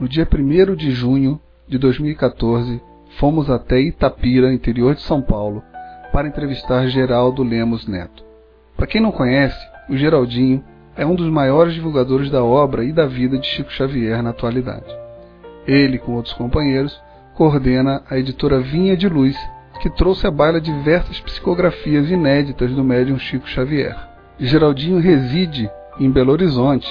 No dia 1 de junho de 2014, fomos até Itapira, interior de São Paulo, para entrevistar Geraldo Lemos Neto. Para quem não conhece, o Geraldinho é um dos maiores divulgadores da obra e da vida de Chico Xavier na atualidade. Ele, com outros companheiros, coordena a editora Vinha de Luz, que trouxe à baila diversas psicografias inéditas do médium Chico Xavier. Geraldinho reside em Belo Horizonte,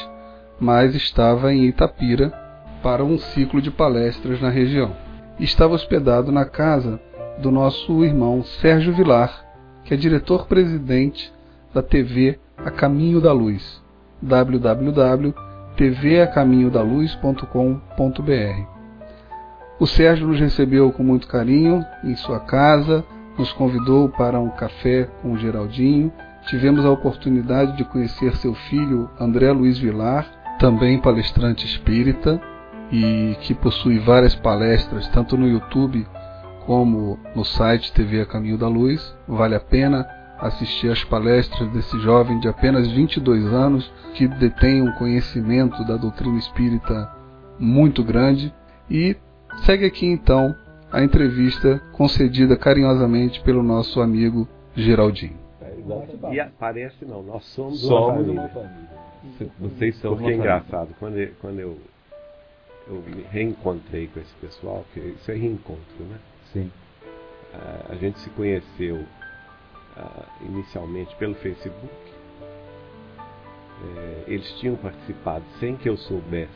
mas estava em Itapira para um ciclo de palestras na região. Estava hospedado na casa do nosso irmão Sérgio Vilar, que é diretor-presidente da TV A Caminho da Luz, www.tvacaminhodaluz.com.br. O Sérgio nos recebeu com muito carinho em sua casa, nos convidou para um café com o Geraldinho. Tivemos a oportunidade de conhecer seu filho André Luiz Vilar, também palestrante espírita e que possui várias palestras tanto no YouTube como no site TV A Caminho da Luz. Vale a pena assistir às palestras desse jovem de apenas 22 anos que detém um conhecimento da doutrina espírita muito grande e Segue aqui então a entrevista concedida carinhosamente pelo nosso amigo Geraldinho. E parece não, nós somos, somos uma família. Vocês são Porque é engraçado, quando, eu, quando eu, eu me reencontrei com esse pessoal, que isso é reencontro, né? Sim. Uh, a gente se conheceu uh, inicialmente pelo Facebook. Uh, eles tinham participado sem que eu soubesse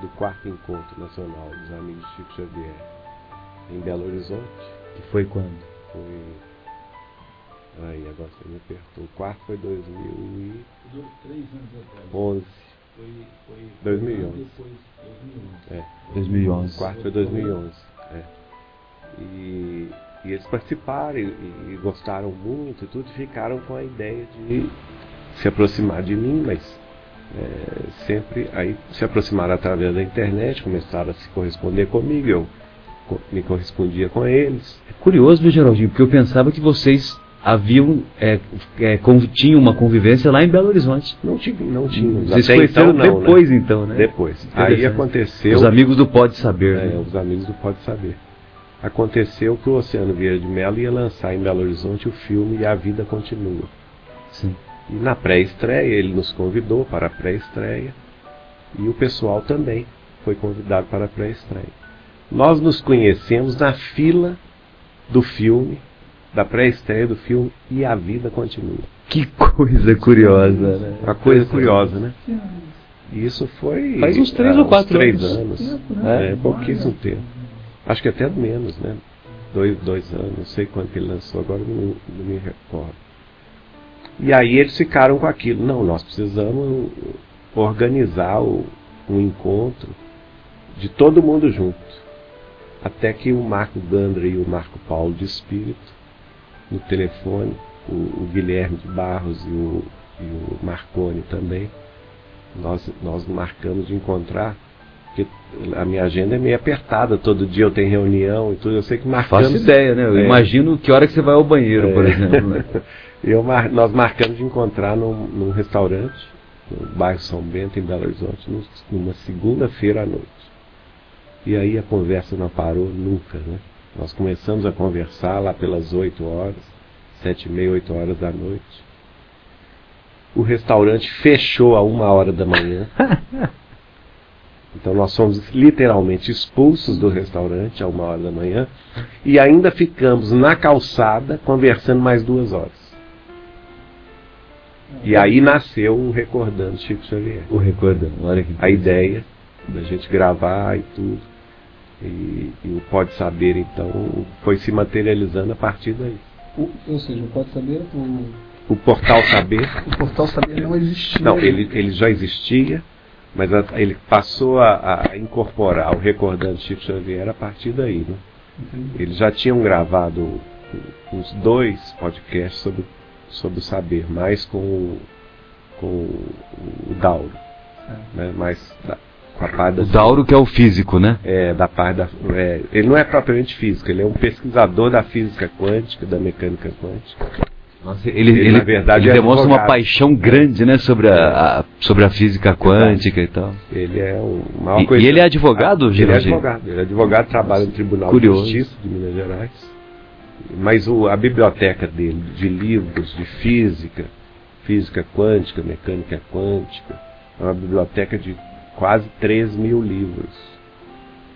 do quarto encontro nacional dos amigos de Chico Xavier em Belo Horizonte. Que foi quando? Foi. Aí, agora você me apertou. O quarto foi 2011. Foi, foi 2011. Depois, 2011. É. 2011. O quarto foi 2011. É. E, e eles participaram e, e gostaram muito e tudo, e ficaram com a ideia de se aproximar de mim, mas é, sempre aí se aproximaram através da internet, começaram a se corresponder comigo, eu me correspondia com eles. É curioso, viu, Geraldinho, porque eu pensava que vocês haviam é, é, tinham uma convivência lá em Belo Horizonte. Não tinha, não tínhamos. Vocês Até conheceram então, não, né? depois, então, né? Depois. Aí aconteceu. Os amigos do Pode Saber. É, né? os amigos do Pode Saber. Aconteceu que o Oceano Vieira de Melo ia lançar em Belo Horizonte o filme E a Vida Continua. Sim. E na pré-estreia, ele nos convidou para a pré-estreia e o pessoal também foi convidado para a pré-estreia. Nós nos conhecemos na fila do filme, da pré-estreia do filme E a Vida Continua. Que coisa curiosa, né? Uma coisa curiosa, né? E isso foi. Faz uns três ou quatro três anos. anos. É, é pouquíssimo tempo. Acho que até menos, né? Dois, dois anos, não sei quanto ele lançou, agora não, não me recordo. E aí eles ficaram com aquilo. Não, nós precisamos organizar o, um encontro de todo mundo junto. Até que o Marco Gandra e o Marco Paulo de Espírito, no telefone, o, o Guilherme de Barros e o, e o Marconi também, nós, nós marcamos de encontrar porque a minha agenda é meio apertada, todo dia eu tenho reunião e tudo, eu sei que marcamos... Faço ideia, né? Eu é, imagino que hora que você vai ao banheiro, é, por exemplo. Né? eu, nós marcamos de encontrar num, num, restaurante, no bairro São Bento, em Belo Horizonte, numa segunda-feira à noite. E aí a conversa não parou nunca, né? Nós começamos a conversar lá pelas 8 horas, sete e meia, 8 horas da noite. O restaurante fechou a uma hora da manhã. Então nós fomos literalmente expulsos do restaurante a uma hora da manhã e ainda ficamos na calçada conversando mais duas horas. E aí nasceu o Recordando Chico Xavier. O Recordando, olha que A ideia da gente gravar e tudo. E, e, o Pode Saber, então, foi se materializando a partir daí. O, ou seja, o Pode Saber, o... o Portal Saber. O Portal Saber não existia. Não, ele, ele já existia mas ele passou a, a, incorporar o Recordando Chico Xavier a partir daí. Né? Eles já tinham gravado uns dois podcasts sobre, sobre o saber, mais com, o, com o Dauro. É. Né? Mais da, com a parte da, o Dauro que é o físico, né? É, da parte da. É, ele não é propriamente físico, ele é um pesquisador da física quântica, da mecânica quântica. Nossa, ele, ele, ele, na verdade, ele é demonstra advogado. uma paixão grande, né, sobre a, a sobre a física quântica e tal. Ele é o maior e, e ele é advogado, ah, Ele é advogado. Ele é advogado, trabalha no Tribunal Curioso. de Justiça de Minas Gerais. Mas o, a biblioteca dele, de livros de física, física quântica, mecânica quântica, é uma biblioteca de quase 3 mil livros.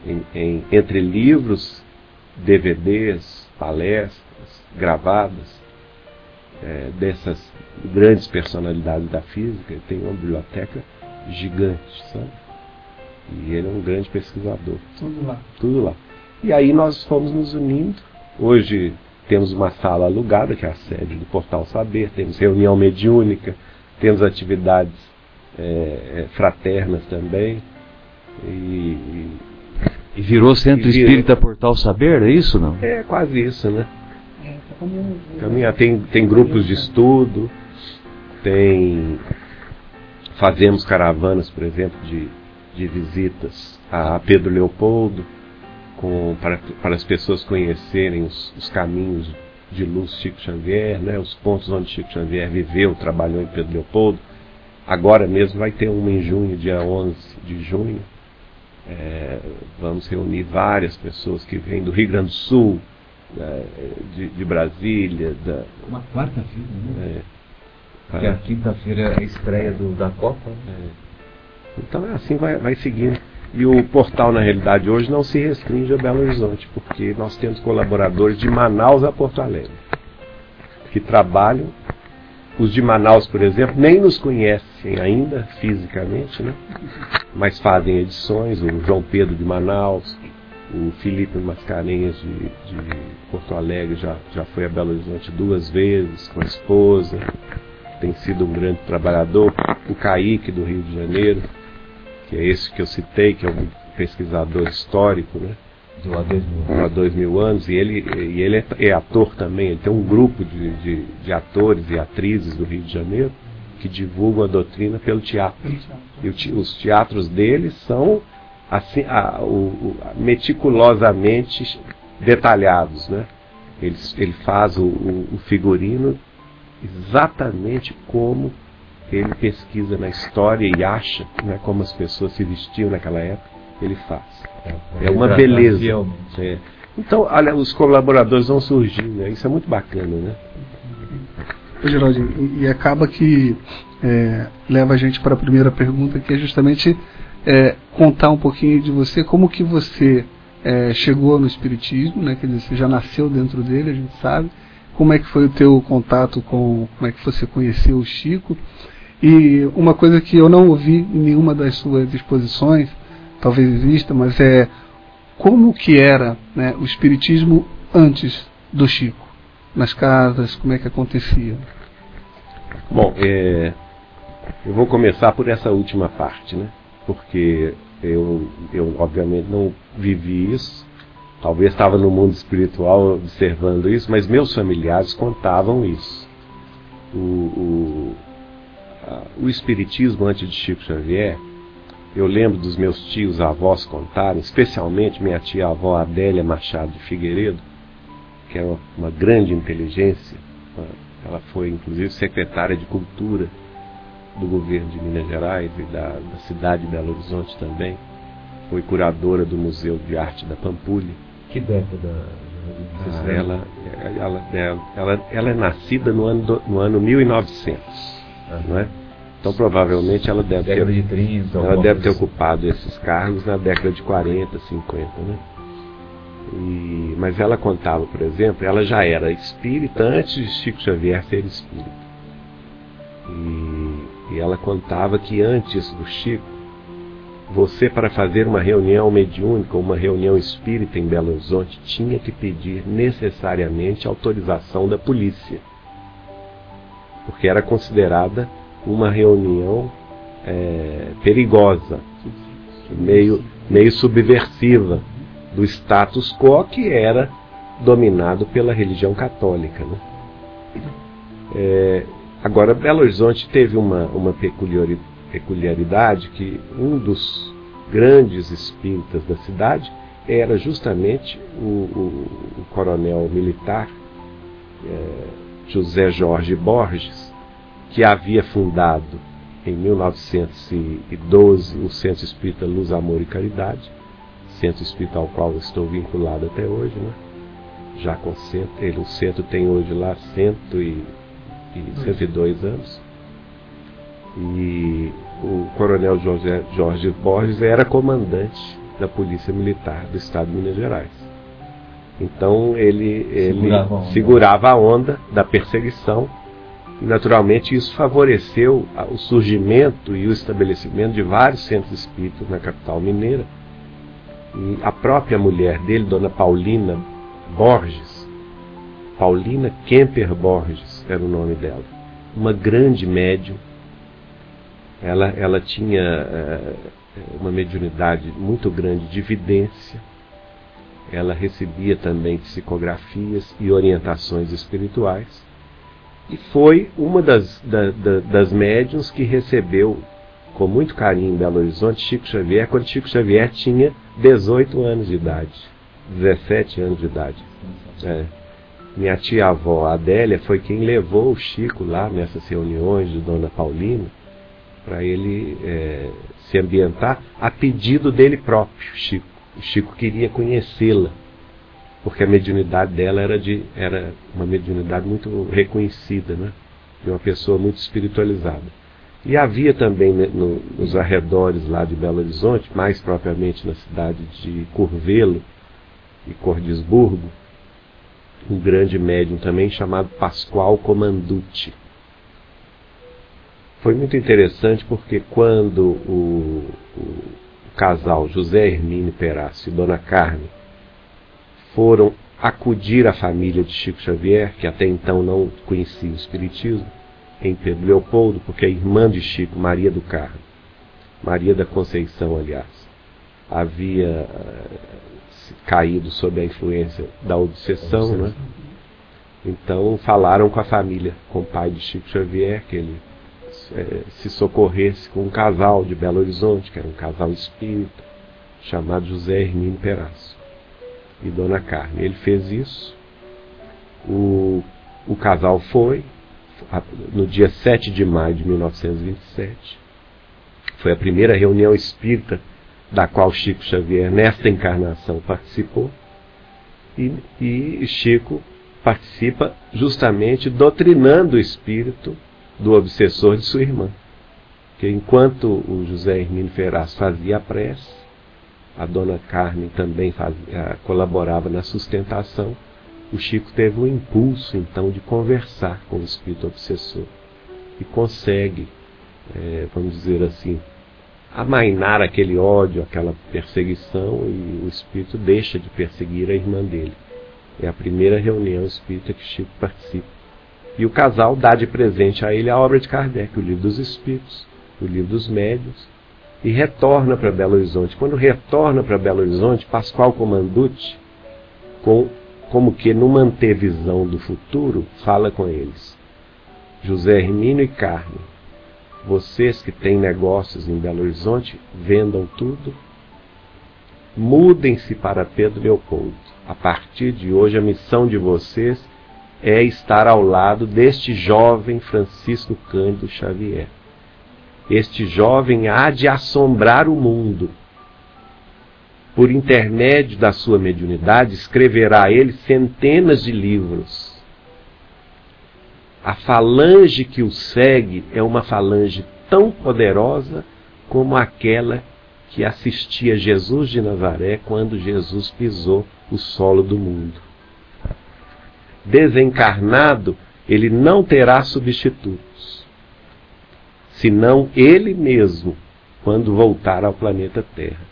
Em, em, entre livros, DVDs, palestras, gravadas, é, dessas grandes personalidades da física, tem uma biblioteca gigante, sabe? E ele é um grande pesquisador. Tudo lá. Tudo lá. E aí nós fomos nos unindo. Hoje temos uma sala alugada, que é a sede do Portal Saber, temos reunião mediúnica, temos atividades é, é, fraternas também. E, e virou Centro e virou. Espírita Portal Saber, é isso não? É quase isso, né? Caminhar. Tem, tem grupos de estudo, tem. Fazemos caravanas, por exemplo, de, de visitas a Pedro Leopoldo, com, para, para as pessoas conhecerem os, os caminhos de luz Chico Xavier, né, os pontos onde Chico Xavier viveu, trabalhou em Pedro Leopoldo. Agora mesmo vai ter uma em junho, dia 11 de junho. É, vamos reunir várias pessoas que vêm do Rio Grande do Sul, de, de, Brasília. Da, Uma quarta-feira, né? É, Porque a quinta-feira é a estreia do, da Copa. Né? É. Então é assim vai, vai seguindo. E o portal, na realidade, hoje não se restringe a Belo Horizonte, porque nós temos colaboradores de Manaus a Porto Alegre, que trabalham. Os de Manaus, por exemplo, nem nos conhecem ainda fisicamente, né? mas fazem edições. O João Pedro de Manaus, o Felipe Mascarenhas de, de, Porto Alegre já, já foi a Belo Horizonte duas vezes com a esposa, tem sido um grande trabalhador. O Kaique do Rio de Janeiro, que é esse que eu citei, que é um pesquisador histórico, né? Há dois mil, há dois mil anos, e ele, e ele é, é, ator também, ele tem um grupo de, de, de atores e atrizes do Rio de Janeiro que divulgam a doutrina pelo teatro. E o, os teatros dele são assim, a, o, meticulosamente detalhados. Né? Ele, ele faz o, o, figurino exatamente como ele pesquisa na história e acha né, como as pessoas se vestiam naquela época, ele faz. É, é uma beleza. É. Então, olha, os colaboradores vão surgindo, né? isso é muito bacana, né? Ô, Geraldinho, e, e acaba que é, leva a gente para a primeira pergunta, que é justamente é, contar um pouquinho de você, como que você é, chegou no Espiritismo, né? Quer dizer, você já nasceu dentro dele, a gente sabe. Como é que foi o teu contato com, como é que você conheceu o Chico? E uma coisa que eu não ouvi em nenhuma das suas exposições, talvez exista, mas é como que era né, o Espiritismo antes do Chico? Nas casas, como é que acontecia? Bom, é, eu vou começar por essa última parte, né? porque eu, eu obviamente não vivi isso, talvez estava no mundo espiritual observando isso, mas meus familiares contavam isso. O, o, a, o Espiritismo antes de Chico Xavier, eu lembro dos meus tios avós contarem, especialmente minha tia avó Adélia Machado de Figueiredo, que era uma, uma grande inteligência, ela foi inclusive secretária de Cultura do governo de Minas Gerais e da, da cidade de Belo Horizonte também. Foi curadora do Museu de Arte da Pampulha. Que década? Ah, ela, ela, ela, ela, ela é nascida no ano, no ano 1900, ah. não é? Então provavelmente ela deve ter, de 30, ela deve ter ocupado esses cargos na década de 40, 50, né? E, mas ela contava, por exemplo, ela já era espírita antes de Chico Xavier ser espírita. E e ela contava que antes do Chico, você para fazer uma reunião mediúnica, uma reunião espírita em Belo Horizonte, tinha que pedir necessariamente autorização da polícia. Porque era considerada uma reunião é, perigosa, meio, meio subversiva do status quo que era dominado pela religião católica. Né? É, Agora, Belo Horizonte teve uma, uma peculiaridade que um dos grandes espíritas da cidade era justamente o, o, o coronel militar é, José Jorge Borges, que havia fundado em 1912 o Centro Espírita Luz, Amor e Caridade, centro espírita ao qual estou vinculado até hoje, né? já com centro, ele, o centro tem hoje lá cento e, e 102 anos. E o coronel Jorge, Jorge Borges era comandante da Polícia Militar do Estado de Minas Gerais. Então ele, ele segurava, a segurava a onda da perseguição naturalmente isso favoreceu o surgimento e o estabelecimento de vários centros espíritas na capital mineira. E a própria mulher dele, Dona Paulina Borges, Paulina Kemper Borges era o nome dela, uma grande médium. Ela, ela tinha é, uma mediunidade muito grande de vidência. Ela recebia também psicografias e orientações espirituais. E foi uma das, da, da, das médiums que recebeu com muito carinho em Belo Horizonte Chico Xavier, quando Chico Xavier tinha 18 anos de idade. 17 anos de idade. É. Minha tia-avó, Adélia, foi quem levou o Chico lá nessas reuniões de Dona Paulina para ele é, se ambientar a pedido dele próprio, Chico. O Chico queria conhecê-la, porque a mediunidade dela era, de, era uma mediunidade muito reconhecida, né? de uma pessoa muito espiritualizada. E havia também né, no, nos arredores lá de Belo Horizonte, mais propriamente na cidade de Curvelo, e Cordisburgo, um grande médium também chamado Pascoal Comanducci. Foi muito interessante porque quando o, o, casal José Hermínio Perácio e Dona Carmen foram acudir a família de Chico Xavier, que até então não conhecia o Espiritismo, em Pedro Leopoldo, porque a irmã de Chico, Maria do Carmo, Maria da Conceição, aliás, havia caído sob a influência da obsessão, né? Então falaram com a família, com o pai de Chico Xavier, que ele é, se socorresse com um casal de Belo Horizonte, que era um casal espírita, chamado José Hermínio Perazzo e Dona Carmen. Ele fez isso, o, o casal foi, no dia 7 de maio de 1927, foi a primeira reunião espírita da qual Chico Xavier, nesta encarnação, participou. E, e Chico participa justamente doutrinando o espírito do obsessor de sua irmã. Que enquanto o José Hermínio Ferraz fazia a prece, a dona Carmen também fazia, colaborava na sustentação, o Chico teve um impulso então de conversar com o espírito obsessor e consegue, é, vamos dizer assim, amainar aquele ódio, aquela perseguição e o espírito deixa de perseguir a irmã dele. É a primeira reunião espírita que Chico participa. E o casal dá de presente a ele a obra de Kardec, o livro dos Espíritos, o livro dos Médios, e retorna para Belo Horizonte. Quando retorna para Belo Horizonte, Pascoal Comanducci, com, como que numa antevisão do futuro, fala com eles. José Hermínio e Carmen, vocês que têm negócios em Belo Horizonte, vendam tudo. Mudem-se para Pedro Leopoldo. A partir de hoje, a missão de vocês é estar ao lado deste jovem Francisco Cândido Xavier. Este jovem há de assombrar o mundo. Por intermédio da sua mediunidade, escreverá ele centenas de livros a falange que o segue é uma falange tão poderosa como aquela que assistia Jesus de Nazaré quando Jesus pisou o solo do mundo. Desencarnado, ele não terá substitutos, senão ele mesmo, quando voltar ao planeta Terra.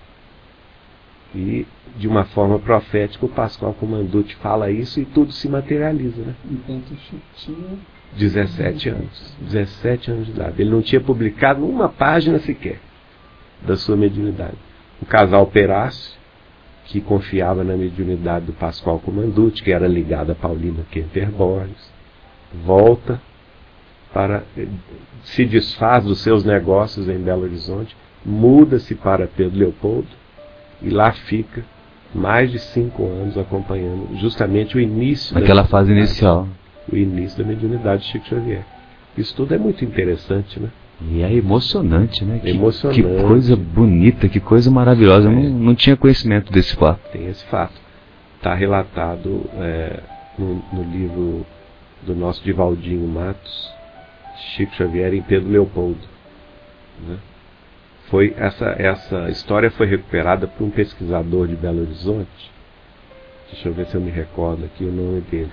E, de uma forma profética, o Pascoal Comanducci fala isso e tudo se materializa. Né? Enquanto Chiquinho 17 anos. 17 anos de idade. Ele não tinha publicado uma página sequer da sua mediunidade. O casal Perácio, que confiava na mediunidade do Pascoal Comanducci, que era ligado a Paulina Kemper Borges, volta para se desfaz dos seus negócios em Belo Horizonte, muda-se para Pedro Leopoldo e lá fica mais de cinco anos acompanhando justamente o início daquela fase inicial o início da mediunidade de Chico Xavier. Isso tudo é muito interessante, né? E é emocionante, né? É emocionante. Que coisa bonita, que coisa maravilhosa. É. Eu não, não, tinha conhecimento desse fato. Tem esse fato. Está relatado é, no, no, livro do nosso Divaldinho Matos, Chico Xavier em Pedro Leopoldo. Né? Foi, essa, essa história foi recuperada por um pesquisador de Belo Horizonte. Deixa eu ver se eu me recordo aqui o nome dele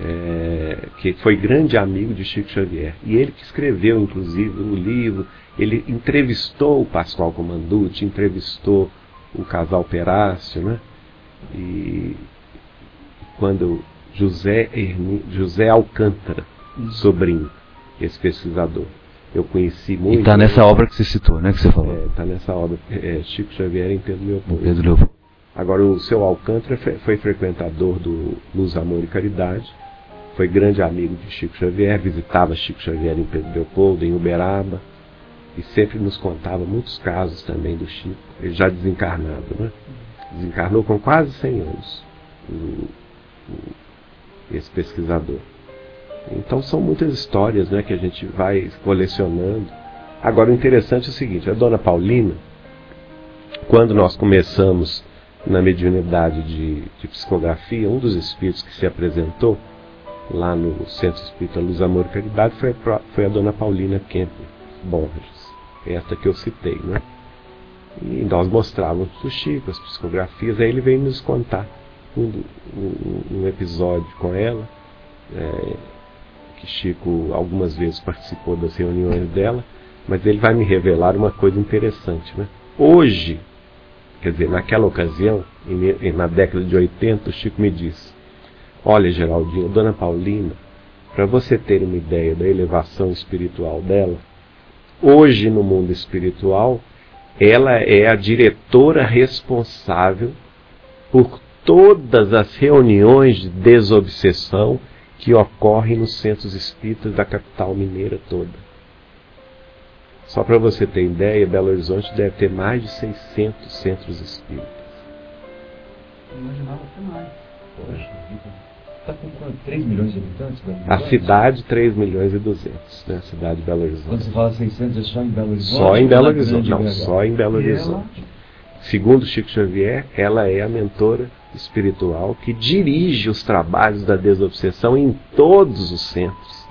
é, que foi grande amigo de Chico Xavier. E ele que escreveu, inclusive, o livro, ele entrevistou o Pascoal Comanduti, entrevistou o casal Perácio, né? E quando José, José Alcântara, sobrinho, esse pesquisador. Eu conheci muito. E está nessa obra que você citou, né? Que você falou. Está é, nessa obra. É, Chico Xavier em Pedro Leopoldo. Pedro Leopoldo. Agora, o seu Alcântara foi frequentador do Luz, Amor e Caridade, foi grande amigo de Chico Xavier, visitava Chico Xavier em Pedro Leopoldo, em Uberaba, e sempre nos contava muitos casos também do Chico, ele já desencarnado, né? Desencarnou com quase 100 anos, o, o, esse pesquisador. Então são muitas histórias né, que a gente vai colecionando. Agora o interessante é o seguinte, a dona Paulina, quando nós começamos na mediunidade de, de psicografia, um dos espíritos que se apresentou lá no Centro Espírita Luz, Amor e Caridade foi foi a dona Paulina Kemp Borges, esta que eu citei, né? E nós mostrávamos o Chico, as psicografias, aí ele veio nos contar um, um, um episódio com ela, é, que Chico algumas vezes participou das reuniões dela, mas ele vai me revelar uma coisa interessante, né? Hoje, quer dizer, naquela ocasião, na década de 80, o Chico me disse, Olha, Geraldinho, Dona Paulina, para você ter uma ideia da elevação espiritual dela, hoje no mundo espiritual, ela é a diretora responsável por todas as reuniões de desobsessão que ocorrem nos centros espíritas da capital mineira toda. Só para você ter ideia, Belo Horizonte deve ter mais de 600 centros espíritas. imaginava até mais. Poxa, Está com quanto? 3 milhões de habitantes? A cidade, 3 milhões e 200, né? A cidade de Belo Horizonte. Quando você fala 600, é só em Belo Horizonte? Só em Belo Horizonte, não, só em Belo Horizonte. Segundo Chico Xavier, ela é a mentora espiritual que dirige os trabalhos da desobsessão em todos os centros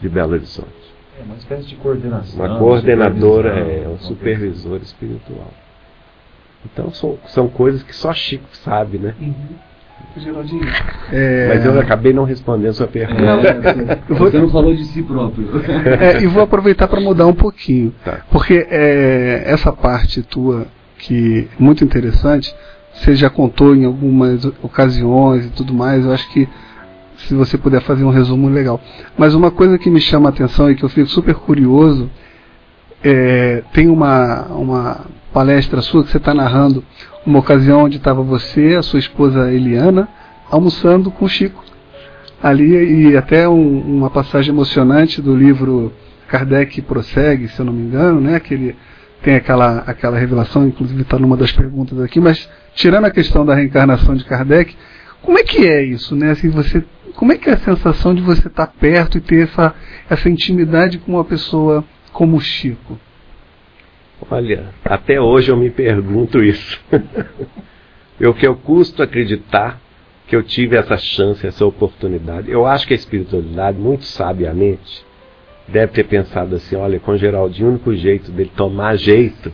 de Belo Horizonte. É uma espécie de coordenação. Uma coordenadora, é, um supervisor espiritual. Então são, são coisas que só Chico sabe, né? Uhum. Geraldinho. É... Mas eu acabei não respondendo a sua pergunta. É, você não falou de si próprio. É, e vou aproveitar para mudar um pouquinho. Tá. Porque é, essa parte tua, que é muito interessante, você já contou em algumas ocasiões e tudo mais, eu acho que se você puder fazer um resumo legal. Mas uma coisa que me chama a atenção e que eu fico super curioso, é, tem uma, uma palestra sua que você está narrando uma ocasião onde estava você, a sua esposa Eliana, almoçando com o Chico. Ali, e até um, uma passagem emocionante do livro Kardec Prossegue, se eu não me engano, né? Que ele tem aquela, aquela revelação, inclusive está numa das perguntas aqui, mas tirando a questão da reencarnação de Kardec, como é que é isso, né? Assim, você, como é que é a sensação de você estar perto e ter essa, essa intimidade com uma pessoa como o Chico? Olha, até hoje eu me pergunto isso. o que eu custo acreditar que eu tive essa chance, essa oportunidade. Eu acho que a espiritualidade, muito sabiamente, deve ter pensado assim: olha, com Geraldinho, o único jeito dele tomar jeito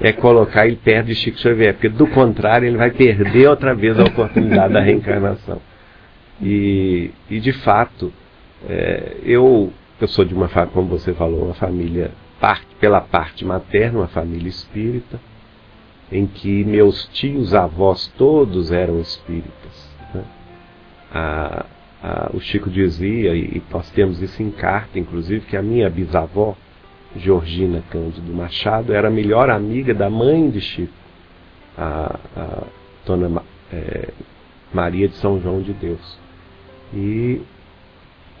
é colocar ele perto de Chico Xavier, porque do contrário ele vai perder outra vez a oportunidade da reencarnação. E, e de fato, é, eu, eu sou de uma, como você falou, uma família parte, pela parte materna, uma família espírita, em que meus tios avós todos eram espíritas. Né? A, a, o Chico dizia, e nós temos isso em carta, inclusive, que a minha bisavó, Georgina Cândido Machado, era a melhor amiga da mãe de Chico, a, a dona é, Maria de São João de Deus. E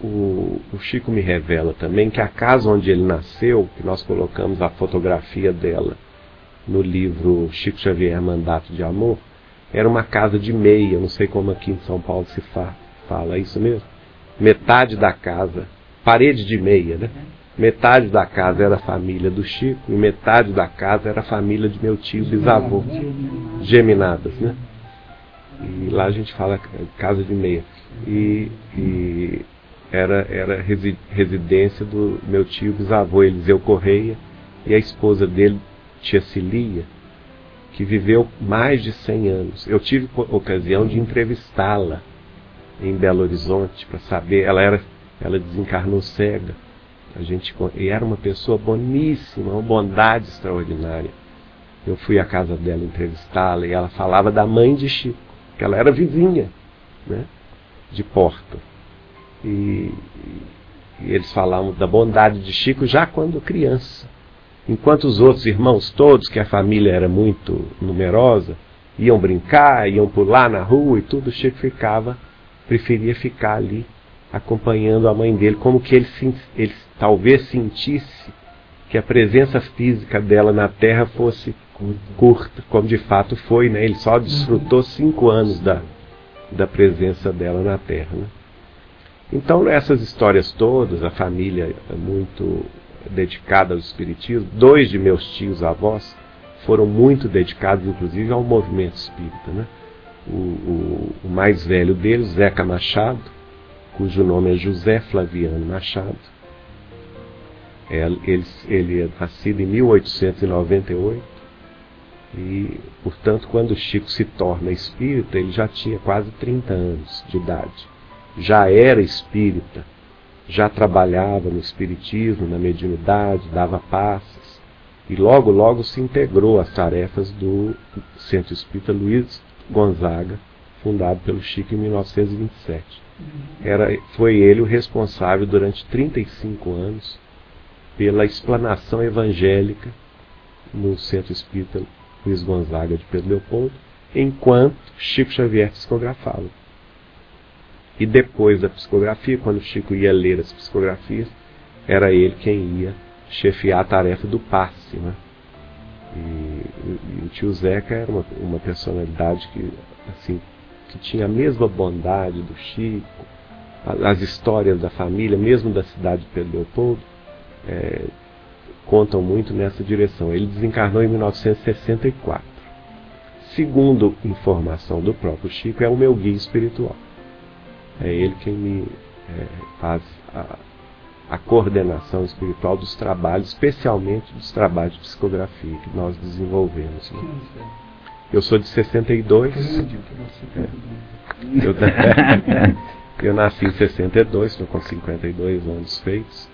o, o, Chico me revela também que a casa onde ele nasceu, que nós colocamos a fotografia dela no livro Chico Xavier Mandato de Amor, era uma casa de meia, não sei como aqui em São Paulo se fa, fala, é isso mesmo? metade da casa, parede de meia, né? Metade da casa era a família do Chico e metade da casa era a família de meu tio bisavô, Geminadas, né? E lá a gente fala casa de meia. E, e era, era residência do meu tio bisavô Eliseu Correia e a esposa dele, tia Cilia, que viveu mais de 100 anos. Eu tive ocasião de entrevistá-la em Belo Horizonte para saber, ela era ela desencarnou cega. A gente e era uma pessoa boníssima, uma bondade extraordinária. Eu fui à casa dela entrevistá-la e ela falava da mãe de Chico, que ela era vizinha, né, de Porto. E, e eles falavam da bondade de Chico já quando criança. Enquanto os outros irmãos todos, que a família era muito numerosa, iam brincar, iam pular na rua e tudo, Chico ficava, preferia ficar ali acompanhando a mãe dele, como que ele, ele talvez sentisse que a presença física dela na Terra fosse curta, como de fato foi, né? Ele só desfrutou cinco anos da, da presença dela na Terra. Né? Então, essas histórias todas, a família é muito dedicada ao Espiritismo, dois de meus tios avós foram muito dedicados, inclusive, ao movimento espírita. Né? O, o, o mais velho deles, Zeca Machado, cujo nome é José Flaviano Machado. Ele, ele é nascido em 1898 e, portanto, quando Chico se torna espírita, ele já tinha quase 30 anos de idade. Já era espírita, já trabalhava no espiritismo, na mediunidade, dava passes e logo, logo se integrou às tarefas do Centro Espírita Luiz Gonzaga, fundado pelo Chico em 1927. Era, foi ele o responsável durante 35 anos pela explanação evangélica no Centro Espírita Luiz Gonzaga de Pedro Leopoldo, enquanto Chico Xavier psicografava. E depois da psicografia, quando Chico ia ler as psicografias, era ele quem ia chefiar a tarefa do passe. Né? E, e, o tio Zeca era uma, uma personalidade que assim que tinha a mesma bondade do Chico, as histórias da família, mesmo da cidade de Pedro Leopoldo, é, contam muito nessa direção. Ele desencarnou em 1964. Segundo informação do próprio Chico, é o meu guia espiritual. É ele quem me é, faz a, a coordenação espiritual dos trabalhos, especialmente dos trabalhos de psicografia que nós desenvolvemos. Né? Eu sou de 62. É. Eu, eu nasci em 62, estou com 52 anos feitos.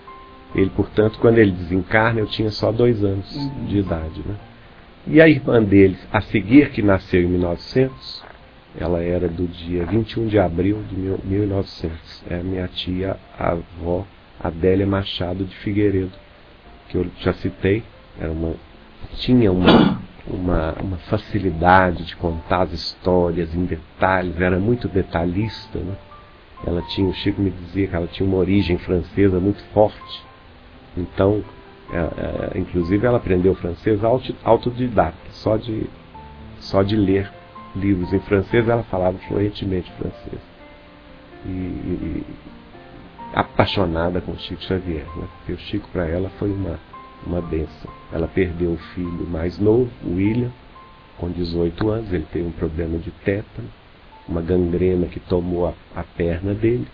Ele, portanto, quando ele desencarna, eu tinha só dois anos uhum. de idade. Né? E a irmã dele, a seguir, que nasceu em 1900, ela era do dia 21 de abril de 1900. É a minha tia, a avó Adélia Machado de Figueiredo, que eu já citei. Era uma, tinha uma uma, uma facilidade de contar as histórias em detalhes, era muito detalhista. Né? Ela tinha, o Chico me dizia que ela tinha uma origem francesa muito forte. Então, é, é, inclusive ela aprendeu francês autodidata, só de, só de ler livros em francês ela falava fluentemente francês. E, e apaixonada com o Chico Xavier, né? porque o Chico para ela foi uma uma benção. Ela perdeu o filho mais novo, William, com 18 anos, ele teve um problema de tétano, uma gangrena que tomou a, a perna dele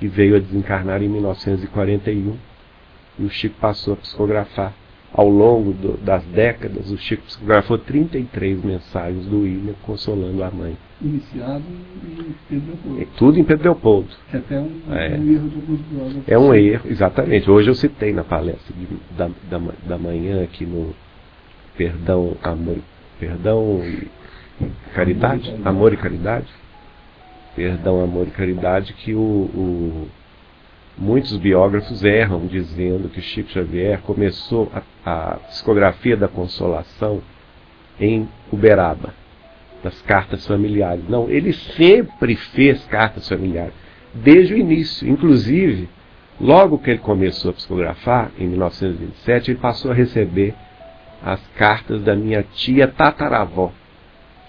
e veio a desencarnar em 1941. E o Chico passou a psicografar ao longo do, das décadas, o Chico psicografou 33 mensagens do William consolando a mãe. Iniciado em Pedro Leopoldo. É tudo em Pedro Leopoldo. É até um, é. um erro de alguns biógrafos. É um erro, exatamente. Hoje eu citei na palestra de, da, da, da manhã aqui no Perdão, Amor, Perdão e Caridade, Amor e Caridade. Perdão, Amor e Caridade, que o, o Muitos biógrafos erram dizendo que Chico Xavier começou a, a psicografia da consolação em Uberaba, das cartas familiares. Não, ele sempre fez cartas familiares, desde o início. Inclusive, logo que ele começou a psicografar, em 1927, ele passou a receber as cartas da minha tia tataravó,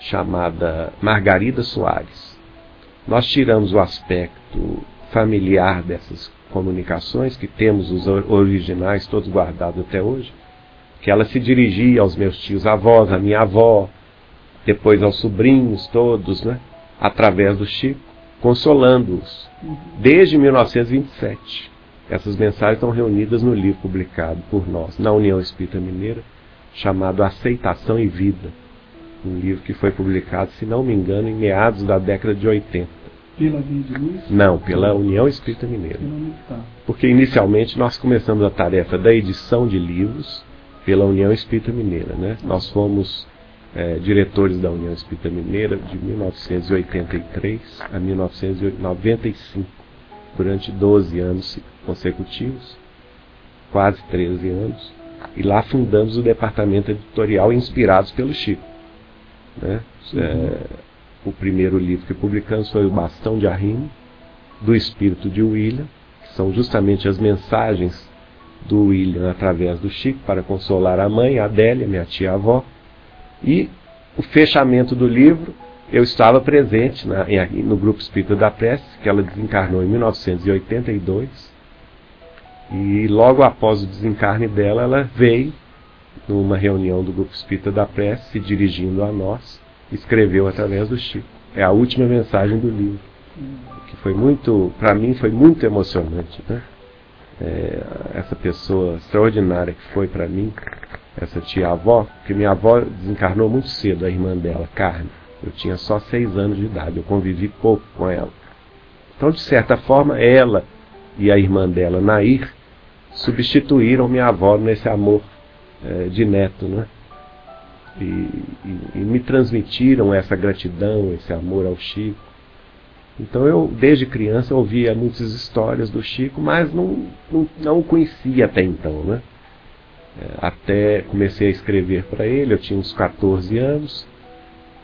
chamada Margarida Soares. Nós tiramos o aspecto familiar dessas comunicações, que temos os originais todos guardados até hoje, que ela se dirigia aos meus tios avós, à minha avó, depois aos sobrinhos todos, né? através do Chico, consolando-os, desde 1927. Essas mensagens estão reunidas no livro publicado por nós, na União Espírita Mineira, chamado Aceitação e Vida. Um livro que foi publicado, se não me engano, em meados da década de 80. Pela Via de Luz? Não, pela União Espírita Mineira. Porque inicialmente nós começamos a tarefa da edição de livros pela União Espírita Mineira. Né? Nós fomos é, diretores da União Espírita Mineira de 1983 a 1995, durante 12 anos consecutivos, quase 13 anos, e lá fundamos o departamento editorial inspirados pelo Chico. Né? É, o primeiro livro que publicamos foi O Bastão de Arrimo, do Espírito de William, que são justamente as mensagens do William através do Chico para consolar a mãe, a Adélia, minha tia-avó, e o fechamento do livro, eu estava presente na, em, no Grupo Espírita da Prece, que ela desencarnou em 1982. E logo após o desencarne dela, ela veio numa reunião do Grupo Espírita da Prece, se dirigindo a nós, escreveu através do Chico. É a última mensagem do livro, que foi muito, para mim, foi muito emocionante, né? É, essa pessoa extraordinária que foi para mim, essa tia-avó, que minha avó desencarnou muito cedo, a irmã dela, Carmen. Eu tinha só seis anos de idade, eu convivi pouco com ela. Então, de certa forma, ela e a irmã dela, Nair, substituíram minha avó nesse amor é, de neto, né? E, e, e, me transmitiram essa gratidão, esse amor ao Chico. Então eu, desde criança, ouvia muitas histórias do Chico, mas não, não, não o conhecia até então, né? É, até comecei a escrever para ele, eu tinha uns 14 anos,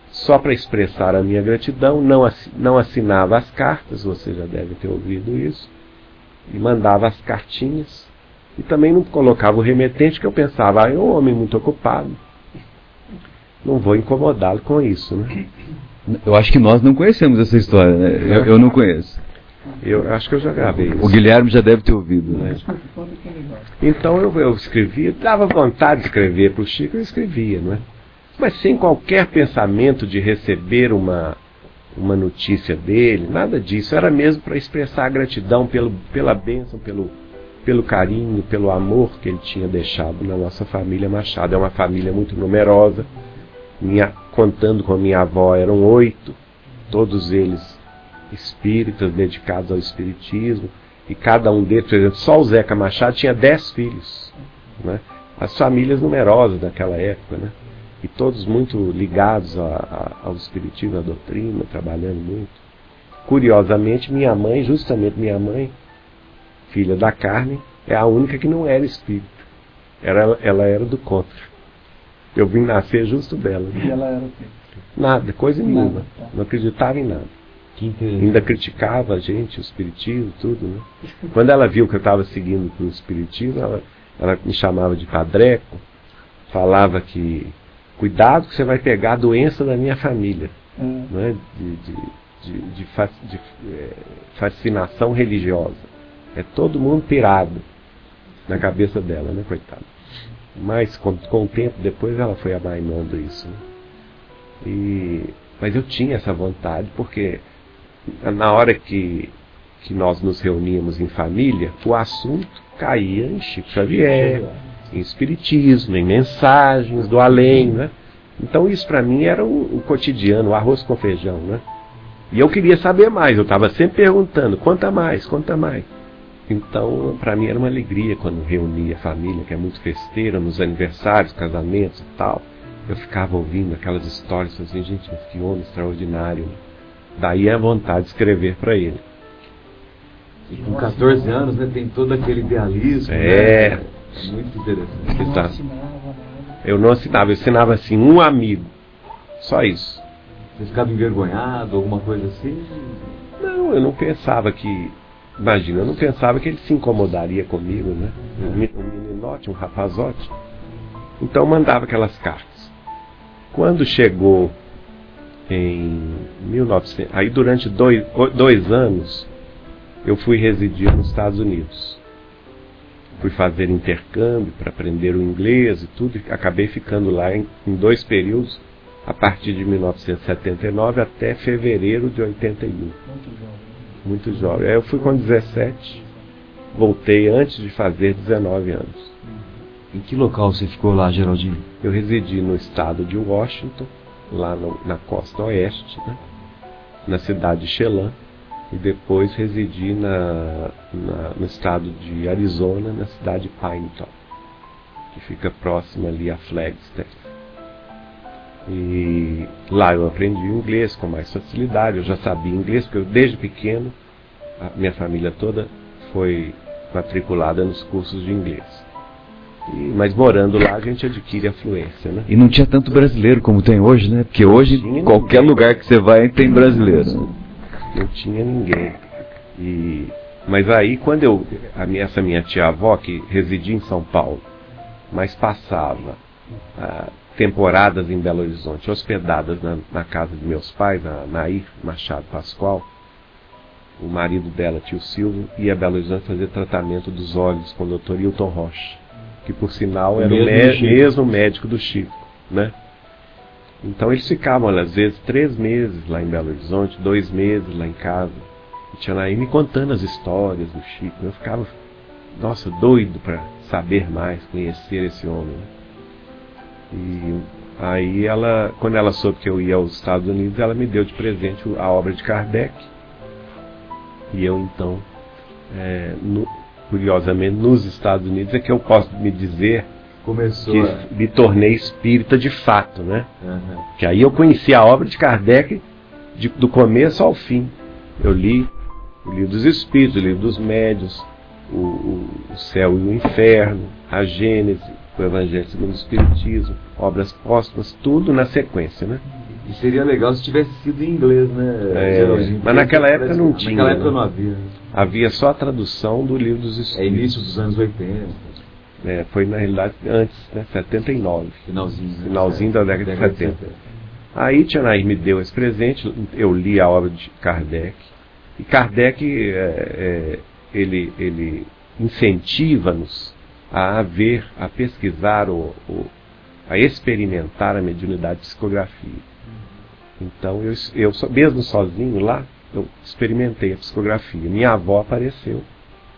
só para expressar a minha gratidão, não, não assinava as cartas, você já deve ter ouvido isso, e mandava as cartinhas, e também não colocava o remetente, que eu pensava, ah, é um homem muito ocupado, não vou incomodá-lo com isso, né? Eu acho que nós não conhecemos essa história, né? Eu, eu não conheço. Eu acho que eu já gravei isso. O Guilherme já deve ter ouvido, né? Então eu, eu escrevia, dava vontade de escrever para o Chico, eu escrevia, não é? Mas sem qualquer pensamento de receber uma, uma notícia dele, nada disso. Era mesmo para expressar a gratidão pelo, pela bênção, pelo, pelo carinho, pelo amor que ele tinha deixado na nossa família Machado. É uma família muito numerosa. Minha, contando com a minha avó, eram oito, todos eles espíritas dedicados ao espiritismo, e cada um deles, por exemplo, só o Zeca Machado tinha dez filhos. Né? As famílias numerosas daquela época, né? e todos muito ligados a, a, ao espiritismo, à doutrina, trabalhando muito. Curiosamente, minha mãe, justamente minha mãe, filha da carne, é a única que não era espírita. Era, ela era do contra. Eu vim nascer justo dela. E ela era o quê? Nada, coisa nenhuma. Tá. Não acreditava em nada. Ainda criticava a gente, o espiritismo, tudo, né? Quando ela viu que eu estava seguindo para o espiritismo, ela, ela me chamava de padreco, falava que cuidado que você vai pegar a doença da minha família, hum. né? de, de, de, de, de é, fascinação religiosa. É todo mundo pirado na cabeça dela, né, coitada. Mas com, com o tempo depois ela foi amainando isso. Né? E, mas eu tinha essa vontade porque na hora que, que nós nos reuníamos em família, o assunto caía em Chico Xavier, em Espiritismo, em mensagens do além, né? Então isso para mim era o, o, cotidiano, o arroz com feijão, né? E eu queria saber mais, eu estava sempre perguntando, conta mais, conta mais. Então, para mim era uma alegria quando reunia a família, que é muito festeira, nos aniversários, casamentos e tal. Eu ficava ouvindo aquelas histórias, assim, gente, que homem extraordinário. Né? Daí a vontade de escrever para ele. E com 14 anos, né, tem todo aquele idealismo. É. Né? Muito interessante. Tá. Eu não assinava, eu assinava assim, um amigo. Só isso. Você ficava envergonhado, alguma coisa assim? Não, eu não pensava que. Imagina, eu não pensava que ele se incomodaria comigo, né? Um, um meninote, um rapazote. Então eu mandava aquelas cartas. Quando chegou em 1900. Aí durante dois, dois anos eu fui residir nos Estados Unidos. Fui fazer intercâmbio para aprender o inglês e tudo, e acabei ficando lá em, em dois períodos, a partir de 1979 até fevereiro de 81. Muito jovem. Muito jovem. Aí eu fui com 17, voltei antes de fazer 19 anos. Em que local você ficou lá, Geraldinho? Eu residi no estado de Washington, lá no, na costa oeste, né? na cidade de Chelan, e depois residi na, na, no estado de Arizona, na cidade de Pinetop, que fica próxima ali a Flagstaff. E lá eu aprendi inglês com mais facilidade, eu já sabia inglês, porque eu, desde pequeno, a minha família toda foi matriculada nos cursos de inglês. E, mas morando lá a gente adquire a fluência, né? E não tinha tanto brasileiro como tem hoje, né? Porque hoje qualquer ninguém. lugar que você vai tem brasileiro. Não tinha ninguém. E, mas aí quando eu, a minha, essa minha tia avó que residia em São Paulo, mas passava ah, temporadas em Belo Horizonte, hospedadas na, na casa de meus pais, a Nair Machado Pascoal, o marido dela, tio Silvio, ia a Belo Horizonte fazer tratamento dos olhos com o Dr. Hilton Rocha, que por sinal era o, mesmo, mesmo médico do Chico, né? Então eles ficavam, às vezes, três meses lá em Belo Horizonte, dois meses lá em casa. E tinha aí me contando as histórias do Chico. Eu ficava, nossa, doido para saber mais, conhecer esse homem. Né? E aí ela, quando ela soube que eu ia aos Estados Unidos, ela me deu de presente a obra de Kardec. E eu então, é, no, curiosamente, nos Estados Unidos é que eu posso me dizer Começou que a... me tornei espírita de fato, né? Uhum. Que aí eu conheci a obra de Kardec de, do começo ao fim. Eu li o livro dos Espíritos, o livro dos Médios, o, o, o Céu e o Inferno, a Gênese, o Evangelho segundo o Espiritismo, obras póstumas, tudo na sequência, né? E seria legal se tivesse sido em inglês, né? É, mas naquela época não tinha. Naquela época não havia. Havia só a tradução do livro dos Espíritos. É início dos anos 80. É, foi na realidade antes, né? 79. Finalzinho. Né? Finalzinho da década de 70. Aí Tianair me deu esse presente, eu li a obra de Kardec. E Kardec, é, é, ele, ele incentiva-nos a ver, a pesquisar, o, o, a experimentar a mediunidade de psicografia. Então, eu, eu mesmo sozinho lá, eu experimentei a psicografia. Minha avó apareceu,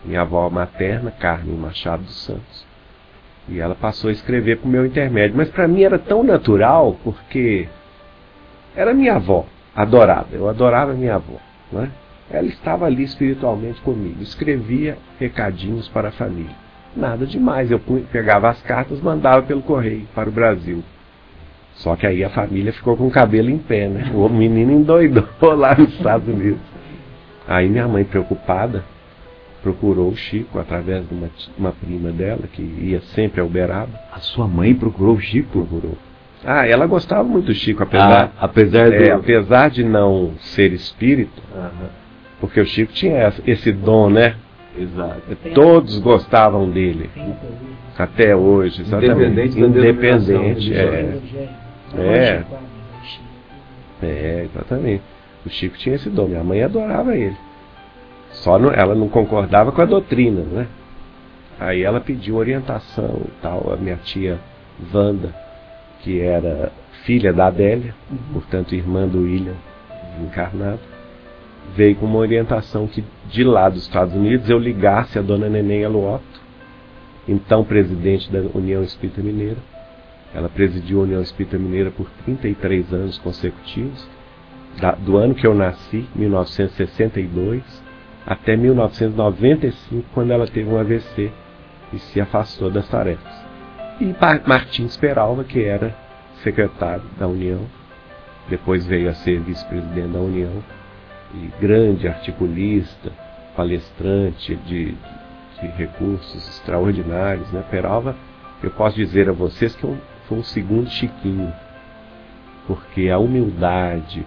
minha avó materna, Carmen Machado dos Santos. E ela passou a escrever por meu intermédio. Mas para mim era tão natural, porque era minha avó, adorava. Eu adorava minha avó. Né? Ela estava ali espiritualmente comigo. Escrevia recadinhos para a família. Nada demais. Eu pegava as cartas, mandava pelo correio para o Brasil. Só que aí a família ficou com o cabelo em pé, né? O menino endoidou lá nos Estados Unidos. Aí minha mãe, preocupada, procurou o Chico através de uma, uma prima dela, que ia sempre a Uberaba. A sua mãe procurou o Chico? Procurou. Ah, ela gostava muito do Chico, apesar, ah, apesar, é, apesar de não ser espírito, porque o Chico tinha esse dom, né? Exato. Todos gostavam dele. Até hoje, exatamente. Independente, Independente é. É. É, exatamente. O Chico tinha esse dom. Minha mãe adorava ele. Só não, ela não concordava com a doutrina, né? Aí ela pediu orientação e tal. A minha tia Wanda, que era filha da Adélia, uhum. portanto irmã do William encarnado, veio com uma orientação que de lá dos Estados Unidos eu ligasse a dona Neném Aluoto, então presidente da União Espírita Mineira. Ela presidiu a União Espírita Mineira por 33 anos consecutivos, da, do ano que eu nasci, 1962, até 1995, quando ela teve um AVC e se afastou das tarefas. E Martins Peralva, que era secretário da União, depois veio a ser vice-presidente da União, e grande articulista, palestrante de, de recursos extraordinários. Né? Peralva, eu posso dizer a vocês que foi um segundo Chiquinho, porque a humildade,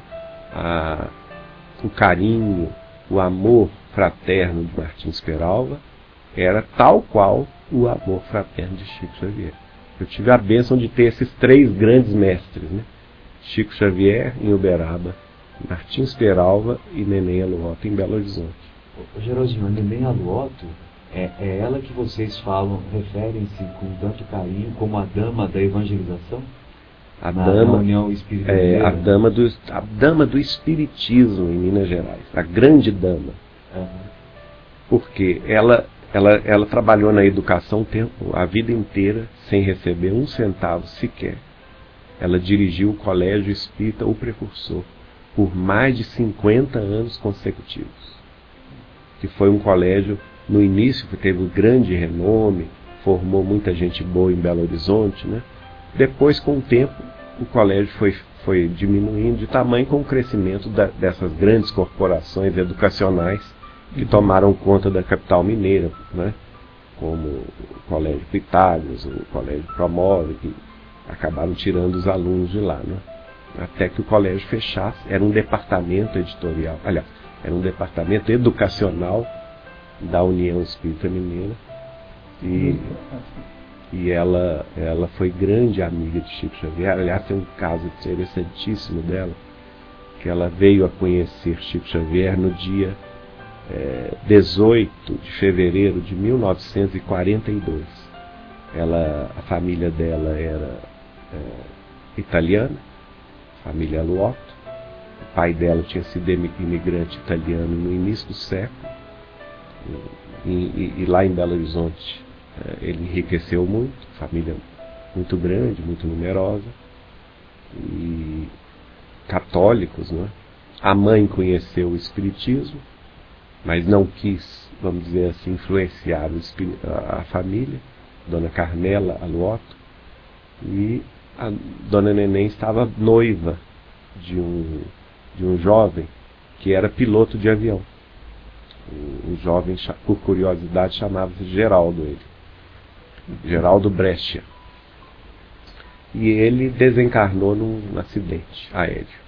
a, o carinho, o amor fraterno de Martins Peralva era tal qual o amor fraterno de Chico Xavier. Eu tive a bênção de ter esses três grandes mestres, né? Chico Xavier em Uberaba, Martins Peralva e Neném Aluota em Belo Horizonte. Ô, Geraldinho, a Neném Aluoto, é, é ela que vocês falam, referem-se com tanto carinho como a dama da evangelização? A na, dama, na é, a dama do a dama do espiritismo em Minas Gerais, a grande dama. Aham. porque ela, ela, ela trabalhou na educação o tempo, a vida inteira sem receber um centavo sequer. Ela dirigiu o Colégio Espírita O Precursor por mais de 50 anos consecutivos. Que foi um colégio, no início, que teve um grande renome, formou muita gente boa em Belo Horizonte. Né? Depois, com o tempo, o colégio foi, foi diminuindo de tamanho com o crescimento da- dessas grandes corporações educacionais que tomaram conta da capital mineira, né? como o Colégio Pitágoras, o Colégio Promove, que acabaram tirando os alunos de lá. Né? Até que o colégio fechasse, era um departamento editorial, aliás, era um departamento educacional da União Espírita Mineira. E, e ela, ela foi grande amiga de Chico Xavier. Aliás, tem um caso interessantíssimo dela, que ela veio a conhecer Chico Xavier no dia eh, 18 de fevereiro de 1942. Ela, a família dela era eh, italiana, família Luotto. O pai dela tinha sido imi- imigrante italiano no início do século. E, e- e lá em Belo Horizonte eh, ele enriqueceu muito, família muito grande, muito numerosa. E católicos, não é? A mãe conheceu o espiritismo, mas não quis, vamos dizer assim, influenciar a família, Dona Carmela Aluoto, e a Dona Neném estava noiva de um, de um jovem que era piloto de avião. O, o jovem, por curiosidade, chamava-se Geraldo ele. Geraldo Brescia. E ele desencarnou num acidente aéreo.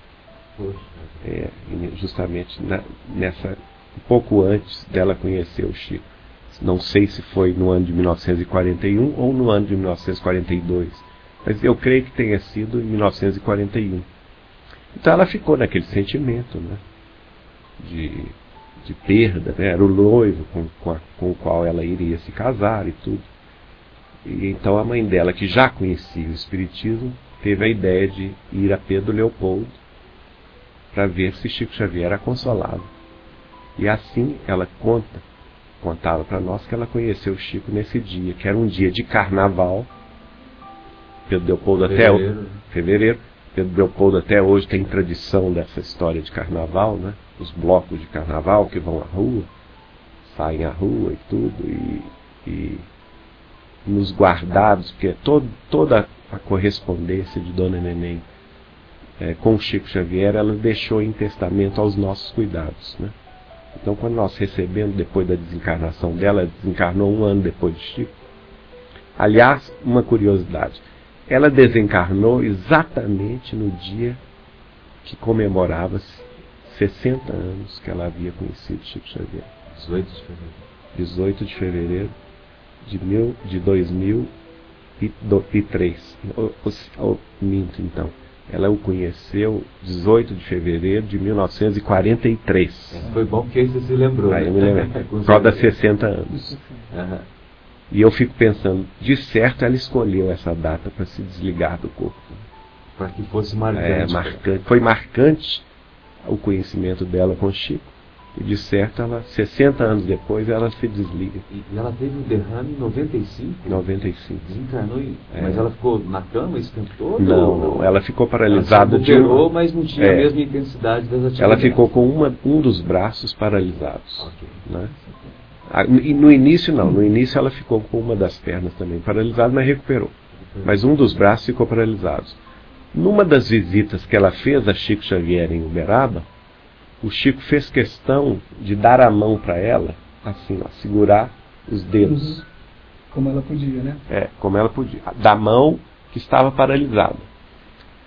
É, justamente na- nessa um pouco antes dela conhecer o Chico. Não sei se foi no ano de 1941 ou no ano de 1942, mas eu creio que tenha sido em 1941. Então ela ficou naquele sentimento, né, de, de perda, né, era o noivo com, com, a- com o qual ela iria se casar e tudo. E então a mãe dela, que já conhecia o Espiritismo, teve a ideia de ir a Pedro Leopoldo para ver se Chico Xavier era consolado. E assim ela conta, contava para nós que ela conheceu Chico nesse dia, que era um dia de carnaval. Pedro Leopoldo até o Fevereiro. fevereiro. Pedro Leopoldo até hoje tem tradição dessa história de carnaval, né? Os blocos de carnaval que vão à rua, saem à rua e tudo, e, e nos guardados, porque todo, toda a correspondência de Dona Neném eh, com Chico Xavier, ela deixou em testamento aos nossos cuidados, né? Então, quando nós recebemos, depois da desencarnação dela, ela desencarnou um ano depois de Chico. Aliás, uma curiosidade, ela desencarnou exatamente no dia que comemorava-se 60 anos que ela havia conhecido Chico Xavier. 18 de fevereiro. 18 de fevereiro de, mil, de 2003. O, o, o, minto, então. Ela o conheceu 18 de fevereiro de 1943. Foi bom que você se lembrou. Aí né? eu me causa das certeza. 60 anos. E eu fico pensando, de certo ela escolheu essa data para se desligar do corpo. Para que fosse marcante. É, marcante. Foi marcante o conhecimento dela com Chico. E de certo, ela, 60 anos depois, ela se desliga. E ela teve um derrame em 95? Em 95. Desencarnou, e... É. mas ela ficou na cama esse tempo todo? Não, não. Ela ficou Ela paralisada se de recuperou, mas não tinha É. a mesma intensidade das atividades. Ela ficou com uma, um dos braços paralisados. Ok. Né? Ah, no início não, no início ela ficou com uma das pernas também paralisada, mas recuperou. Mas um dos braços ficou paralisado. Numa das visitas que ela fez a Chico Xavier em Uberaba, o Chico fez questão de dar a mão para ela, assim, ó, segurar os dedos, Uhum. Como ela podia, né? é, como ela podia, da mão que estava paralisada.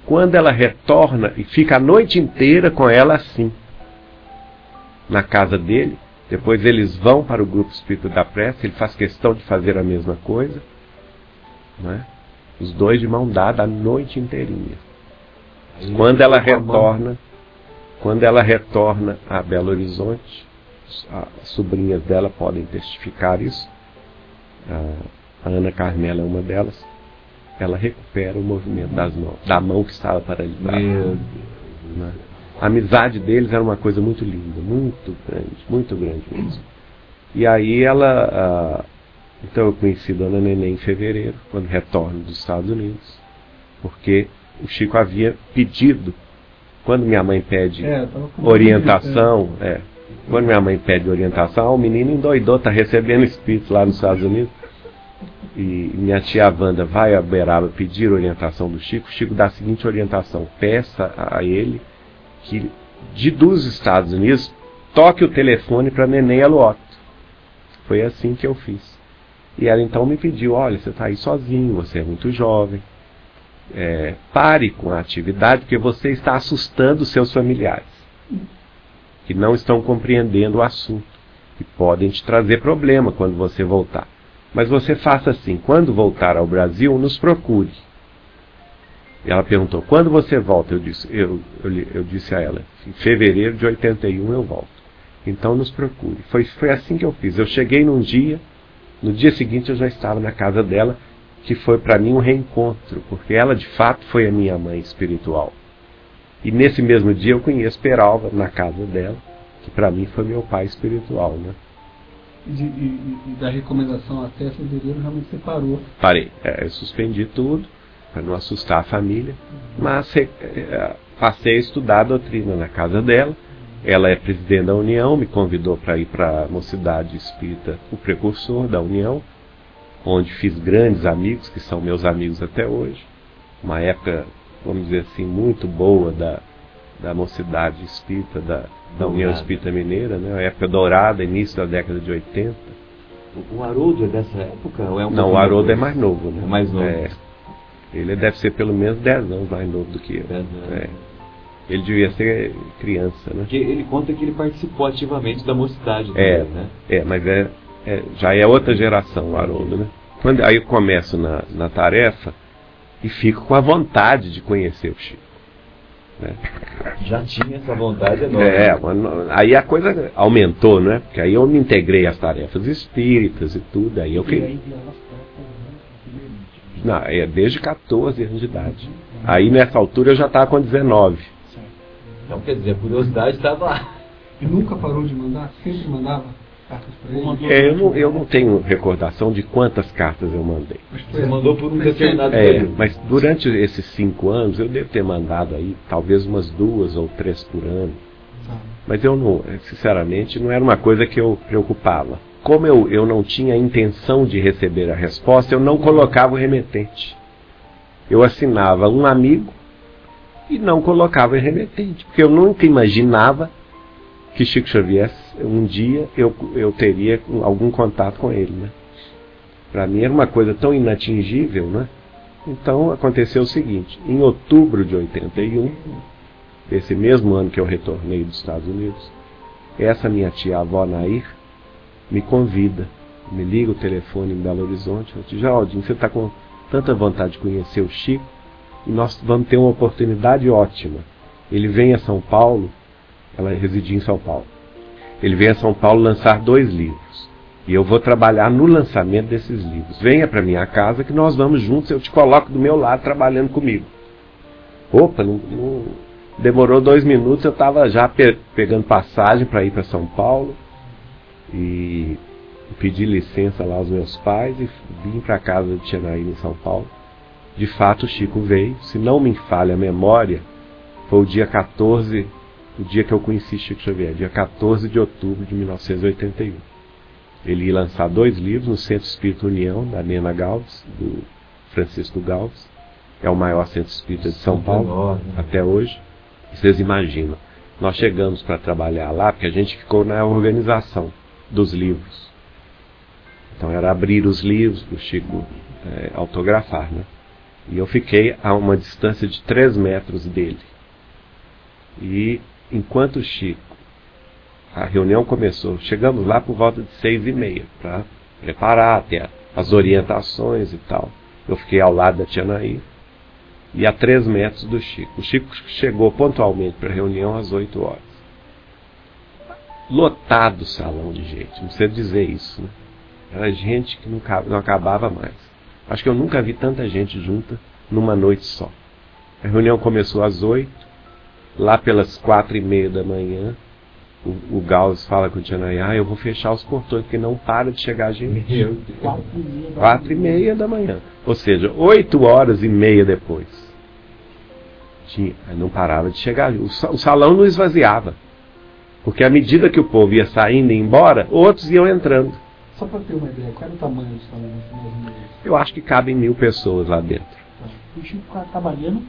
Quando ela retorna e fica a noite inteira com ela assim, na casa dele, depois eles vão para o grupo Espírito da Prece, ele faz questão de fazer a mesma coisa, né? os dois de mão dada a noite inteirinha. Aí Quando ela retorna, quando ela retorna a Belo Horizonte, as sobrinhas dela podem testificar isso. A Ana Carmela é uma delas. Ela recupera o movimento das mãos, da mão que estava paralisada. Né? A amizade deles era uma coisa muito linda, muito grande, muito grande mesmo. E aí ela. então eu conheci Dona Neném em fevereiro, quando retorno dos Estados Unidos, porque o Chico havia pedido, quando minha mãe pede é, orientação, é, quando minha mãe pede orientação, o menino endoidou, está recebendo espírito lá nos Estados Unidos. E minha tia Wanda vai a Beraba pedir orientação do Chico. O Chico dá a seguinte orientação: peça a ele que, de dos Estados Unidos, toque o telefone para Neném Aluoto. Foi assim que eu fiz. E ela então me pediu: olha, você está aí sozinho, você é muito jovem. É, pare com a atividade, porque você está assustando seus familiares que não estão compreendendo o assunto e podem te trazer problema quando você voltar. Mas você faça assim: quando voltar ao Brasil, nos procure. E ela perguntou: quando você volta? Eu disse, eu, eu, eu disse a ela: em fevereiro de 81 eu volto. Então nos procure. Foi, foi assim que eu fiz. Eu cheguei num dia, no dia seguinte eu já estava na casa dela, que foi para mim um reencontro, porque ela de fato foi a minha mãe espiritual. E nesse mesmo dia eu conheço Peralva na casa dela, que para mim foi meu pai espiritual, né? E, e, e, da recomendação até fevereiro realmente você parou? Parei. É, eu suspendi tudo para não assustar a família, mas é, passei a estudar a doutrina na casa dela. Ela é presidente da União, me convidou para ir para a Mocidade Espírita, o precursor da União, onde fiz grandes amigos, que são meus amigos até hoje. Uma época vamos dizer assim, muito boa da, da mocidade espírita, da, da União Espírita Mineira, né? a época dourada, início da década de 80. O Haroldo é dessa época? Ou é um Não, o Haroldo é mais novo. Né? É mais novo. É, ele deve ser pelo menos 10 anos mais novo do que eu. É. Ele devia ser criança, né? Porque ele conta que ele participou ativamente da mocidade é, né? É, mas é, é, já é outra geração o Haroldo, né? Quando, aí eu começo na, na tarefa, e fico com a vontade de conhecer o Chico. Né? Já tinha essa vontade enorme. É, aí a coisa aumentou, né? Porque aí eu me integrei às tarefas espíritas e tudo, aí eu queria. Não, é desde 14 anos de idade. Aí nessa altura eu já estava com 19. Então quer dizer, a curiosidade estava lá. E nunca parou de mandar? Sempre mandava? cartas para ele? É, eu, não, eu não tenho recordação de quantas cartas eu mandei. Você mandou por um determinado é, período. Mas durante esses cinco anos eu devo ter mandado aí talvez umas duas ou três por ano. Tá. Mas eu não, sinceramente, não era uma coisa que eu preocupava. Como eu, eu não tinha intenção de receber a resposta, eu não colocava o remetente. Eu assinava um amigo e não colocava o remetente, porque eu nunca imaginava que Chico Xavier, um dia eu, eu teria algum contato com ele. Né? Para mim era uma coisa tão inatingível. Né? Então aconteceu o seguinte: em outubro de 81, esse mesmo ano que eu retornei dos Estados Unidos, essa minha tia avó Nair me convida, me liga o telefone em Belo Horizonte. Eu digo, Geraldinho, você está com tanta vontade de conhecer o Chico e nós vamos ter uma oportunidade ótima. Ele vem a São Paulo ela residia em São Paulo. Ele veio a São Paulo lançar dois livros. E eu vou trabalhar no lançamento desses livros. Venha para minha casa que nós vamos juntos, eu te coloco do meu lado trabalhando comigo. Opa, não, não... demorou dois minutos, eu estava já pe pegando passagem para ir para São Paulo. E pedi licença lá aos meus pais e vim para casa de Tianaí em São Paulo. De fato, o Chico veio. Se não me falha a memória, foi o dia 14 o dia que eu conheci Chico Xavier, dia 14 de outubro de 1981. Ele ia lançar dois livros no Centro Espírita União, da Nena Galves, do Francisco Galves. É o maior centro espírita de São Paulo até hoje. Vocês imaginam. Nós chegamos para trabalhar lá porque a gente ficou na organização dos livros. Então era abrir os livros para o Chico é, autografar, né? E eu fiquei a uma distância de 3 metros dele. E enquanto Chico, a reunião começou, chegamos lá por volta de seis e meia para preparar até as orientações e tal. Eu fiquei ao lado da Tia e a três metros do Chico. O Chico chegou pontualmente para a reunião às oito horas. Lotado o salão de gente. Não precisa dizer isso, né? Era gente que não, não acabava mais. Acho que eu nunca vi tanta gente junta numa noite só. A reunião começou às oito, lá pelas quatro e meia da manhã, o, o Gauss fala com o Tianai, ah, eu vou fechar os portões, porque não para de chegar gente. Quatro e meia da manhã. Ou seja, oito horas e meia depois. Tinha, não parava de chegar. O, o salão não esvaziava. Porque à medida que o povo ia saindo e embora, outros iam entrando. Só para ter uma ideia, qual era o tamanho do salão? Eu acho que cabem mil pessoas lá dentro. O Chico trabalhando?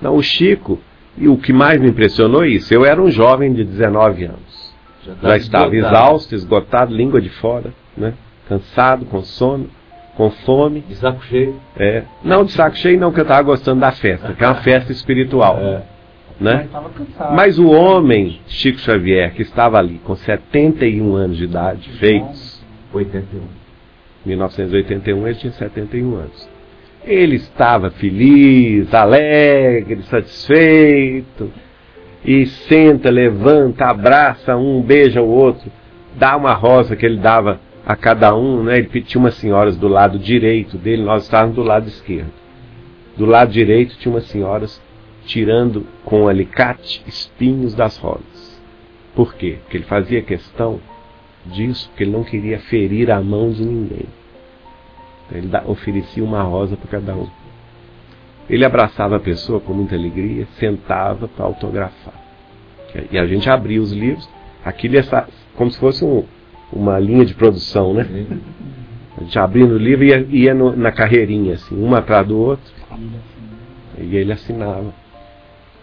Não, o Chico, e o que mais me impressionou é isso. Eu era um jovem de 19 anos. Já, Já estava esgotado. exausto, esgotado, língua de fora, né? cansado, com sono, com fome. De saco cheio? É. Não de saco cheio, não, que eu estava gostando da festa, que é uma festa espiritual. É. Né? Mas o homem, Chico Xavier, que estava ali com 71 anos de idade, feitos. 81. 1981 ele tinha 71 anos. Ele estava feliz, alegre, satisfeito, e senta, levanta, abraça um, beija o outro, dá uma rosa que ele dava a cada um, né? Ele tinha umas senhoras do lado direito dele, nós estávamos do lado esquerdo. Do lado direito tinha umas senhoras tirando com alicate espinhos das rosas. Por quê? Porque ele fazia questão disso, porque ele não queria ferir a mão de ninguém. Então ele oferecia uma rosa para cada um. Ele abraçava a pessoa com muita alegria, sentava para autografar. E a gente abria os livros, aquilo ia como se fosse um, uma linha de produção, né? A gente abrindo o livro e ia, ia no, na carreirinha, assim, um atrás do outro. E ele assinava.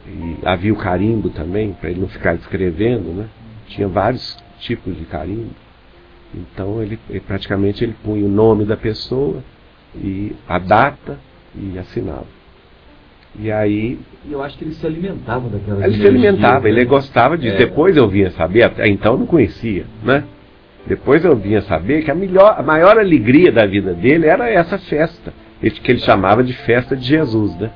E havia o carimbo também, para ele não ficar escrevendo, né? Tinha vários tipos de carimbo. Então ele, ele, praticamente ele punha o nome da pessoa e a data e assinava. E aí. Eu acho que ele se alimentava daquela. Ele se alimentava, né? ele gostava disso. É. Depois eu vinha saber, até então eu não conhecia, né? Depois eu vinha saber que a, melhor, a maior alegria da vida dele era essa festa, que ele chamava de festa de Jesus, né?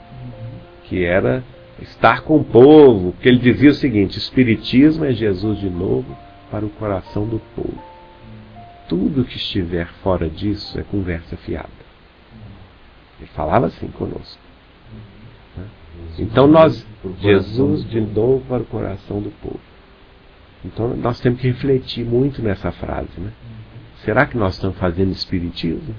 Que era estar com o povo, que ele dizia o seguinte: Espiritismo é Jesus de novo para o coração do povo. Tudo que estiver fora disso é conversa fiada. Ele falava assim conosco. Né? Então nós, Jesus de novo para o coração do povo. Então nós temos que refletir muito nessa frase, né? Será que nós estamos fazendo espiritismo?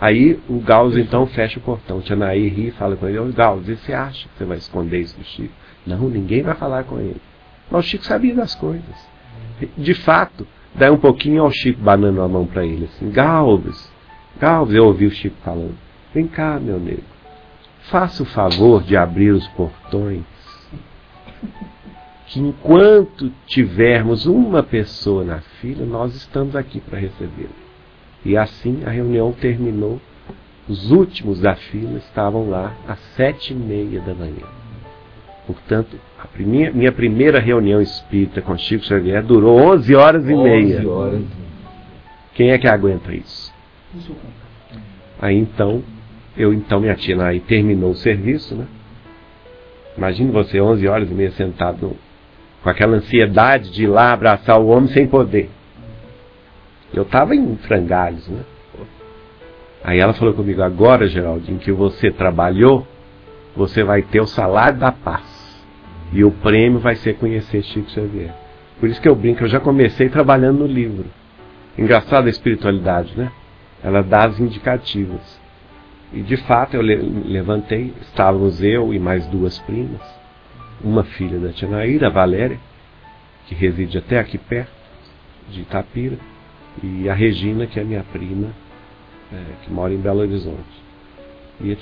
Aí o Gauss então fecha o portão. Tianaí ri e fala com ele: Ô Gauss, e você acha que você vai esconder isso do Chico? Não, ninguém vai falar com ele. Mas o Chico sabia das coisas. De fato, daí um pouquinho ao Chico banando a mão para ele, assim: Galves, Galves, eu ouvi o Chico falando: Vem cá, meu nego, faça o favor de abrir os portões. Que enquanto tivermos uma pessoa na fila, nós estamos aqui para recebê-lo. E assim a reunião terminou. Os últimos da fila estavam lá às sete e meia da manhã. Portanto, a primeira, minha primeira reunião espírita com Chico Xavier durou 11 horas e meia. Horas. Quem é que aguenta isso? Aí então, eu então minha tia aí terminou o serviço, né? Imagine você 11 horas e meia sentado com aquela ansiedade de ir lá abraçar o homem sem poder. Eu estava em frangalhos, né? Aí ela falou comigo, agora, Geraldinho, que você trabalhou, você vai ter o salário da paz. E o prêmio vai ser conhecer Chico Xavier. Por isso que eu brinco, eu já comecei trabalhando no livro. Engraçado a espiritualidade, né? Ela dá as indicativas. E de fato eu levantei, estávamos eu e mais duas primas, uma filha da Tia Naíra, a Valéria, que reside até aqui perto, de Itapira, e a Regina, que é minha prima, é, que mora em Belo Horizonte. E a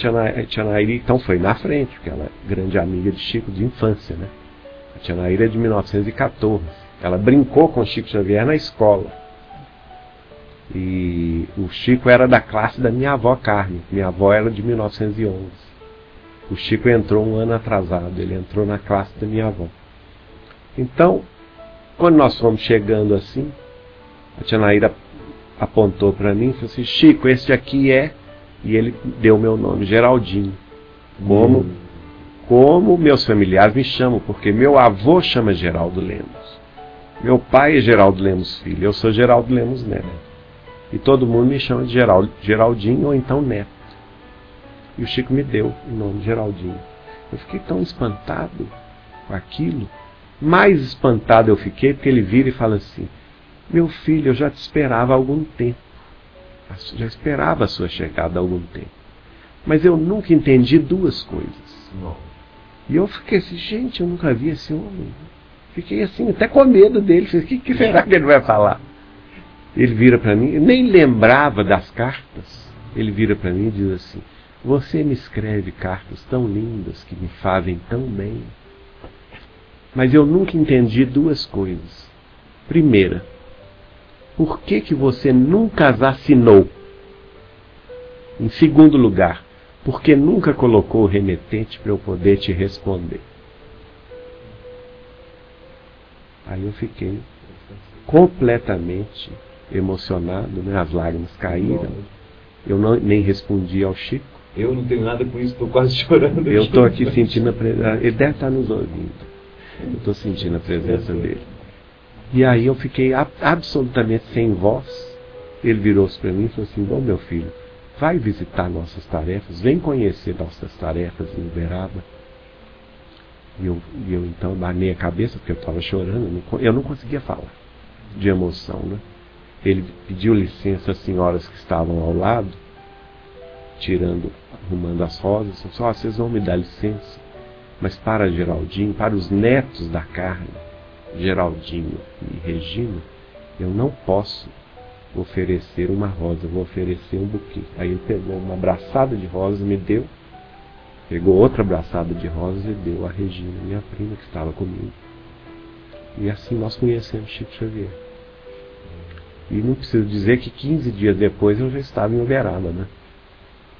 Tia Nairi, então, foi na frente, porque ela é grande amiga de Chico de infância, né? A Tia Nairi é de 1914. Ela brincou com Chico Xavier na escola. E o Chico era da classe da minha avó Carmen. Minha avó era de 1911. O Chico entrou um ano atrasado, ele entrou na classe da minha avó. Então, quando nós fomos chegando assim, a tia Naíra apontou para mim e falou assim: Chico, esse aqui é. E ele deu meu nome, Geraldinho. Como, hum. como meus familiares me chamam, porque meu avô chama Geraldo Lemos. Meu pai é Geraldo Lemos Filho, eu sou Geraldo Lemos Neto. E todo mundo me chama de Geraldo, Geraldinho ou então Neto. E o Chico me deu o nome Geraldinho. Eu fiquei tão espantado com aquilo. Mais espantado eu fiquei porque ele vira e fala assim: Meu filho, eu já te esperava há algum tempo. Já esperava a sua chegada há algum tempo. Mas eu nunca entendi duas coisas. Não. E eu fiquei assim, gente, eu nunca vi esse homem. Fiquei assim, até com medo dele. O que, que será que ele vai falar? Ele vira para mim, nem lembrava das cartas. Ele vira para mim e diz assim: Você me escreve cartas tão lindas que me fazem tão bem. Mas eu nunca entendi duas coisas. Primeira, por que, que você nunca as assinou? Em segundo lugar, por que nunca colocou o remetente para eu poder te responder? Aí eu fiquei completamente emocionado, né? as lágrimas caíram. Eu não, nem respondi ao Chico. Eu não tenho nada com isso, estou quase chorando. Eu estou aqui sentindo a presença. Ele deve estar nos ouvindo. Eu estou sentindo a presença dele. E aí eu fiquei absolutamente sem voz. Ele virou-se para mim e falou assim: Bom, meu filho, vai visitar nossas tarefas, vem conhecer nossas tarefas em Uberaba. E eu, e eu então banei a cabeça, porque eu estava chorando, eu não, eu não conseguia falar de emoção. Né? Ele pediu licença às senhoras que estavam ao lado, tirando, arrumando as rosas, falou assim, oh, vocês vão me dar licença, mas para Geraldinho, para os netos da carne, Geraldinho e Regina, eu não posso oferecer uma rosa, vou oferecer um buquê. Aí ele pegou uma abraçada de rosas, me deu, pegou outra abraçada de rosas e deu a Regina, minha prima, que estava comigo. E assim nós conhecemos Chico Xavier. E não preciso dizer que 15 dias depois eu já estava em Uberaba, né?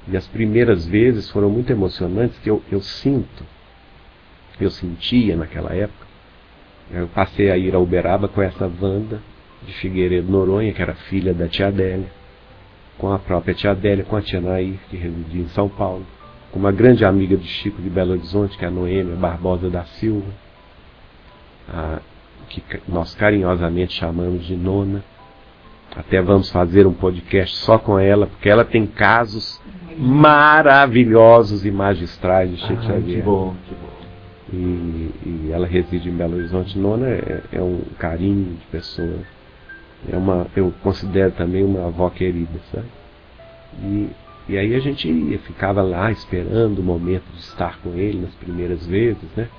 E as primeiras vezes foram muito emocionantes, que eu, eu sinto, eu sentia naquela época. Eu passei a ir a Uberaba com essa Wanda, de Figueiredo Noronha, que era filha da tia Adélia, com a própria tia Adélia, com a tia Nair, que residia em São Paulo, com uma grande amiga de Chico de Belo Horizonte, que é a Noêmia Barbosa da Silva, a, que nós carinhosamente chamamos de Nona. Até vamos fazer um podcast só com ela, porque ela tem casos maravilhosos e magistrais de Chico ah, Xavier. Que bom, que bom. E, e, ela reside em Belo Horizonte. Nona é, é um carinho de pessoa é uma, eu considero também uma avó querida, sabe? E, e aí a gente ia, ficava lá esperando o momento de estar com ele nas primeiras vezes, né?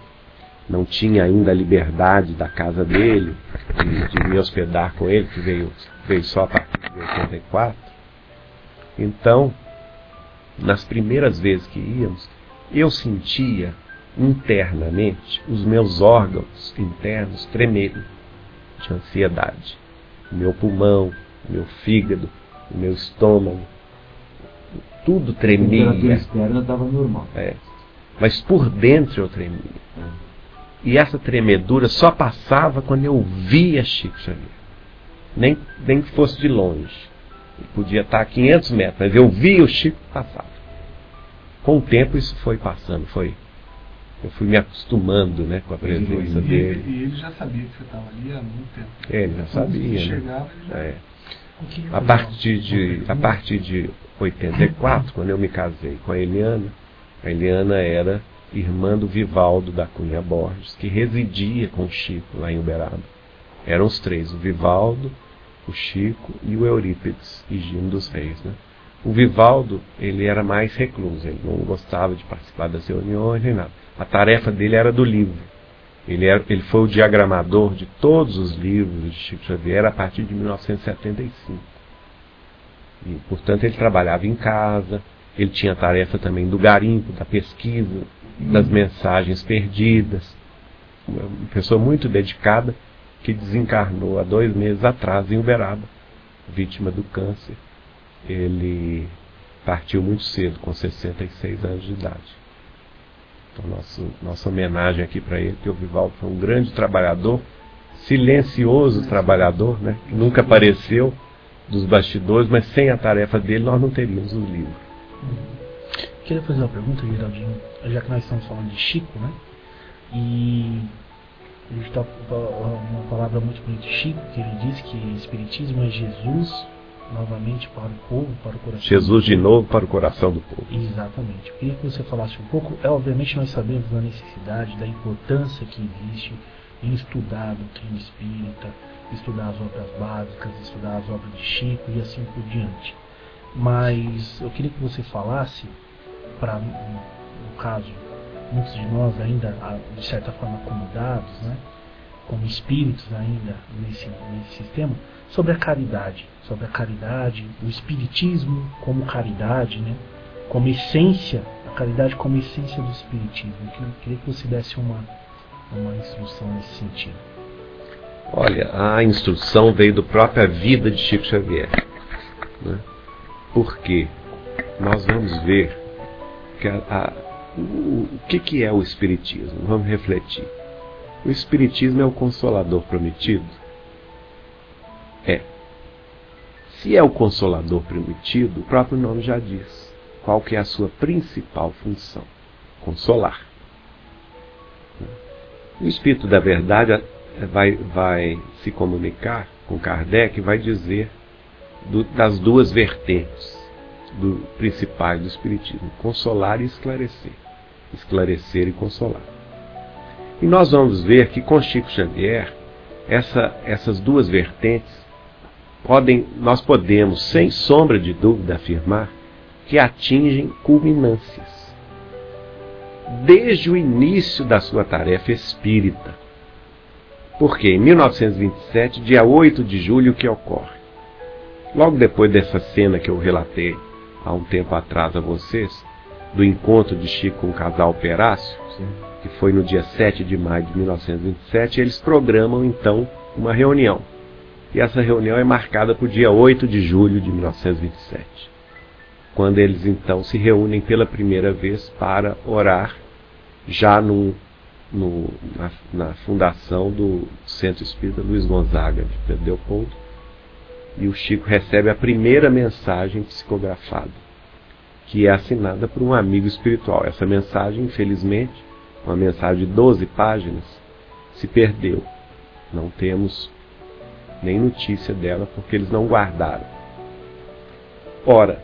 Não tinha ainda a liberdade da casa dele, de, de me hospedar com ele, que veio, veio só a partir de 84. Então, nas primeiras vezes que íamos, eu sentia internamente os meus órgãos internos tremerem de ansiedade meu pulmão, meu fígado, meu estômago, tudo tremia. A temperatura externa estava normal. É. Mas por dentro eu tremia. E essa tremedura só passava quando eu via Chico Xavier. Nem, nem que fosse de longe. Ele podia estar a 500 metros, mas eu via o Chico passar. Com o tempo isso foi passando, foi eu fui me acostumando né, com a presença e, dele. E ele já sabia que você estava ali há muito tempo. É, ele já sabia. Chegava, né? já... É. A partir de a partir de 84, quando eu me casei com a Eliana, a Eliana era irmã do Vivaldo da Cunha Borges, que residia com o Chico lá em Uberaba. Eram os três, o Vivaldo, o Chico e o Eurípides, Higino dos Reis. Né? O Vivaldo, ele era mais recluso, ele não gostava de participar das reuniões nem nada. A tarefa dele era do livro. Ele, era, ele foi o diagramador de todos os livros de Chico Xavier a partir de 1975. E, portanto, ele trabalhava em casa, ele tinha a tarefa também do garimpo, da pesquisa, das mensagens perdidas. Uma pessoa muito dedicada que desencarnou há dois meses atrás em Uberaba, vítima do câncer. Ele partiu muito cedo, com 66 anos de idade. Então, nosso, nossa homenagem aqui para ele, que o Vivaldo foi um grande trabalhador, silencioso trabalhador, né? nunca apareceu dos bastidores, mas sem a tarefa dele nós não teríamos o livro. Queria fazer uma pergunta, Geraldinho, já que nós estamos falando de Chico, né? E tá, uma palavra muito bonita de Chico, que ele diz que Espiritismo é Jesus novamente para o povo, para o coração. Jesus de novo para o coração do povo. Exatamente. Eu queria que você falasse um pouco. É, obviamente, nós sabemos da necessidade, da importância que existe em estudar a doutrina espírita, estudar as obras básicas, estudar as obras de Chico e assim por diante. Mas eu queria que você falasse, para, no caso, muitos de nós ainda, de certa forma, acomodados, né, como espíritos ainda nesse, nesse sistema, sobre a caridade, sobre a caridade, o espiritismo como caridade, né? como essência, a caridade como essência do espiritismo. Eu queria que você desse uma, uma instrução nesse sentido. Olha, a instrução veio da própria vida de Chico Xavier. Né? Porque nós vamos ver que a, a, o, o que, que é o Espiritismo. Vamos refletir. O Espiritismo é o consolador prometido Se é o consolador permitido, o próprio nome já diz qual que é a sua principal função: consolar. O Espírito da Verdade vai, vai se comunicar com Kardec e vai dizer do, das duas vertentes do, principais do Espiritismo: consolar e esclarecer. Esclarecer e consolar. E nós vamos ver que com Chico Xavier, essa, essas duas vertentes podem, nós podemos, sem sombra de dúvida, afirmar que atingem culminâncias. Desde o início da sua tarefa espírita. Porque em 1927, dia 8 de julho, o que ocorre? Logo depois dessa cena que eu relatei há um tempo atrás a vocês, do encontro de Chico com o casal Perácio, que foi no dia 7 de maio de 1927, eles programam então uma reunião e essa reunião é marcada para o dia 8 de julho de 1927, quando eles então se reúnem pela primeira vez para orar, já no, no, na, na, fundação do Centro Espírita Luiz Gonzaga de Pedro Leopoldo. E o Chico recebe a primeira mensagem psicografada, que é assinada por um amigo espiritual. Essa mensagem, infelizmente, uma mensagem de 12 páginas, se perdeu. Não temos nem notícia dela, porque eles não guardaram. Ora,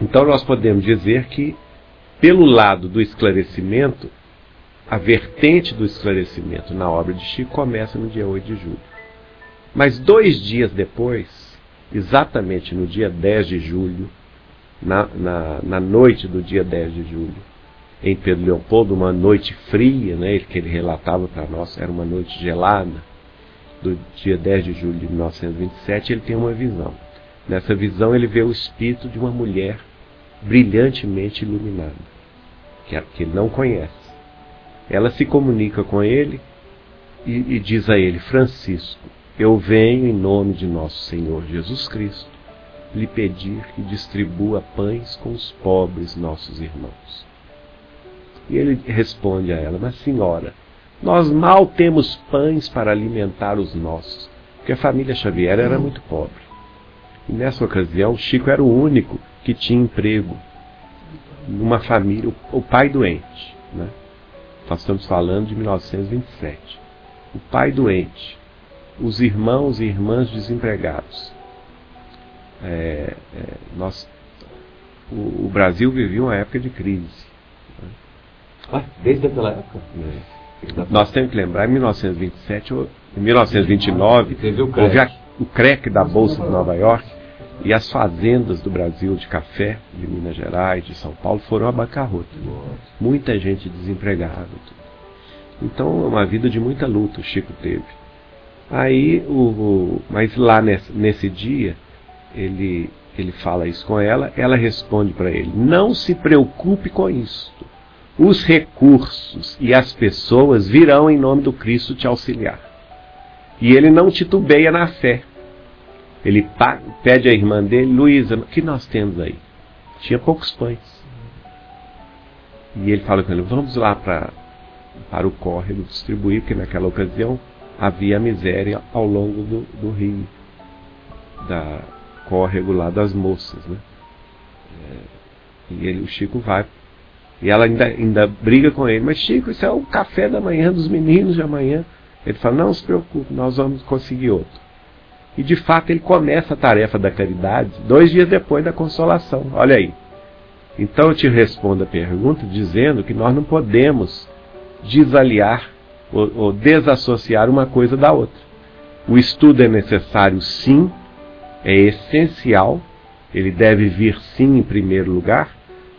então nós podemos dizer que, pelo lado do esclarecimento, a vertente do esclarecimento na obra de Chico começa no dia 8 de julho. Mas dois dias depois, exatamente no dia 10 de julho, na, na, na noite do dia 10 de julho, em Pedro Leopoldo, uma noite fria, né, que ele relatava para nós, era uma noite gelada, do dia 10 de julho de 1927, ele tem uma visão. Nessa visão, ele vê o espírito de uma mulher brilhantemente iluminada, que, ele não conhece. Ela se comunica com ele e, e diz a ele: Francisco, eu venho em nome de nosso Senhor Jesus Cristo lhe pedir que distribua pães com os pobres nossos irmãos. E ele responde a ela: Mas senhora, nós mal temos pães para alimentar os nossos, porque a família Xavier era muito pobre. E nessa ocasião, Chico era o único que tinha emprego numa família, o pai doente. Né? Nós estamos falando de 1927. O pai doente, os irmãos e irmãs desempregados. É, é, nós, o, o, Brasil vivia uma época de crise. Né? Ah, desde aquela época? É. Nós temos que lembrar, em 1927, em 1929, houve a, o crack da Bolsa de Nova York e as fazendas do Brasil de café, de Minas Gerais, de São Paulo, foram à bancarrota. Muita gente desempregada. Então, uma vida de muita luta o Chico teve. Aí, o, o mas lá nesse, nesse dia, ele, ele fala isso com ela, ela responde para ele: Não se preocupe com isso os recursos e as pessoas virão em nome do Cristo te auxiliar. E ele não titubeia na fé. Ele pede à irmã dele, Luísa, o que nós temos aí? Tinha poucos pães. E ele fala com ele, vamos lá pra, para o córrego distribuir, porque naquela ocasião havia miséria ao longo do, do rio, da córrego lá das moças. Né? É, e ele, o Chico vai e ela ainda, ainda briga com ele. Mas, Chico, isso é o café da manhã dos meninos de amanhã. Ele fala: não se preocupe, nós vamos conseguir outro. E de fato ele começa a tarefa da caridade dois dias depois da consolação. Olha aí. Então eu te respondo a pergunta dizendo que nós não podemos desaliar ou, ou desassociar uma coisa da outra. O estudo é necessário sim, é essencial, ele deve vir sim em primeiro lugar,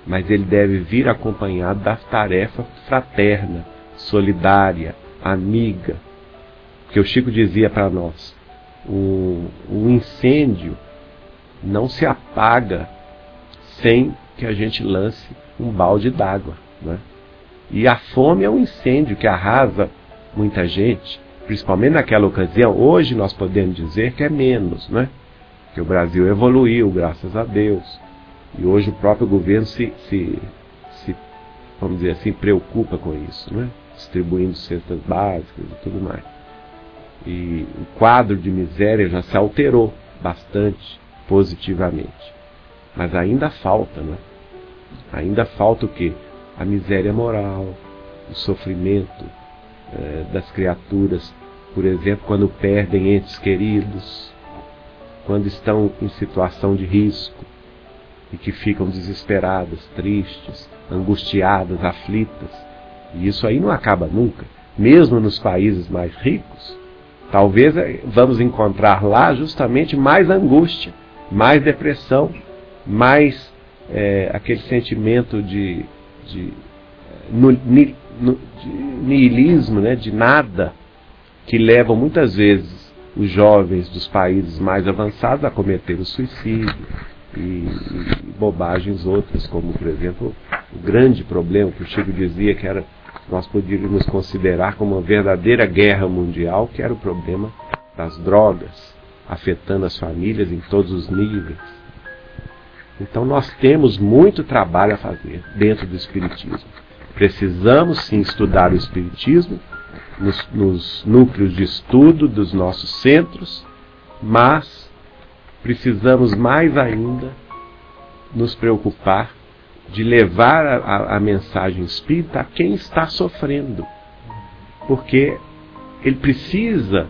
mas ele deve vir acompanhado da tarefa fraterna, solidária, amiga. Que o Chico dizia para nós: o incêndio não se apaga sem que a gente lance um balde d'água. Né? E a fome é um incêndio que arrasa muita gente, principalmente naquela ocasião. Hoje nós podemos dizer que é menos, né? que o Brasil evoluiu, graças a Deus. E hoje o próprio governo se, se, se vamos dizer assim, preocupa com isso, né? distribuindo cestas básicas e tudo mais. E o quadro de miséria já se alterou bastante positivamente. Mas ainda falta, né? Ainda falta o quê? A miséria moral, o sofrimento é, das criaturas, por exemplo, quando perdem entes queridos, quando estão em situação de risco e que ficam desesperadas, tristes, angustiadas, aflitas. E isso aí não acaba nunca. Mesmo nos países mais ricos, talvez eh, vamos encontrar lá justamente mais angústia, mais depressão, mais é, aquele sentimento de, de, no, de né, de nada, que levam muitas vezes os jovens dos países mais avançados a cometer o suicídio e, e, bobagens outras, como por exemplo o grande problema que o Chico dizia que era nós poderíamos considerar como uma verdadeira guerra mundial, que era o problema das drogas, afetando as famílias em todos os níveis. Então nós temos muito trabalho a fazer dentro do Espiritismo. Precisamos sim estudar o Espiritismo nos, nos núcleos de estudo dos nossos centros, mas precisamos mais ainda nos preocupar de levar a, a, a, mensagem espírita a quem está sofrendo. Porque ele precisa,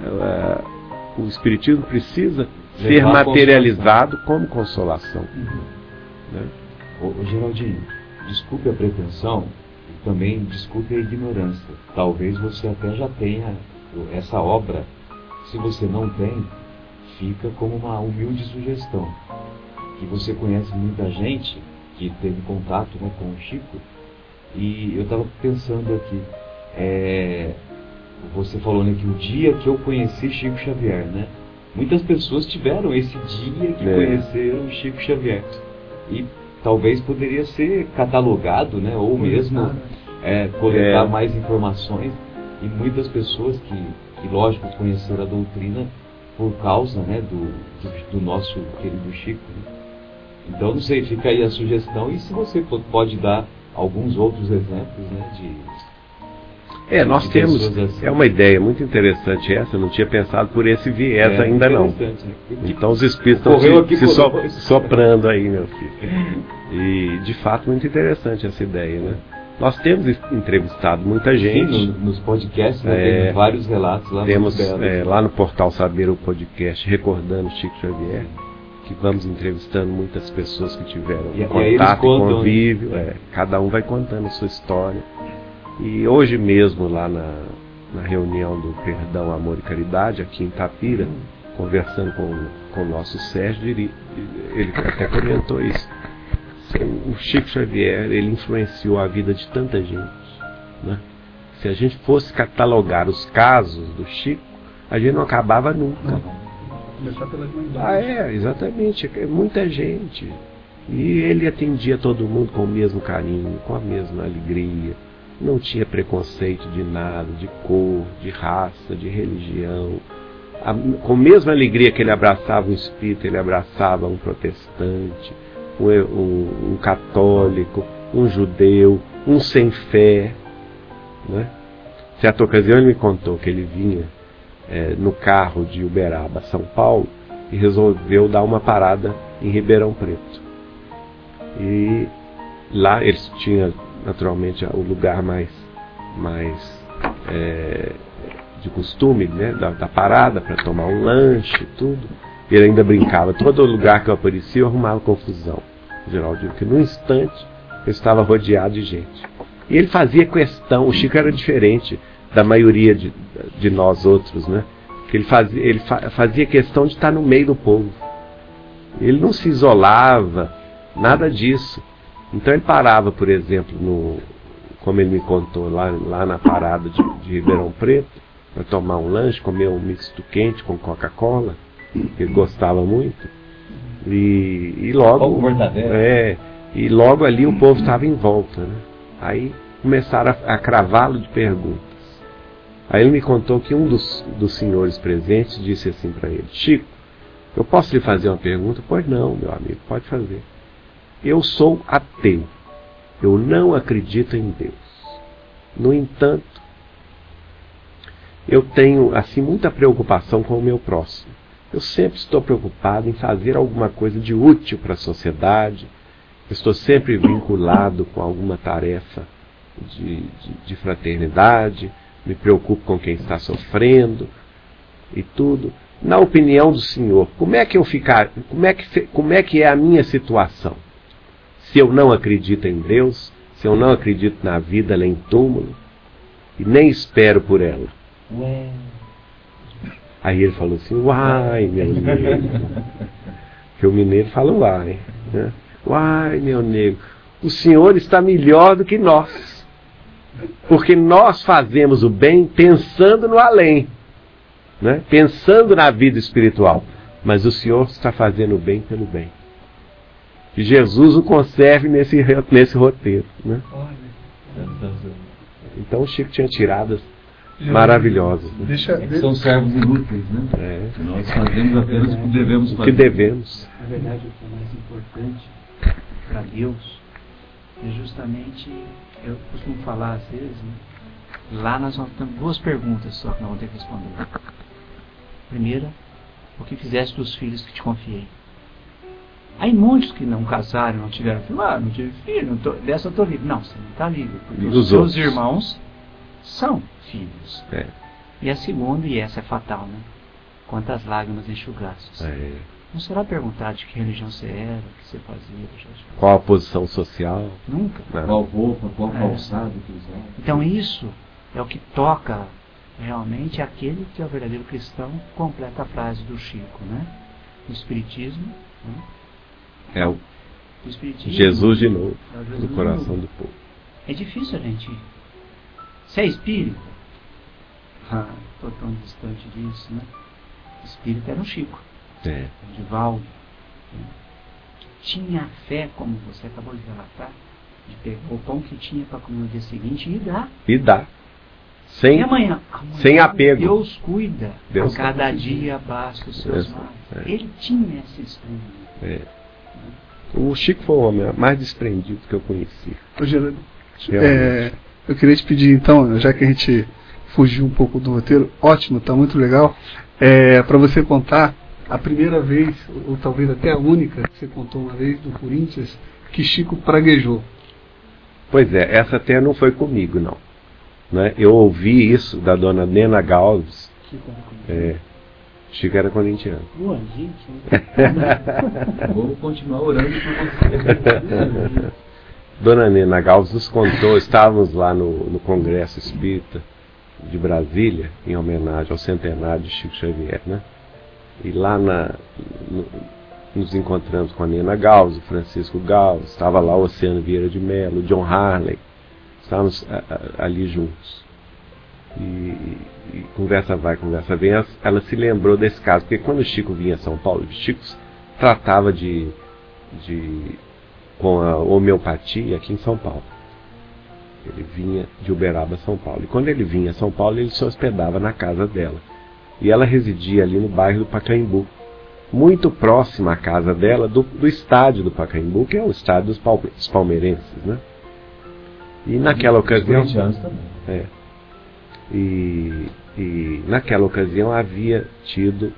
uh, o Espiritismo precisa ser materializado como consolação. Uhum. Né? Ô, Geraldinho, desculpe a pretensão, também desculpe a ignorância. Talvez você até já tenha essa obra. Se você não tem, fica como uma humilde sugestão. Que você conhece muita gente que teve contato né, com o Chico. E eu estava pensando aqui, é, você falou né, que o dia que eu conheci Chico Xavier, né? Muitas pessoas tiveram esse dia que é. conheceram Chico Xavier. E talvez poderia ser catalogado, né? Ou mesmo é, coletar é. mais informações. E muitas pessoas que, que, lógico, conheceram a doutrina por causa né, do, do, nosso querido Chico. Né? Então, não sei, fica aí a sugestão. E se você pode dar alguns outros exemplos né, de. É, nós temos. Assim. É uma ideia muito interessante essa, eu não tinha pensado por esse viés é, ainda não. Né? Então os espíritos estão se, se so, soprando aí, meu filho. E de fato muito interessante essa ideia, né? Nós temos entrevistado muita gente. Sim, nos podcasts, né, é, vários relatos lá Temos é, lá no portal Saber o Podcast, recordando Chico Xavier, que vamos entrevistando muitas pessoas que tiveram e, contato e, contam, convívio. Né? É, cada um vai contando a sua história. E hoje mesmo, lá na, na reunião do Perdão, Amor e Caridade, aqui em Tapira, conversando com, com o nosso Sérgio, ele, ele até comentou isso o Chico Xavier ele influenciou a vida de tanta gente. Né? Se a gente fosse catalogar os casos do Chico, a gente não acabava nunca. Começar pela Ah, é, exatamente. É muita gente. E ele atendia todo mundo com o mesmo carinho, com a mesma alegria. Não tinha preconceito de nada, de cor, de raça, de religião. A, com a mesma alegria que ele abraçava um espírito, ele abraçava um protestante um, um, católico, um judeu, um sem fé. Né? Certa ocasião ele me contou que ele vinha é, no carro de Uberaba, São Paulo, e resolveu dar uma parada em Ribeirão Preto. E lá eles tinham naturalmente o lugar mais, mais é, costume, né, da, da parada para tomar um lanche, tudo. Ele ainda brincava. Todo lugar que eu aparecia, eu arrumava confusão. Geraldinho, que no instante eu estava rodeado de gente. E ele fazia questão, o Chico era diferente da maioria de, de nós outros, né? Que ele fazia, ele fa, fazia questão de estar no meio do povo. Ele não se isolava, nada disso. Então ele parava, por exemplo, no, como ele me contou, lá, lá na parada de, de Ribeirão Preto, para tomar um lanche, comer um misto quente com Coca-Cola, ele gostava muito. E, e logo. É, e logo ali o povo estava em volta. Né? Aí começaram a, a cravá-lo de perguntas. Aí ele me contou que um dos, dos senhores presentes disse assim para ele: Chico, eu posso lhe fazer uma pergunta? Pois não, meu amigo, pode fazer. Eu sou ateu. Eu não acredito em Deus. No entanto, eu tenho assim muita preocupação com o meu próximo. Eu sempre estou preocupado em fazer alguma coisa de útil para a sociedade. estou sempre vinculado com alguma tarefa de, de, de fraternidade. Me preocupo com quem está sofrendo e tudo. Na opinião do Senhor, como é que eu ficar? Como é que, como é, que é a minha situação? Se eu não acredito em Deus, se eu não acredito na vida além túmulo, e nem espero por ela. Ué. Aí ele falou assim, uai, meu negro. que o mineiro fala uai. Né? Uai, meu negro, o Senhor está melhor do que nós. Porque nós fazemos o bem pensando no além. Né? Pensando na vida espiritual. Mas o Senhor está fazendo o bem pelo bem. Que Jesus o conserve nesse, nesse roteiro. Né? Então o Chico tinha tiradas maravilhosas. Né? Deixa, é são servos inúteis, né? É. Nós fazemos apenas o que devemos fazer. O que devemos. Na verdade, o que é mais importante para Deus é justamente, eu costumo falar às vezes, né? lá nós vamos ter duas perguntas só que nós vamos ter que responder. Primeira, o que fizeste dos filhos que te confiei? Aí muitos que não casaram, não tiveram filho, ah, não tive filho, não tô, dessa eu estou livre. Não, você não está livre, porque os seus outros. irmãos são filhos. É. E a segunda, e essa é fatal, né? Quantas lágrimas enxugastes. É. Não será perguntado de que religião você era, o que você fazia. Qual a posição social? Nunca. Não. Qual roupa, qual é. calçado que usava. Então isso é o que toca realmente aquele que é o verdadeiro cristão, completa a frase do Chico, né? O Espiritismo. Né? É o, o Espiritismo, Jesus de novo, é Jesus no coração do povo. É difícil a gente você é espírita? Ah, estou tão distante disso, né? Espírita era um Chico. É. Divaldo. Né? Tinha fé, como você acabou de relatar, de pegar o pão que tinha para comer no dia seguinte e dar. E dar. Sem, e amanhã? amanhã? Sem apego. Deus cuida. Deus cada dia basta os seus males. É. Ele tinha esse desprendimento. É. O Chico foi o homem mais desprendido que eu conheci. Ô, Gerando, é, eu queria te pedir então, já que a gente fugiu um pouco do roteiro, ótimo, está muito legal, é, para você contar a primeira vez, ou talvez até a única, que você contou uma vez do Corinthians, que Chico praguejou. Pois é, essa até não foi comigo, não. Né? Eu ouvi isso da dona Nena Galves. É, Chico era corintiano. Boa, gente. Vou continuar orando por você. Dona Nena Galves nos contou, estávamos lá no, no Congresso Espírita de Brasília, em homenagem ao centenário de Chico Xavier, né? E lá na, no, nos encontramos com a Nena Galves, o Francisco Galves, estava lá o Oceano Vieira de Mello, o John Harley, estávamos a, a, ali juntos. E, e, conversa vai, conversa vem, ela, ela, se lembrou desse caso, porque quando o Chico vinha a São Paulo, o Chico tratava de, de com a homeopatia aqui em São Paulo. Ele vinha de Uberaba, São Paulo. E quando ele vinha a São Paulo, ele se hospedava na casa dela. E ela residia ali no bairro do Pacaembu, muito próximo à casa dela do, do estádio do Pacaembu, que é o estádio dos, palme dos palmeirenses, né? E naquela ocasião. É. E, e naquela ocasião havia tido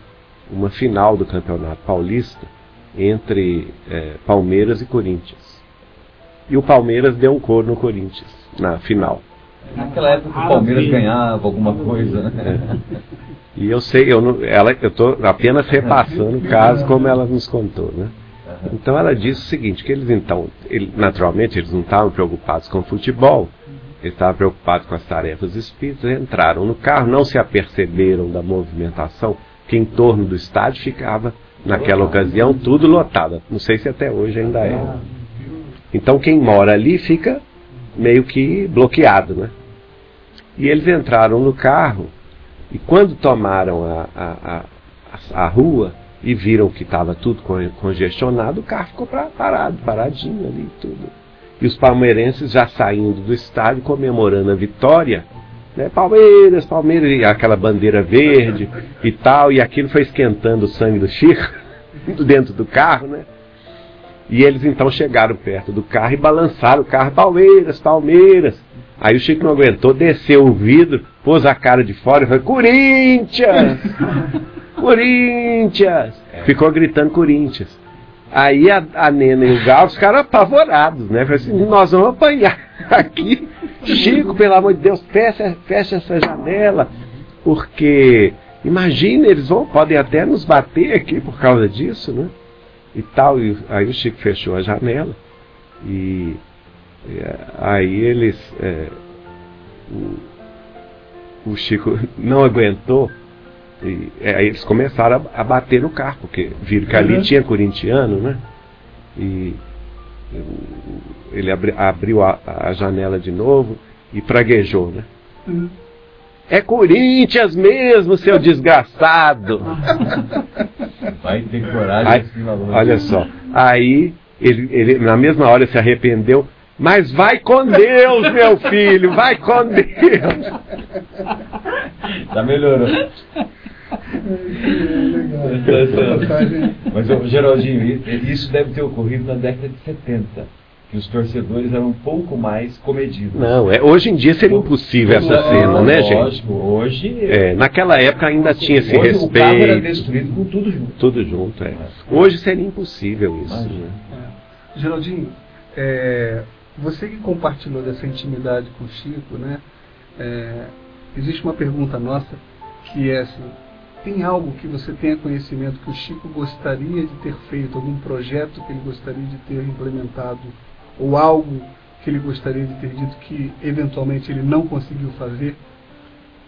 uma final do Campeonato Paulista entre é, Palmeiras e Corinthians. E o Palmeiras deu um cor no Corinthians, na final. Naquela época o Palmeiras ganhava alguma coisa, né? É. E eu sei, eu não, ela, eu estou apenas repassando o caso como ela nos contou, né? Então ela disse o seguinte, que eles então, ele, naturalmente eles não estavam preocupados com o futebol, eles estavam preocupados com as tarefas espíritas, entraram no carro, não se aperceberam da movimentação, que em torno do estádio ficava, naquela ocasião, tudo lotado. Não sei se até hoje ainda é. Então quem mora ali fica meio que bloqueado, né? E eles entraram no carro e quando tomaram a, a, a, a rua e viram que estava tudo congestionado, o carro ficou parado, paradinho ali tudo. E os palmeirenses já saindo do estádio comemorando a vitória, né? Palmeiras, Palmeiras, e aquela bandeira verde e tal, e aquilo foi esquentando o sangue do Chico dentro do carro, né? E eles então chegaram perto do carro e balançaram o carro, Palmeiras, Palmeiras. Aí o Chico não aguentou, desceu o vidro, pôs a cara de fora e falou: Corinthians! Corinthians! Ficou gritando Corinthians. Aí a, a Nena e o Galo ficaram apavorados, né? Falaram assim: nós vamos apanhar aqui. Chico, pelo amor de Deus, fecha, fecha essa janela, porque imagina, eles vão, podem até nos bater aqui por causa disso, né? E tal. E, aí o Chico fechou a janela e é, aí eles. É, o, o, Chico não aguentou. E é, aí eles começaram a, a, bater no carro, porque viram que ali uhum. tinha corintiano, né? E ele abri, abriu a, a, janela de novo e praguejou, né? Uhum. É Corinthians mesmo, seu desgraçado! Vai ter coragem aí, Olha só. Aí ele, ele, na mesma hora se arrependeu, mas vai com Deus, meu filho, vai com Deus. Já melhorou. Mas, Geraldinho, isso deve ter ocorrido na década de 70 que os torcedores eram um pouco mais comedidos. Não, é, hoje em dia seria impossível essa cena, né, gente? Lógico, hoje. É, naquela época ainda tinha esse hoje respeito. O carro era destruído com tudo junto. Tudo junto, é. Hoje seria impossível isso. Né? É. Geraldinho, é, você que compartilhou dessa intimidade com o Chico, né? É, existe uma pergunta nossa que é assim: tem algo que você tenha conhecimento que o Chico gostaria de ter feito, algum projeto que ele gostaria de ter implementado, ou algo que ele gostaria de ter dito que eventualmente ele não conseguiu fazer?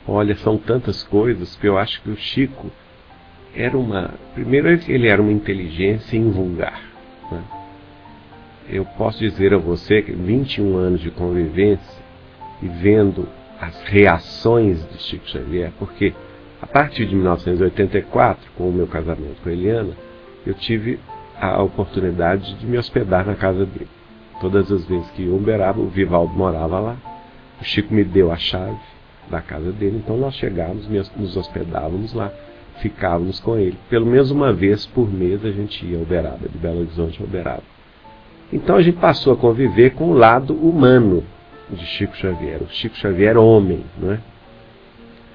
Olha, são tantas coisas que eu acho que o Chico era uma. Primeiro, ele era uma inteligência invulgar. Né? eu posso dizer a você que 21 anos de convivência e vendo as reações de Chico Xavier, porque a partir de 1984, com o meu casamento com a Eliana, eu tive a oportunidade de me hospedar na casa dele. Todas as vezes que eu Uberaba, o Vivaldo morava lá, o Chico me deu a chave da casa dele, então nós chegávamos, nos hospedávamos lá, ficávamos com ele. Pelo menos uma vez por mês a gente ia a Uberaba, de Belo Horizonte a Uberaba. Então a gente passou a conviver com o lado humano de Chico Xavier, o Chico Xavier homem, não é?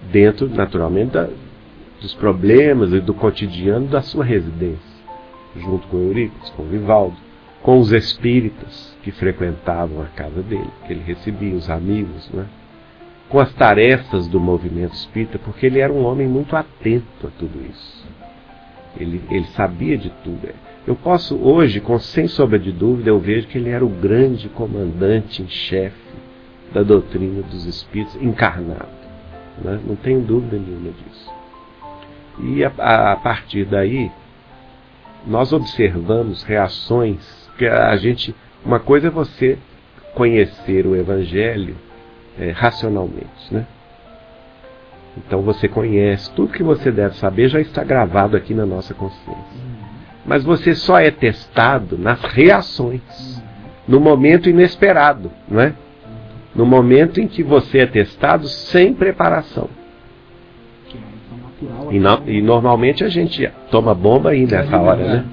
Dentro, naturalmente, da, dos problemas e do cotidiano da sua residência, junto com Euripides, com Vivaldo, com os espíritas que frequentavam a casa dele, que ele recebia, os amigos, né? com as tarefas do movimento espírita, porque ele era um homem muito atento a tudo isso. Ele, ele sabia de tudo. Eu posso hoje, com sem sombra de dúvida, eu vejo que ele era o grande comandante em chefe da doutrina dos espíritos encarnado. Né? Não tenho dúvida nenhuma disso. E a, a, a partir daí, nós observamos reações que a gente. Uma coisa é você conhecer o Evangelho é, racionalmente, né? Então você conhece, tudo que você deve saber já está gravado aqui na nossa consciência mas você só é testado nas reações, no momento inesperado, não é? No momento em que você é testado sem preparação. E, no, e normalmente a gente toma bomba aí nessa hora, né?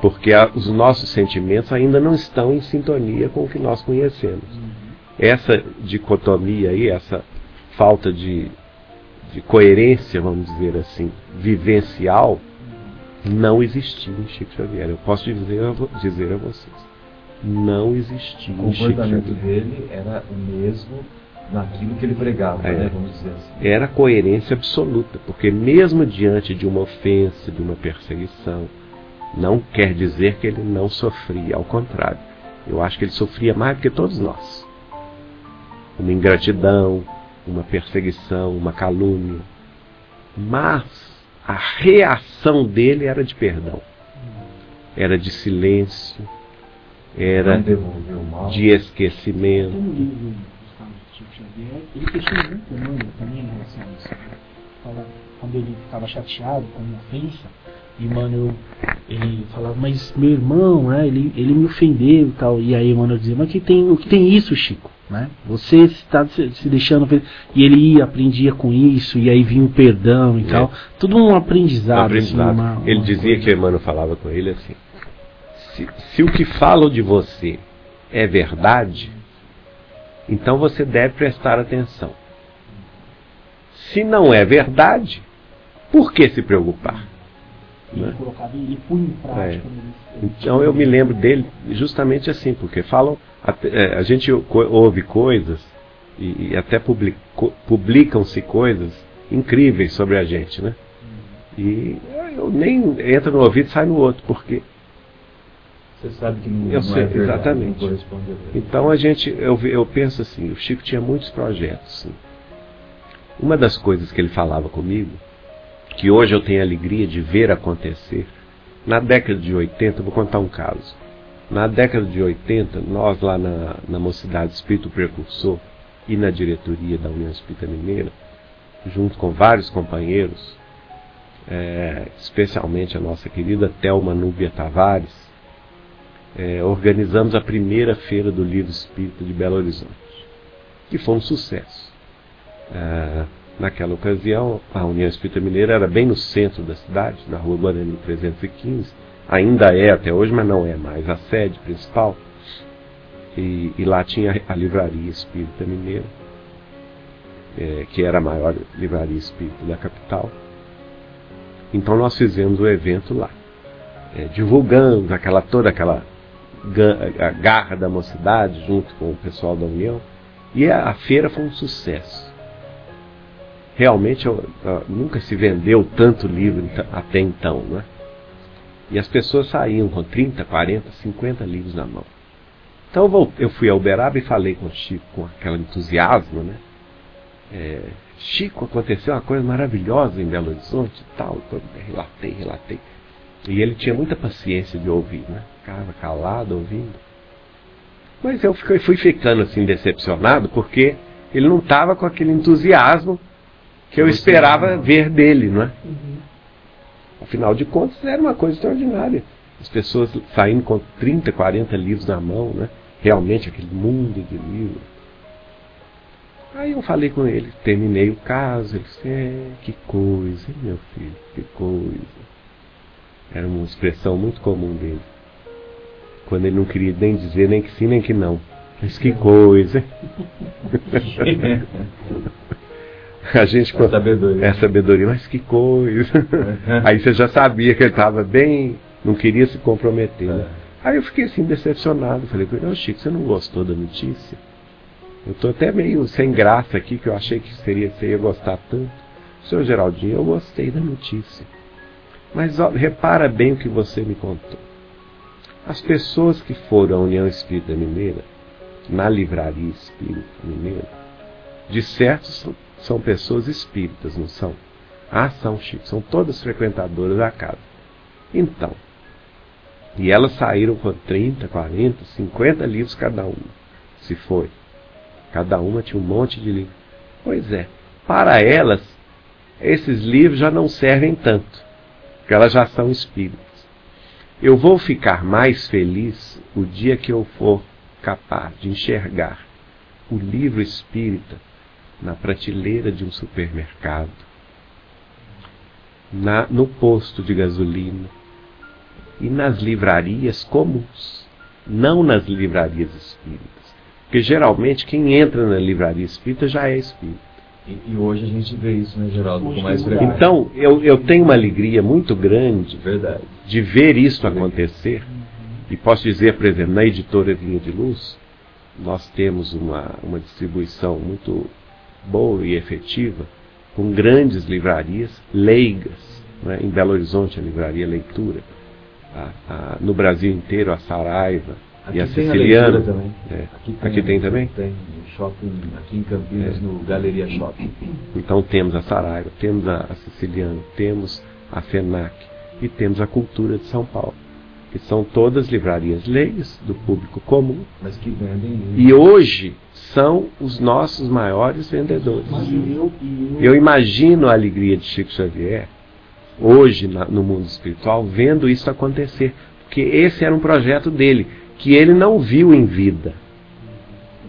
Porque a, os nossos sentimentos ainda não estão em sintonia com o que nós conhecemos. Essa dicotomia aí, essa falta de, de coerência, vamos dizer assim, vivencial, não existia em Chico Xavier. Eu posso dizer a, dizer a vocês. Não existia. O comportamento dele era o mesmo naquilo que ele pregava, É. né? Vamos dizer assim. Era coerência absoluta, porque mesmo diante de uma ofensa, de uma perseguição, não quer dizer que ele não sofria, ao contrário. Eu acho que ele sofria mais do que todos nós. Uma ingratidão, uma perseguição, uma calúnia. Mas a reação dele era de perdão. Era de silêncio, era de Tem esquecimento. um livro do Gustavo Chico Xavier, ele questionou muito Emmanuel também em relação a isso. né? Fala, quando ele ficava chateado com uma ofensa, Emmanuel, ele falava, mas meu irmão, né, ele, ele me ofendeu e tal. E aí Emmanuel dizia, mas que tem, o que tem isso, Chico? Né? Você está se, se deixando. ofen-" E ele ia, aprendia com isso, e aí vinha o perdão e É. tal. Tudo um aprendizado. aprendizado. Assim, uma- Ele uma dizia coisa. que o Emmanuel falava com ele assim: se, se o que falam de você é verdade, então você deve prestar atenção. Se não é verdade, por que se preocupar? Né? É. Então eu me lembro dele justamente assim, porque falam, até- é, a gente ouve coisas e, e até publicam-se coisas incríveis sobre a gente, né? E eu nem entra no ouvido e sai no outro, porque Você sabe que não, Eu não sei, é verdade, exatamente. não verdade. Então a gente, eu, eu penso assim, o Chico tinha muitos projetos. sim. Uma das coisas que ele falava comigo, que hoje eu tenho a alegria de ver acontecer, na década de 80, eu vou contar um caso. Na década de 80, nós lá na, na Mocidade Espírito Precursor e na diretoria da União Espírita Mineira, junto com vários companheiros, eh, especialmente a nossa querida Thelma Núbia Tavares, é, organizamos a primeira feira do livro espírita de Belo Horizonte, que foi um sucesso. Ah, naquela ocasião, a União Espírita Mineira era bem no centro da cidade, na rua Guarani 315, ainda é até hoje, mas não é mais a sede principal. E, e lá tinha a Livraria Espírita Mineira, é, que era a maior livraria espírita da capital. Então nós fizemos o evento lá, é, divulgando aquela toda aquela garra da mocidade junto com o pessoal da União. E a, a feira foi um sucesso. Realmente eu- eu- nunca se vendeu tanto livro até então, né? E as pessoas saíam com 30, 40, 50 livros na mão. Então eu, fui ao Uberaba e falei com o Chico com aquele entusiasmo, né? É, Chico, aconteceu uma coisa maravilhosa em Belo Horizonte e tal. Eu relatei, relatei. E ele tinha muita paciência de ouvir, né? Ficava calado ouvindo. Mas eu fui ficando assim decepcionado porque ele não estava com aquele entusiasmo que eu esperava ver dele, não é? Afinal de contas, era uma coisa extraordinária. As pessoas saindo com 30, 40 livros na mão, né? Realmente aquele mundo de livros. Aí eu falei com ele, terminei o caso, ele disse, é, que coisa, meu filho, que coisa. Era uma expressão muito comum dele. Quando ele não queria nem dizer nem que sim, nem que não. Mas que coisa. A gente A sabedoria. é sabedoria, mas que coisa. Aí você já sabia que ele estava bem, não queria se comprometer. Né? Aí eu fiquei assim decepcionado. Falei com ele, ô Chico, você não gostou da notícia? Eu estou até meio sem graça aqui, que eu achei que seria, você ia gostar tanto. Senhor Geraldinho, eu gostei da notícia. Mas ó, repara bem o que você me contou. As pessoas que foram à União Espírita Mineira, na Livraria Espírita Mineira, de certo são, são pessoas espíritas, não são? Ah, são, Chico, são todas frequentadoras da casa. Então, e elas saíram com 30, 40, 50 livros cada uma. Se foi. Cada uma tinha um monte de livros. Pois é, para elas, esses livros já não servem tanto, porque elas já são espíritas. Eu vou ficar mais feliz o dia que eu for capaz de enxergar o livro espírita na prateleira de um supermercado, na, no posto de gasolina e nas livrarias comuns, não nas livrarias espíritas. Porque geralmente quem entra na livraria espírita já é espírita. E, e hoje a gente vê isso, né, Geraldo, Hoje com mais lugar. frequência. Então, eu, eu tenho uma alegria muito grande Verdade. de ver isso acontecer E posso dizer, por exemplo, na editora Vinha de Luz, nós temos uma, uma distribuição muito boa e efetiva, com grandes livrarias leigas. Né? Em Belo Horizonte, a livraria Leitura. A, a, no Brasil inteiro, a Saraiva Aqui e a tem Siciliana. também. É. Aqui Aqui tem também? Tem, shopping, aqui em Campinas, É. no Galeria Shopping. Então temos a Saraiva, temos a, a Siciliana, temos a FENAC e temos a Cultura de São Paulo, que são todas livrarias leigas do público comum Mas que vendem e hoje são os nossos maiores vendedores. E eu, eu, Eu imagino a alegria de Chico Xavier hoje na- no mundo espiritual vendo isso acontecer, porque esse era um projeto dele que ele não viu em vida,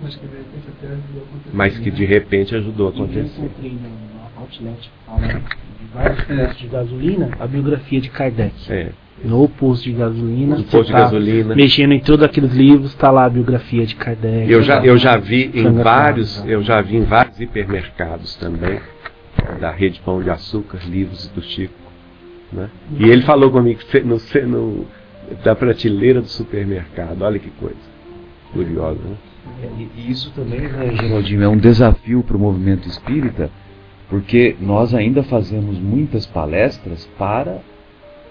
Mas que de repente até ajudou a acontecer, mas que de repente ajudou a eu acontecer. encontrei no, no Outlet que fala de vários postos de gasolina a biografia de Kardec. É, No posto de gasolina, posto de tá gasolina. mexendo em todos aqueles livros, está lá a biografia de Kardec. Eu já, eu já vi em vários, eu já vi em vários hipermercados também, da rede Pão de Açúcar, livros do Chico. Né? E ele falou comigo "Cê- no, no, da prateleira do supermercado. Olha que coisa curiosa. Né? E, e isso também, né, Geraldinho, é um desafio para o movimento espírita, porque nós ainda fazemos muitas palestras para,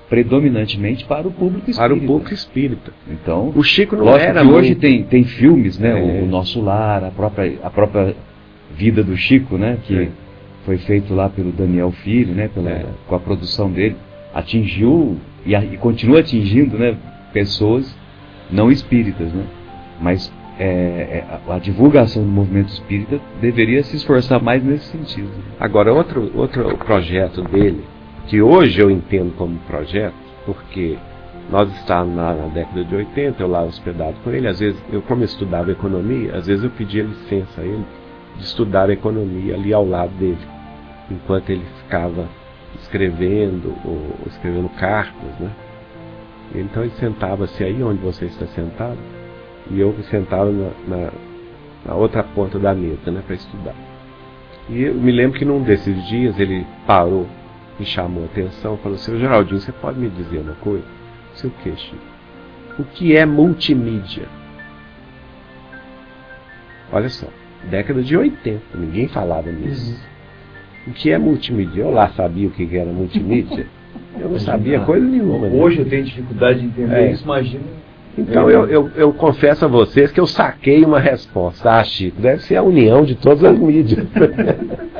predominantemente para o público espírita. Para o público espírita. Então, O Chico não era que hoje muito- tem, tem filmes, né? É. O, o Nosso Lar, a própria, a própria vida do Chico, né? Que É. foi feito lá pelo Daniel Filho, né? Pela, É. Com a produção dele. Atingiu e, a- e continua atingindo, né? Pessoas não espíritas, né? Mas é, é, a, a divulgação do movimento espírita deveria se esforçar mais nesse sentido. Agora, outro, outro projeto dele, que hoje eu entendo como projeto, porque nós estávamos lá na década de 80, eu lá hospedado com ele, às vezes, eu como eu estudava economia, às vezes eu pedia licença a ele de estudar economia ali ao lado dele, enquanto ele ficava escrevendo ou escrevendo cartas, né? Então ele sentava-se aí onde você está sentado e eu sentava na, na, na outra ponta da mesa, né, para estudar. E eu me lembro que num desses dias ele parou, me chamou a atenção, falou: Seu Geraldinho, você pode me dizer uma coisa? Seu que, Chico? O que é multimídia? Olha só, década de 80, ninguém falava nisso. O que é multimídia? Eu lá sabia o que era multimídia. Eu não sabia coisa nenhuma. né? Hoje eu tenho dificuldade de entender É. isso, imagina. Então eu, eu, eu confesso a vocês que eu saquei uma resposta. Ah, Chico, deve ser a união de todas as mídias.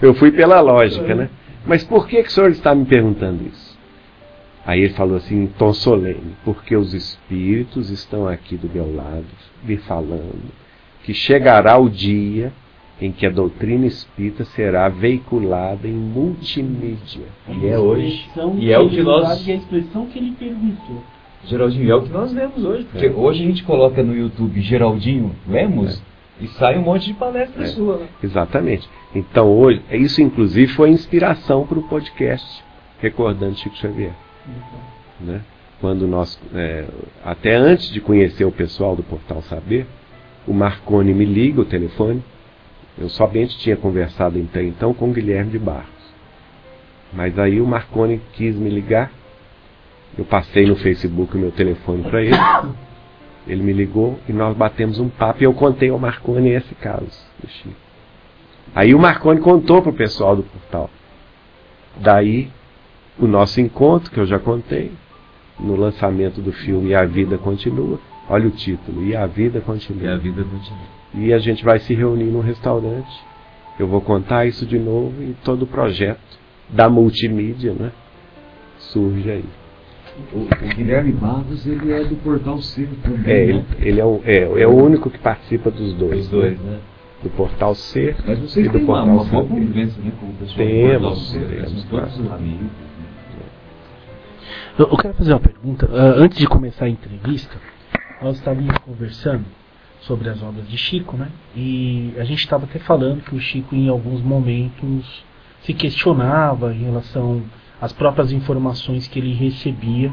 eu fui pela lógica, né? Mas por que, que o senhor está me perguntando isso? Aí ele falou assim, em tom solene, porque os espíritos estão aqui do meu lado, me falando que chegará o dia em que a doutrina espírita será veiculada em multimídia. E é hoje. E é o que nós- E a expressão que ele perguntou. Geraldinho, é o que nós vemos hoje. Porque É. hoje a gente coloca no YouTube Geraldinho Lemos e sai um monte de palestra É. sua. né? Exatamente. Então hoje, isso inclusive foi inspiração para o podcast Recordando Chico Xavier. Né? Quando nós, é, até antes de conhecer o pessoal do Portal Saber, o Marconi me liga o telefone. Eu somente tinha conversado até então com o Guilherme de Barros. Mas aí o Marconi quis me ligar. Eu passei no Facebook o meu telefone para ele. Ele me ligou e nós batemos um papo e eu contei ao Marconi esse caso do Chico. Aí o Marconi contou pro pessoal do portal. Daí o nosso encontro, que eu já contei, no lançamento do filme E a Vida Continua. Olha o título, E a Vida Continua. E a vida continua. E a gente vai se reunir num restaurante. Eu vou contar isso de novo e todo o projeto da multimídia, né? Surge aí. O, o Guilherme Barros, ele é do Portal C também. É, ele, né? ele é, o, é, é o único que participa dos dois. Os dois, né? né? Do Portal C Mas vocês e do têm uma, Portal uma boa convivência né, com o pessoal Temos, do Portal C. né? temos, claro. todos amigos. né? Eu, eu quero fazer uma pergunta. Ah, antes de começar a entrevista, nós estávamos conversando sobre as obras de Chico, né? E a gente estava até falando que o Chico, em alguns momentos, se questionava em relação às próprias informações que ele recebia.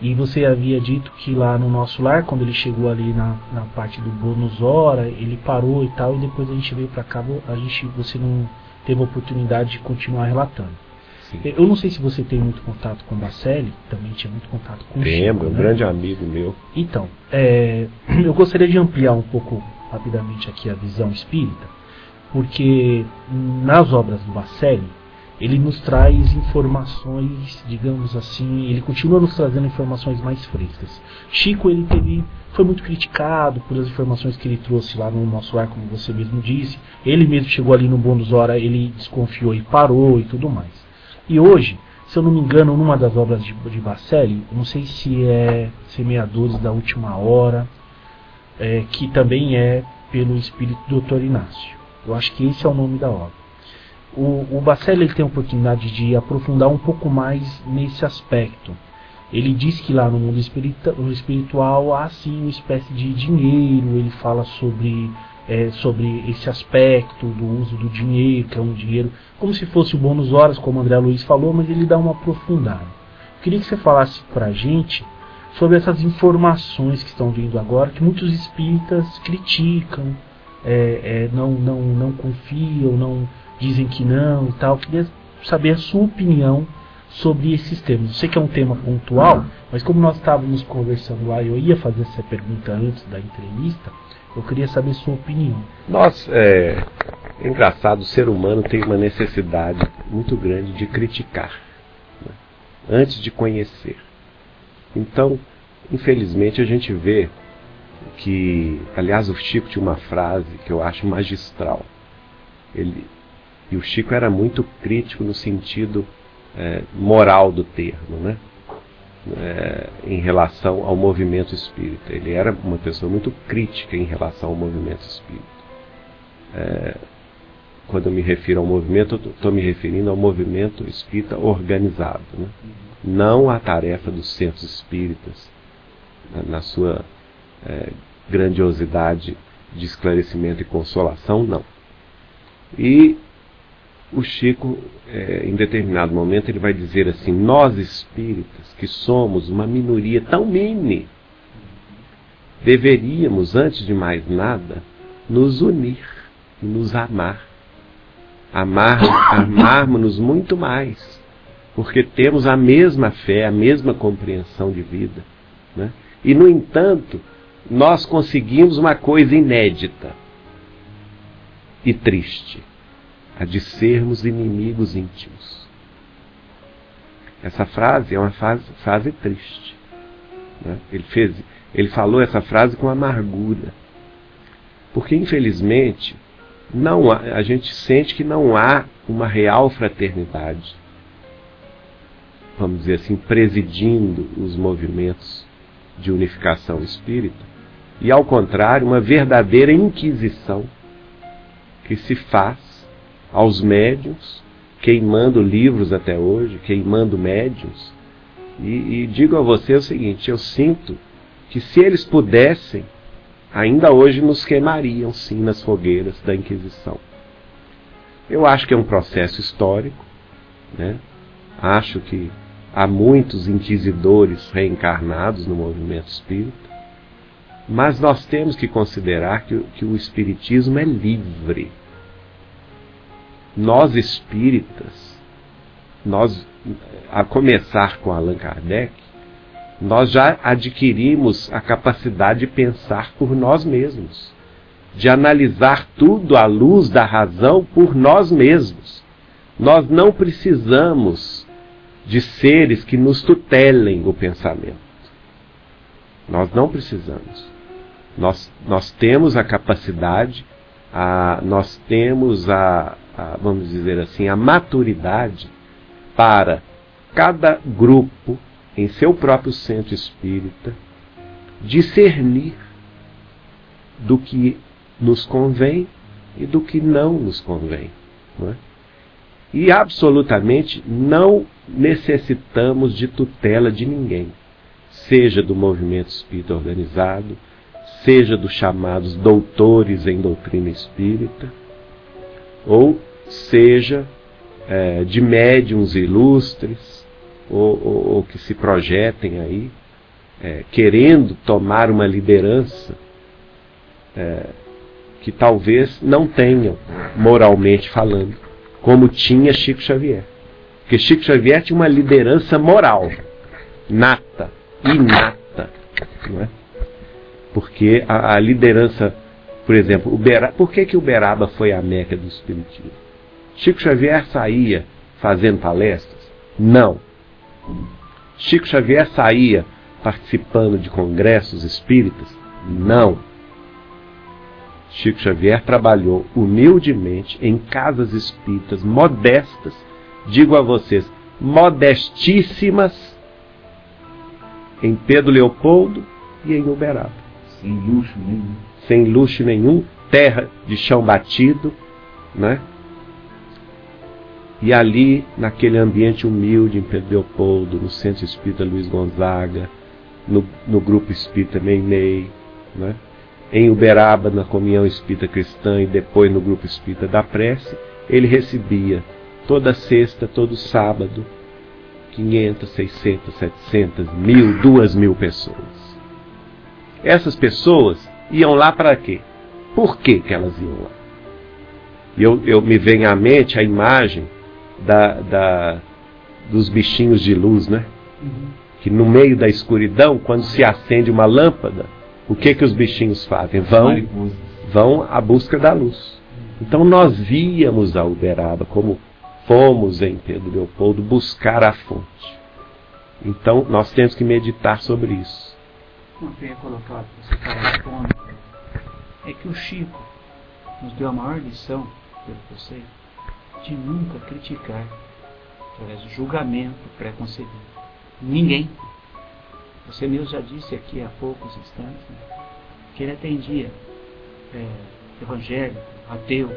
E você havia dito que lá no nosso lar, quando ele chegou ali na, na parte do bônus hora, ele parou e tal, e depois a gente veio para cá, a gente, você não teve a oportunidade de continuar relatando. Eu não sei se você tem muito contato com o Bacelli, também tinha muito contato com o Chico. Um né? grande amigo meu. Então, é, eu gostaria de ampliar um pouco rapidamente aqui a visão espírita, porque nas obras do Bacelli, ele nos traz informações, digamos assim, ele continua nos trazendo informações mais frescas. Chico, ele teve, foi muito criticado por as informações que ele trouxe lá no nosso ar, como você mesmo disse. Ele mesmo chegou ali no bônus hora, ele desconfiou e parou e tudo mais. E hoje, se eu não me engano, numa das obras de, de Bacelli, não sei se é Semeadores da Última Hora, é, que também é pelo espírito do Dr. Inácio. Eu acho que esse é o nome da obra. O, o Bacelli tem a oportunidade de aprofundar um pouco mais nesse aspecto. Ele diz que lá no mundo espiritual há sim uma espécie de dinheiro, ele fala sobre, é, sobre esse aspecto do uso do dinheiro, que é um dinheiro como se fosse o bônus horas, como o André Luiz falou, mas ele dá uma aprofundada. Queria que você falasse para a gente sobre essas informações que estão vindo agora, que muitos espíritas criticam, é, é, não, não, não confiam, não dizem que não e tal. Queria saber a sua opinião sobre esses temas. Eu sei que é um tema pontual, mas como nós estávamos conversando lá, eu ia fazer essa pergunta antes da entrevista, eu queria saber sua opinião. Nós, é, é engraçado, o ser humano tem uma necessidade muito grande de criticar, né, antes de conhecer. Então, infelizmente, a gente vê que, aliás, o Chico tinha uma frase que eu acho magistral. Ele, e o Chico era muito crítico no sentido é, moral do termo, né? É, em relação ao movimento espírita. Ele era uma pessoa muito crítica em relação ao movimento espírita. É, quando eu me refiro ao movimento, estou me referindo ao movimento espírita organizado, né? não à tarefa dos centros espíritas, na, sua é, grandiosidade de esclarecimento e consolação, não. E o Chico, é, em determinado momento, ele vai dizer assim: Nós espíritas, que somos uma minoria tão mini, deveríamos, antes de mais nada, nos unir e nos amar. Amar, amarmos-nos muito mais, porque temos a mesma fé, a mesma compreensão de vida. Né? E, no entanto, nós conseguimos uma coisa inédita e triste a de sermos inimigos íntimos. Essa frase é uma frase, frase triste. Né? Ele, fez, ele falou essa frase com amargura. Porque, infelizmente, não há, a gente sente que não há uma real fraternidade, vamos dizer assim, presidindo os movimentos de unificação espírita, e, ao contrário, uma verdadeira inquisição que se faz aos médiums, queimando livros até hoje, queimando médiums. E, e, digo a você o seguinte: eu sinto que se eles pudessem, ainda hoje nos queimariam sim nas fogueiras da Inquisição. Eu acho que é um processo histórico, né? acho que há muitos inquisidores reencarnados no movimento espírita, mas nós temos que considerar que, que o Espiritismo é livre nós espíritas, nós, a começar com Allan Kardec, nós já adquirimos a capacidade de pensar por nós mesmos, de analisar tudo à luz da razão por nós mesmos. Nós não precisamos de seres que nos tutelem o pensamento. Nós não precisamos. Nós, nós temos a capacidade, a, nós temos a, a, vamos dizer assim, a maturidade para cada grupo, em seu próprio centro espírita, discernir do que nos convém e do que não nos convém. Não é? E absolutamente não necessitamos de tutela de ninguém, seja do movimento espírita organizado, seja dos chamados doutores em doutrina espírita, ou seja é, de médiums ilustres, ou, ou, ou, que se projetem aí, é, querendo tomar uma liderança é, que talvez não tenham, moralmente falando, como tinha Chico Xavier. Porque Chico Xavier tinha uma liderança moral, nata, inata. Não é? Porque a, a liderança, por exemplo, Uberaba, por que, que Uberaba foi a meca do Espiritismo? Chico Xavier saía fazendo palestras? Não. Chico Xavier saía participando de congressos espíritas? Não. Chico Xavier trabalhou humildemente em casas espíritas modestas, digo a vocês, modestíssimas, em Pedro Leopoldo e em Uberaba. Sem luxo nenhum. Sem luxo nenhum, terra de chão batido, né? E ali, naquele ambiente humilde em Pedro Leopoldo, no Centro Espírita Luiz Gonzaga, no, no Grupo Espírita Meinei, né? em Uberaba, na Comunhão Espírita Cristã e depois no Grupo Espírita da Prece, ele recebia toda sexta, todo sábado, 500, 600, 700, mil, duas mil pessoas. Essas pessoas iam lá para quê? Por que, que elas iam lá? Eu, eu me vem à mente a imagem da, da, dos bichinhos de luz, né? Uhum. Que no meio da escuridão, quando se acende uma lâmpada, o que que os bichinhos fazem? Vão, vão à busca da luz. Então nós víamos a Uberaba como fomos em Pedro Leopoldo buscar a fonte. Então nós temos que meditar sobre isso. Que eu ia colocar você falar é que o Chico nos deu a maior lição, pelo que eu sei, de nunca criticar através do julgamento preconcebido. Ninguém. Você mesmo já disse aqui há poucos instantes né, que ele atendia é, evangélico, ateu,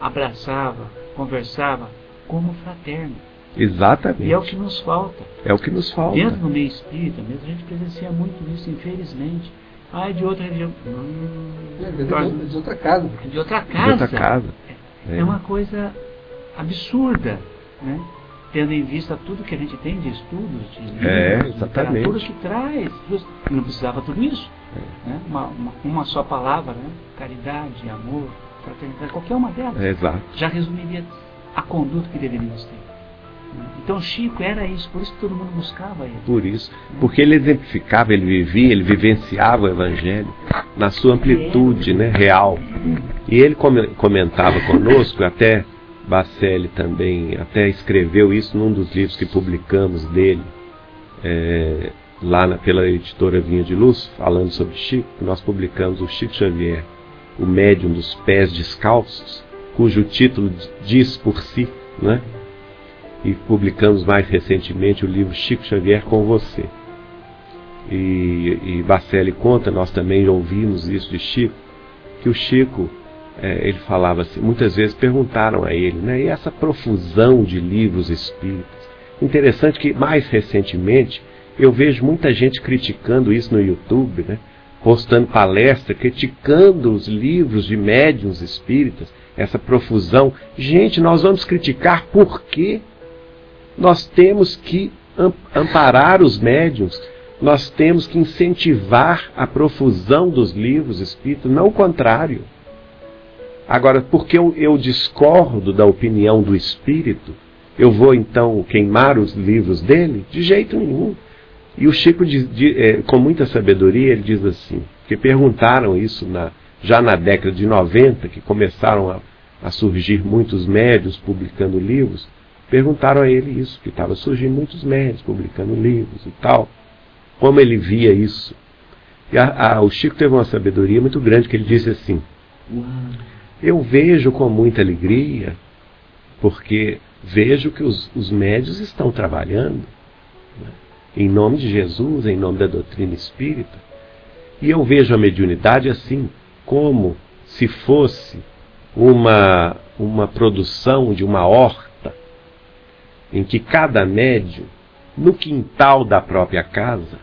abraçava, conversava como fraterno. Exatamente. E é o que nos falta. É o que nos falta. Dentro do meio espírita mesmo, a gente presencia muito isso, infelizmente. Ah, é de outra religião. Hum, é, de, de, outra casa. De outra casa. De outra casa. É, é uma coisa absurda, né? tendo em vista tudo que a gente tem de estudos, de livros, é, de literatura que traz, não precisava tudo isso. É. Né? Uma, uma, uma, só palavra, né? caridade, amor, fraternidade, qualquer uma delas, é, já resumiria a conduta que deveríamos ter. Então Chico era isso, por isso que todo mundo buscava ele. Por isso, porque ele exemplificava, ele vivia, ele vivenciava o Evangelho na sua amplitude né, real. E ele comentava conosco, até Bacelli também até escreveu isso num dos livros que publicamos dele, é, lá na, pela editora Vinha de Luz, falando sobre Chico, nós publicamos o Chico Xavier, o médium dos pés descalços, cujo título diz por si, né? E publicamos mais recentemente o livro Chico Xavier com você. E, e Bacelli conta, nós também ouvimos isso de Chico, que o Chico é, ele falava assim, muitas vezes perguntaram a ele, né, e essa profusão de livros espíritas? Interessante que mais recentemente eu vejo muita gente criticando isso no YouTube, né, postando palestra, criticando os livros de médiums espíritas, essa profusão. Gente, nós vamos criticar por quê? Nós temos que amparar os médiums, nós temos que incentivar a profusão dos livros espíritas, não o contrário. Agora, porque eu, eu discordo da opinião do espírito, eu vou então queimar os livros dele? De jeito nenhum. E o Chico, de, é, com muita sabedoria, ele diz assim: que perguntaram isso na, já na década de 90, que começaram a, a surgir muitos médios publicando livros, perguntaram a ele isso, que estava surgindo muitos médios publicando livros e tal. Como ele via isso? E a, a, o Chico teve uma sabedoria muito grande, que ele disse assim: eu vejo com muita alegria, porque vejo que os, os médios estão trabalhando né, em nome de Jesus, em nome da doutrina espírita. E eu vejo a mediunidade assim, como se fosse uma, uma produção de uma horta, em que cada médium, no quintal da própria casa,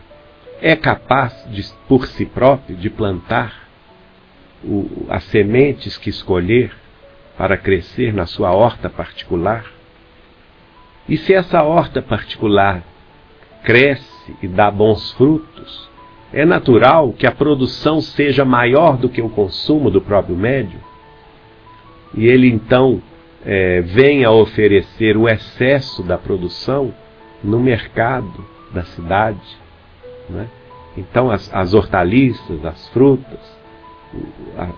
é capaz, de, por si próprio, de plantar o, as sementes que escolher para crescer na sua horta particular. E se essa horta particular cresce e dá bons frutos, é natural que a produção seja maior do que o consumo do próprio médium. E ele então é, vem a oferecer o excesso da produção no mercado da cidade. Né? Então, as, as hortaliças, as frutas,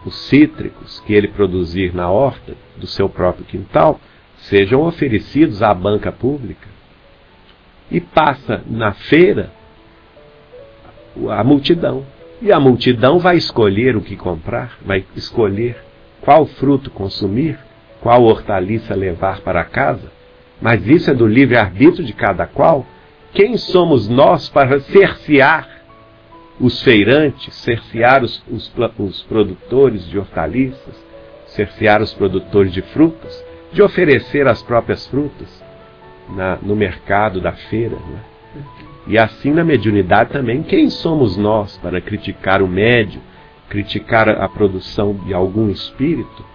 os cítricos que ele produzir na horta do seu próprio quintal sejam oferecidos à banca pública. E passa na feira a multidão. E a multidão vai escolher o que comprar, vai escolher qual fruto consumir, qual hortaliça levar para casa. Mas isso é do livre-arbítrio de cada qual. Quem somos nós para cercear os feirantes, cercear os, os, os produtores de hortaliças, cercear os produtores de frutas, de oferecer as próprias frutas na, no mercado da feira? Né? E assim na mediunidade também, quem somos nós para criticar o médio, criticar a produção de algum espírito,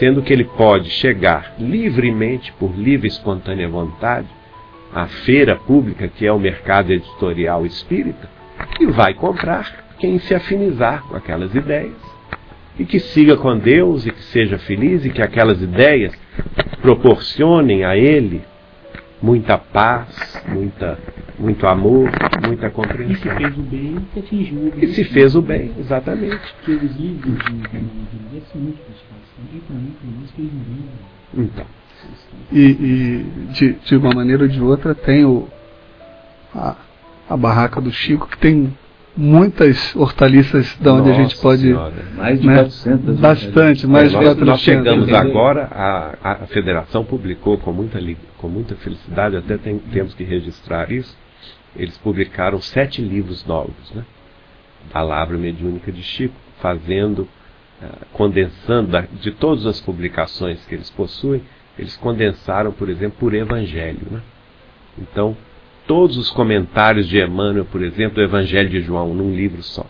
sendo que ele pode chegar livremente, por livre e espontânea vontade, à feira pública, que é o mercado editorial espírita, e vai comprar quem se afinizar com aquelas ideias. E que siga com Deus e que seja feliz e que aquelas ideias proporcionem a ele muita paz, muita, muito amor, muita compreensão. E se fez o bem, se atingiu o bem. E se fez o bem, exatamente. Porque os livros de de são muito criticados. E para mim, pelo menos, fez um bem. Então. E, e de, de uma maneira ou de outra tem o, a, a barraca do Chico que tem muitas hortaliças da onde Nossa a gente pode. Senhora. Mais de né? 400. Bastante, mais de nós, 400. nós chegamos agora, a, a federação publicou com muita, com muita felicidade, até tem- temos que registrar isso. Eles publicaram sete livros novos, né? Da Lavra Mediúnica de Chico, fazendo, ah, condensando da- de todas as publicações que eles possuem, eles condensaram, por exemplo, por Evangelho, né? Então, todos os comentários de Emmanuel, por exemplo, do Evangelho de João, num livro só.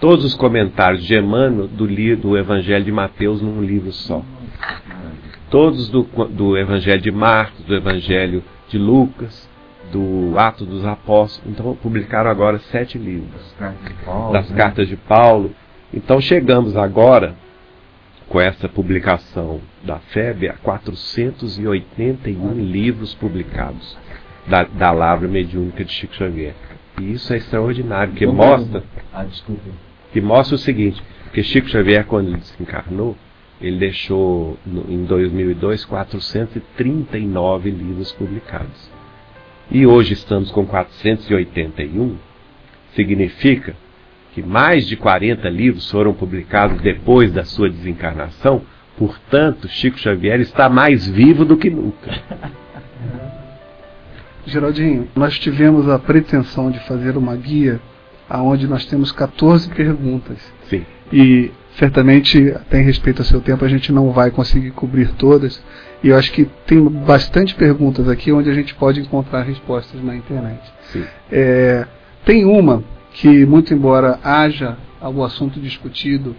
Todos os comentários de Emmanuel do, do Evangelho de Mateus num livro só. Todos do, do Evangelho de Marcos, do Evangelho de Lucas, do Atos dos Apóstolos. Então, publicaram agora sete livros Paulo. das né? cartas de Paulo. Então chegamos agora, com essa publicação da FEB, a 481 livros publicados da, da Lavra Mediúnica de Chico Xavier. E isso é extraordinário, que mostra, Ah, desculpa. que mostra o seguinte, que Chico Xavier, quando ele desencarnou, ele deixou em 2002 439 livros publicados. E hoje estamos com 481, significa que mais de 40 livros foram publicados depois da sua desencarnação, portanto, Chico Xavier está mais vivo do que nunca. Geraldinho, nós tivemos a pretensão de fazer uma guia aonde nós temos 14 perguntas. Sim. E certamente, até em respeito ao seu tempo, a gente não vai conseguir cobrir todas. E eu acho que tem bastante perguntas aqui onde a gente pode encontrar respostas na internet. Sim. É, tem uma que, muito embora haja o assunto discutido,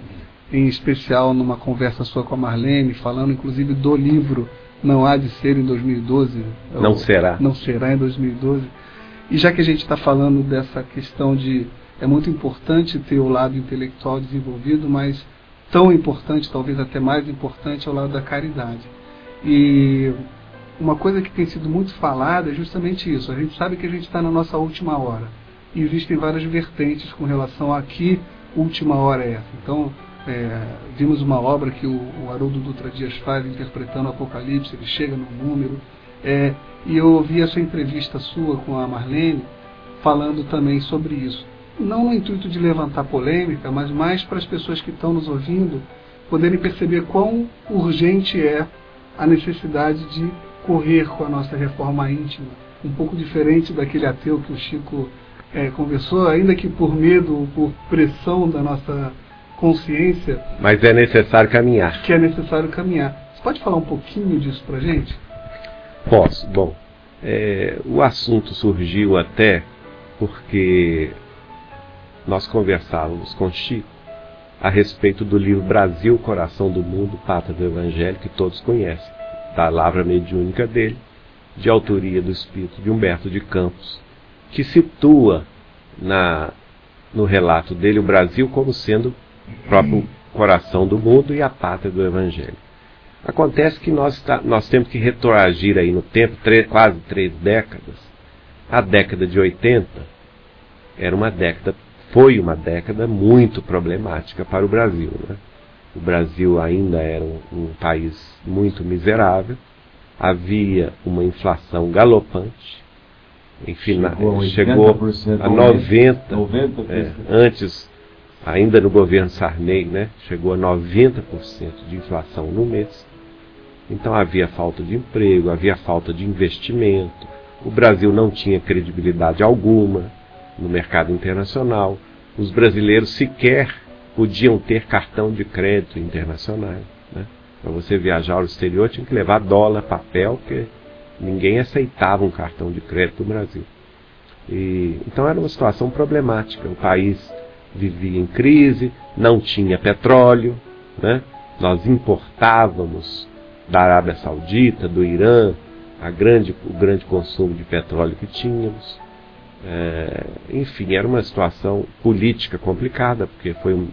em especial numa conversa sua com a Marlene, falando inclusive do livro Não Há de Ser em 2012. Não ou será. Não será em 2012. E já que a gente está falando dessa questão de. É muito importante ter o lado intelectual desenvolvido, mas tão importante, talvez até mais importante, é o lado da caridade. E uma coisa que tem sido muito falada é justamente isso. A gente sabe que a gente está na nossa última hora. E existem várias vertentes com relação a que última hora é essa. Então, é, vimos uma obra que o, o Haroldo Dutra Dias faz interpretando o Apocalipse, ele chega no número. É, e eu ouvi essa entrevista sua com a Marlene falando também sobre isso. Não no intuito de levantar polêmica, mas mais para as pessoas que estão nos ouvindo poderem perceber quão urgente é a necessidade de correr com a nossa reforma íntima. Um pouco diferente daquele ateu que o Chico é, conversou, ainda que por medo ou por pressão da nossa consciência, Mas é necessário caminhar. que é necessário caminhar. Você pode falar um pouquinho disso para gente? Posso. Bom, é, o assunto surgiu até porque nós conversávamos com Chico a respeito do livro Brasil, Coração do Mundo, Pátria do Evangelho, que todos conhecem, da lavra mediúnica dele, de autoria do espírito de Humberto de Campos, que situa na, no relato dele o Brasil como sendo o próprio coração do mundo e a pátria do Evangelho. Acontece que nós, tá, nós temos que retroagir aí no tempo, quase três décadas. A década de 80 era uma década, foi uma década muito problemática para o Brasil. Né? O Brasil ainda era um, um país muito miserável, havia uma inflação galopante, enfim, chegou, chegou a 90%, 90%, é, antes, ainda no governo Sarney, né, chegou a 90% de inflação no mês. Então havia falta de emprego, havia falta de investimento, o Brasil não tinha credibilidade alguma no mercado internacional, os brasileiros sequer podiam ter cartão de crédito internacional. Né? Para você viajar ao exterior tinha que levar dólar, papel, porque ninguém aceitava um cartão de crédito no Brasil. E, então era uma situação problemática. O país vivia em crise, não tinha petróleo, né? nós importávamos da Arábia Saudita, do Irã, grande, o grande consumo de petróleo que tínhamos. É, enfim, era uma situação política complicada, porque foi,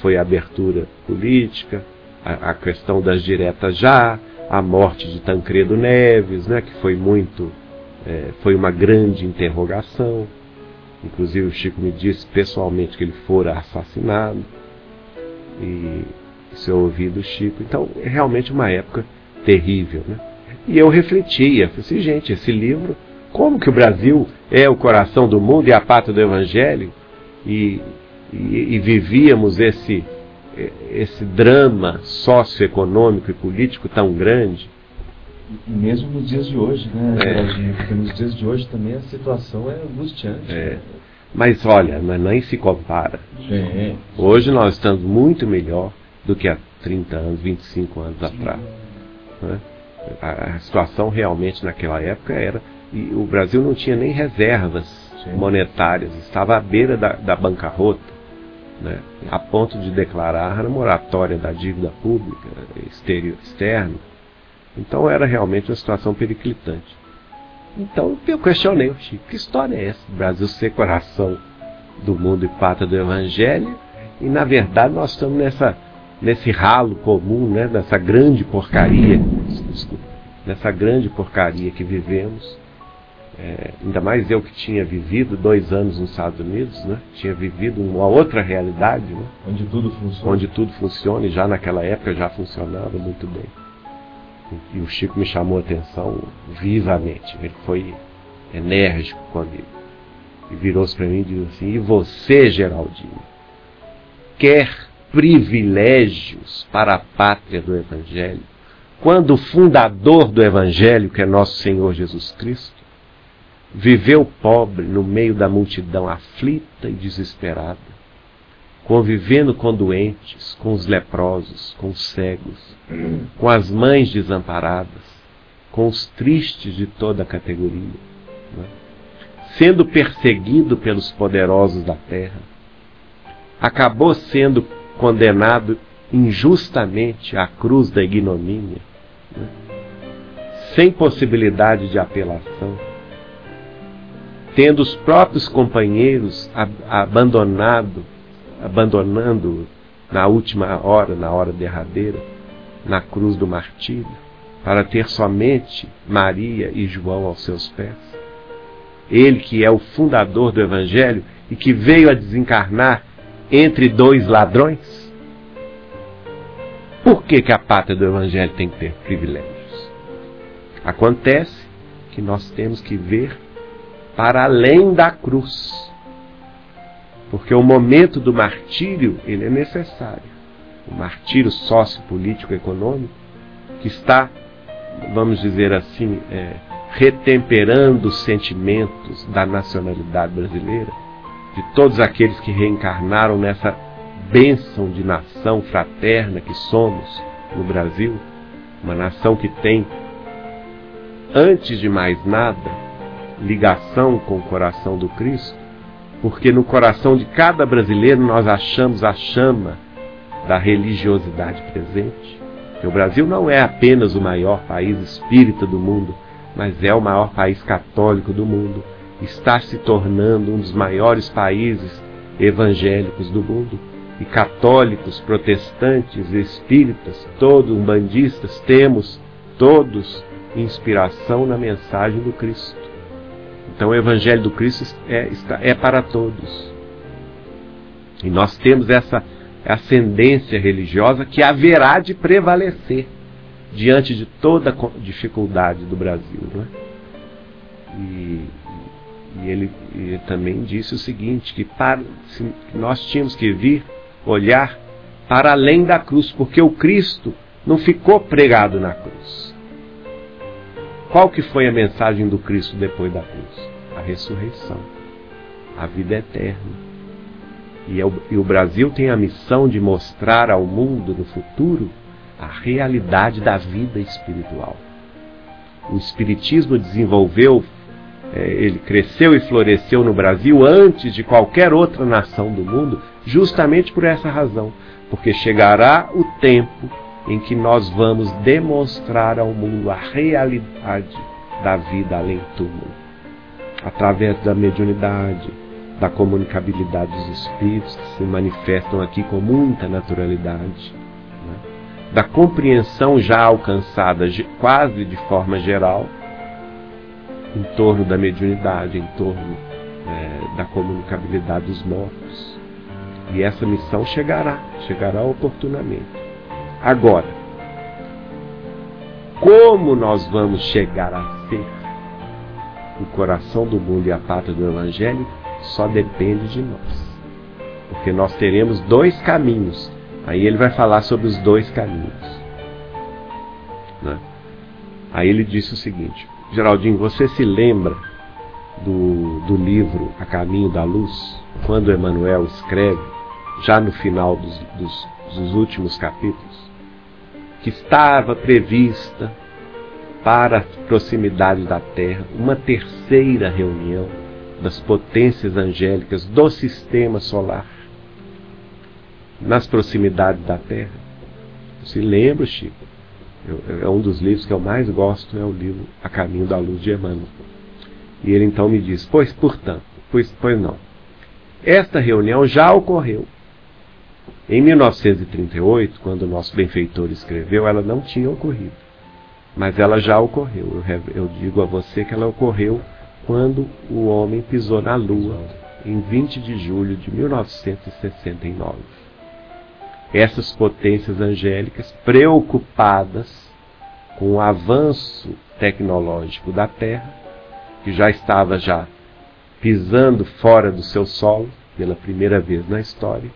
foi a abertura política, a, a, questão das diretas já, a morte de Tancredo Neves, né, que foi muito, é, foi uma grande interrogação. Inclusive o Chico me disse pessoalmente que ele fora assassinado. E isso eu ouvi do Chico. Então, é realmente uma época terrível. Né? E eu refletia, falei assim, gente, esse livro, como que o Brasil é o coração do mundo e a pátria do Evangelho? E, e, e vivíamos esse, esse drama socioeconômico e político tão grande. E mesmo nos dias de hoje, né, é. Porque nos dias de hoje também a situação é angustiante. É. Né? Mas olha, mas nem se compara. É. Hoje nós estamos muito melhor do que há 30 anos, 25 anos atrás. Né? A, a, situação realmente naquela época era. E o Brasil não tinha nem reservas Sim. monetárias, estava à beira da, da bancarrota né, a ponto de declarar a moratória da dívida pública exterior, externa. Então era realmente uma situação periclitante. Então eu questionei o Chico, que história é essa? Brasil ser coração do mundo e pátria do Evangelho, e na verdade nós estamos nessa, nesse ralo comum, né, nessa grande porcaria, desculpa, nessa grande porcaria que vivemos, é, ainda mais eu que tinha vivido dois anos nos Estados Unidos, né? tinha vivido uma outra realidade. Né? Onde tudo funciona. Onde tudo funciona, e já naquela época já funcionava muito bem. E, e o Chico me chamou a atenção vivamente. Ele foi enérgico ele, ele virou-se para mim e disse assim: E você, Geraldinho, quer privilégios para a pátria do Evangelho? Quando o fundador do Evangelho, que é nosso Senhor Jesus Cristo, Viveu pobre no meio da multidão aflita e desesperada, convivendo com doentes, com os leprosos, com os cegos, com as mães desamparadas, com os tristes de toda a categoria, né? sendo perseguido pelos poderosos da terra, acabou sendo condenado injustamente à cruz da ignomínia, né? sem possibilidade de apelação tendo os próprios companheiros abandonado, abandonando na última hora, na hora derradeira, na cruz do martírio, para ter somente Maria e João aos seus pés. Ele que é o fundador do Evangelho e que veio a desencarnar entre dois ladrões. Por que, que a pátria do Evangelho tem que ter privilégios? Acontece que nós temos que ver para além da cruz. Porque o momento do martírio, ele é necessário. O martírio sociopolítico-econômico, que está, vamos dizer assim, é, retemperando os sentimentos da nacionalidade brasileira, de todos aqueles que reencarnaram nessa bênção de nação fraterna que somos no Brasil, uma nação que tem, antes de mais nada, ligação com o coração do Cristo, porque no coração de cada brasileiro nós achamos a chama da religiosidade presente. O Brasil não é apenas o maior país espírita do mundo, mas é o maior país católico do mundo. Está se tornando um dos maiores países evangélicos do mundo. e católicos, protestantes, espíritas, todos umbandistas, temos todos inspiração na mensagem do Cristo. Então o Evangelho do Cristo é, é para todos. E nós temos essa ascendência religiosa que haverá de prevalecer diante de toda a dificuldade do Brasil. Não é? e, e ele, ele, também disse o seguinte: que, para, que nós tínhamos que vir olhar para além da cruz, porque o Cristo não ficou pregado na cruz. Qual que foi a mensagem do Cristo depois da cruz? A ressurreição, a vida eterna. E, é e o Brasil tem a missão de mostrar ao mundo no futuro a realidade da vida espiritual. O Espiritismo desenvolveu, é, ele cresceu e floresceu no Brasil antes de qualquer outra nação do mundo, justamente por essa razão, porque chegará o tempo em que nós vamos demonstrar ao mundo a realidade da vida além do túmulo, através da mediunidade, da comunicabilidade dos espíritos que se manifestam aqui com muita naturalidade, né? da compreensão já alcançada quase de forma geral em torno da mediunidade, em torno é, da comunicabilidade dos mortos. E essa missão chegará, chegará oportunamente. Agora, como nós vamos chegar a ser o coração do mundo e a pátria do Evangelho só depende de nós. Porque nós teremos dois caminhos. Aí ele vai falar sobre os dois caminhos. Né? Aí ele disse o seguinte: Geraldinho, você se lembra do, do livro A Caminho da Luz? Quando Emmanuel escreve, já no final dos, dos, dos últimos capítulos, que estava prevista para a proximidade da Terra uma terceira reunião das potências angélicas do sistema solar nas proximidades da Terra. Se lembra, Chico? É um dos livros que eu mais gosto, é o livro A Caminho da Luz de Emmanuel. E ele então me diz: Pois, portanto, pois, pois não. Esta reunião já ocorreu. Em 1938, quando o nosso benfeitor escreveu, ela não tinha ocorrido. Mas ela já ocorreu. Eu, eu digo a você que ela ocorreu quando o homem pisou na Lua, em 20 de julho de 1969. Essas potências angélicas, preocupadas com o avanço tecnológico da Terra, que já estava já pisando fora do seu solo pela primeira vez na história,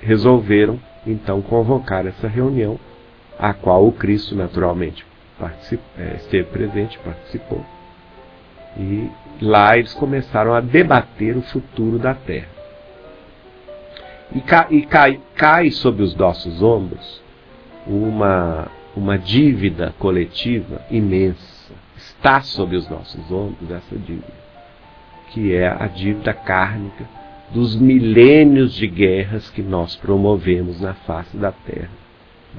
resolveram então convocar essa reunião, a qual o Cristo naturalmente é, esteve presente, participou e lá eles começaram a debater o futuro da Terra. E, ca, e cai, cai sobre os nossos ombros uma, uma dívida coletiva imensa. Está sobre os nossos ombros essa dívida, que é a dívida kármica dos milênios de guerras que nós promovemos na face da Terra,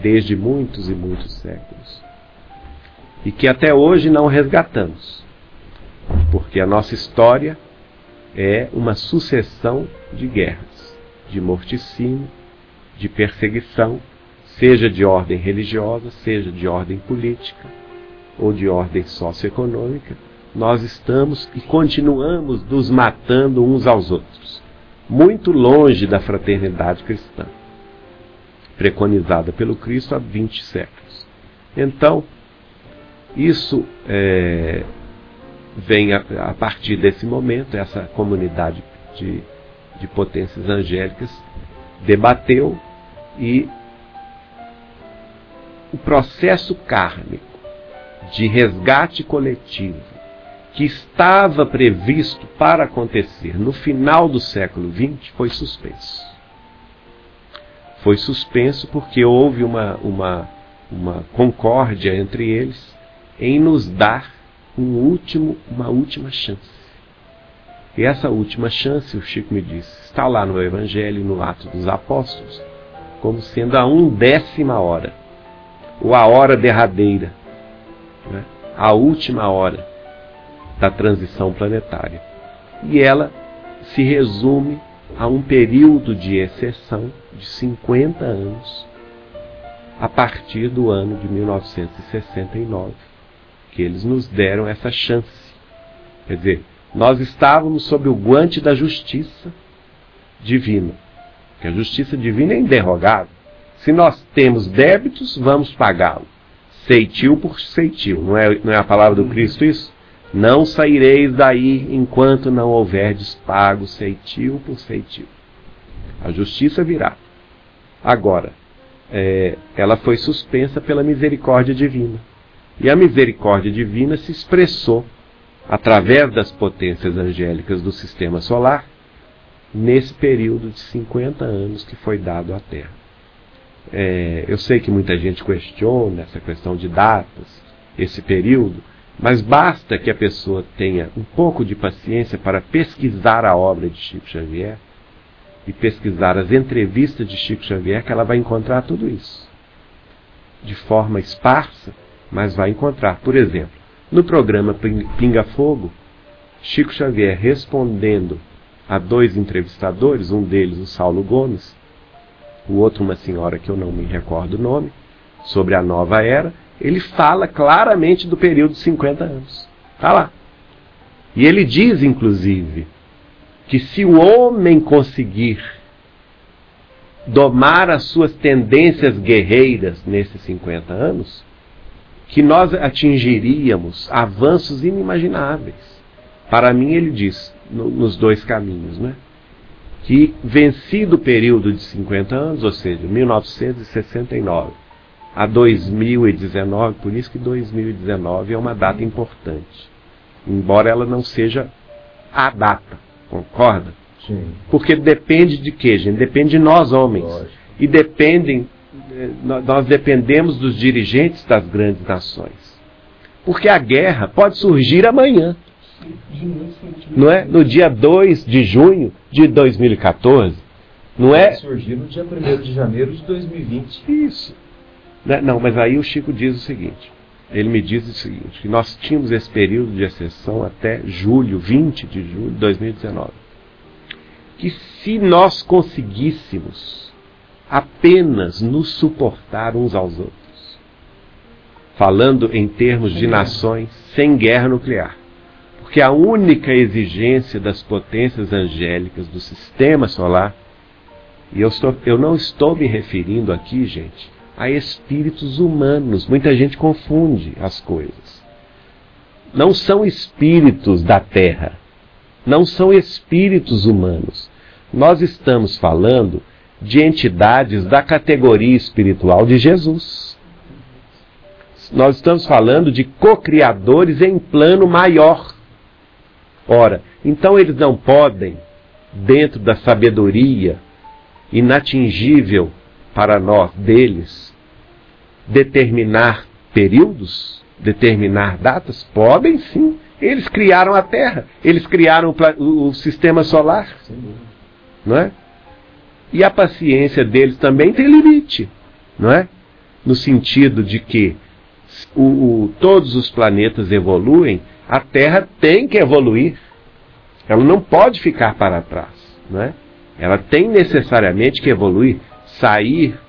desde muitos e muitos séculos, e que até hoje não resgatamos porque a nossa história é uma sucessão de guerras, de morticínio, de perseguição, seja de ordem religiosa, seja de ordem política ou de ordem socioeconômica. Nós estamos e continuamos nos matando uns aos outros, muito longe da fraternidade cristã, preconizada pelo Cristo há 20 séculos. Então, isso é, vem a, a partir desse momento, essa comunidade de, de potências angélicas debateu e o processo kármico de resgate coletivo que estava previsto para acontecer no final do século XX foi suspenso. Foi suspenso porque houve uma, uma, uma concórdia entre eles em nos dar um último, uma última chance. E essa última chance, o Chico me disse, está lá no Evangelho, no Ato dos Apóstolos, como sendo a undécima hora, ou a hora derradeira, né? a última hora da transição planetária. E ela se resume a um período de exceção de 50 anos a partir do ano de 1969, que eles nos deram essa chance. Quer dizer, nós estávamos sob o guante da justiça divina. Que a justiça divina é inderrogável. Se nós temos débitos, vamos pagá-lo. Ceitil por ceitil. Não é, não é a palavra do Cristo isso? Não saireis daí enquanto não houverdes pago ceitil por ceitil. A justiça virá. Agora, é, ela foi suspensa pela misericórdia divina. E a misericórdia divina se expressou através das potências angélicas do sistema solar nesse período de 50 anos que foi dado à Terra. É, eu sei que muita gente questiona essa questão de datas, esse período, mas basta que a pessoa tenha um pouco de paciência para pesquisar a obra de Chico Xavier e pesquisar as entrevistas de Chico Xavier, que ela vai encontrar tudo isso. De forma esparsa, mas vai encontrar. Por exemplo, no programa Pinga Fogo, Chico Xavier respondendo a dois entrevistadores, um deles o Saulo Gomes, o outro uma senhora que eu não me recordo o nome, sobre a nova era, ele fala claramente do período de 50 anos. Está lá. E ele diz, inclusive, que se o homem conseguir domar as suas tendências guerreiras nesses 50 anos, que nós atingiríamos avanços inimagináveis. Para mim, ele diz, no, nos dois caminhos, né? que vencido o período de 50 anos, ou seja, 1969 a 2019, por isso que 2019 é uma data importante, embora ela não seja a data, Concorda? Sim. Porque depende de quê, gente? Depende de nós homens. Lógico. E dependem, eh, nós dependemos dos dirigentes das grandes nações. Porque a guerra pode surgir amanhã. Não é? No dia 2 de junho de 2014. Não é? Surgir no dia 1 de janeiro de 2020. Isso. Né? Não, mas aí o Chico diz o seguinte: ele me diz o seguinte, que nós tínhamos esse período de exceção até julho, 20 de julho de 2019. Que se nós conseguíssemos apenas nos suportar uns aos outros, falando em termos de nações, sem guerra nuclear, porque a única exigência das potências angélicas do sistema solar, e eu, estou, eu não estou me referindo aqui, gente, a espíritos humanos. Muita gente confunde as coisas. Não são espíritos da terra. Não são espíritos humanos. Nós estamos falando de entidades da categoria espiritual de Jesus. Nós estamos falando de co-criadores em plano maior. Ora, então eles não podem, dentro da sabedoria inatingível para nós deles determinar períodos, determinar datas? Podem sim. Eles criaram a Terra, eles criaram o, o sistema solar. Não é? E a paciência deles também tem limite, não é? No sentido de que o, o, todos os planetas evoluem, a Terra tem que evoluir. Ela não pode ficar para trás, não é? Ela tem necessariamente que evoluir sair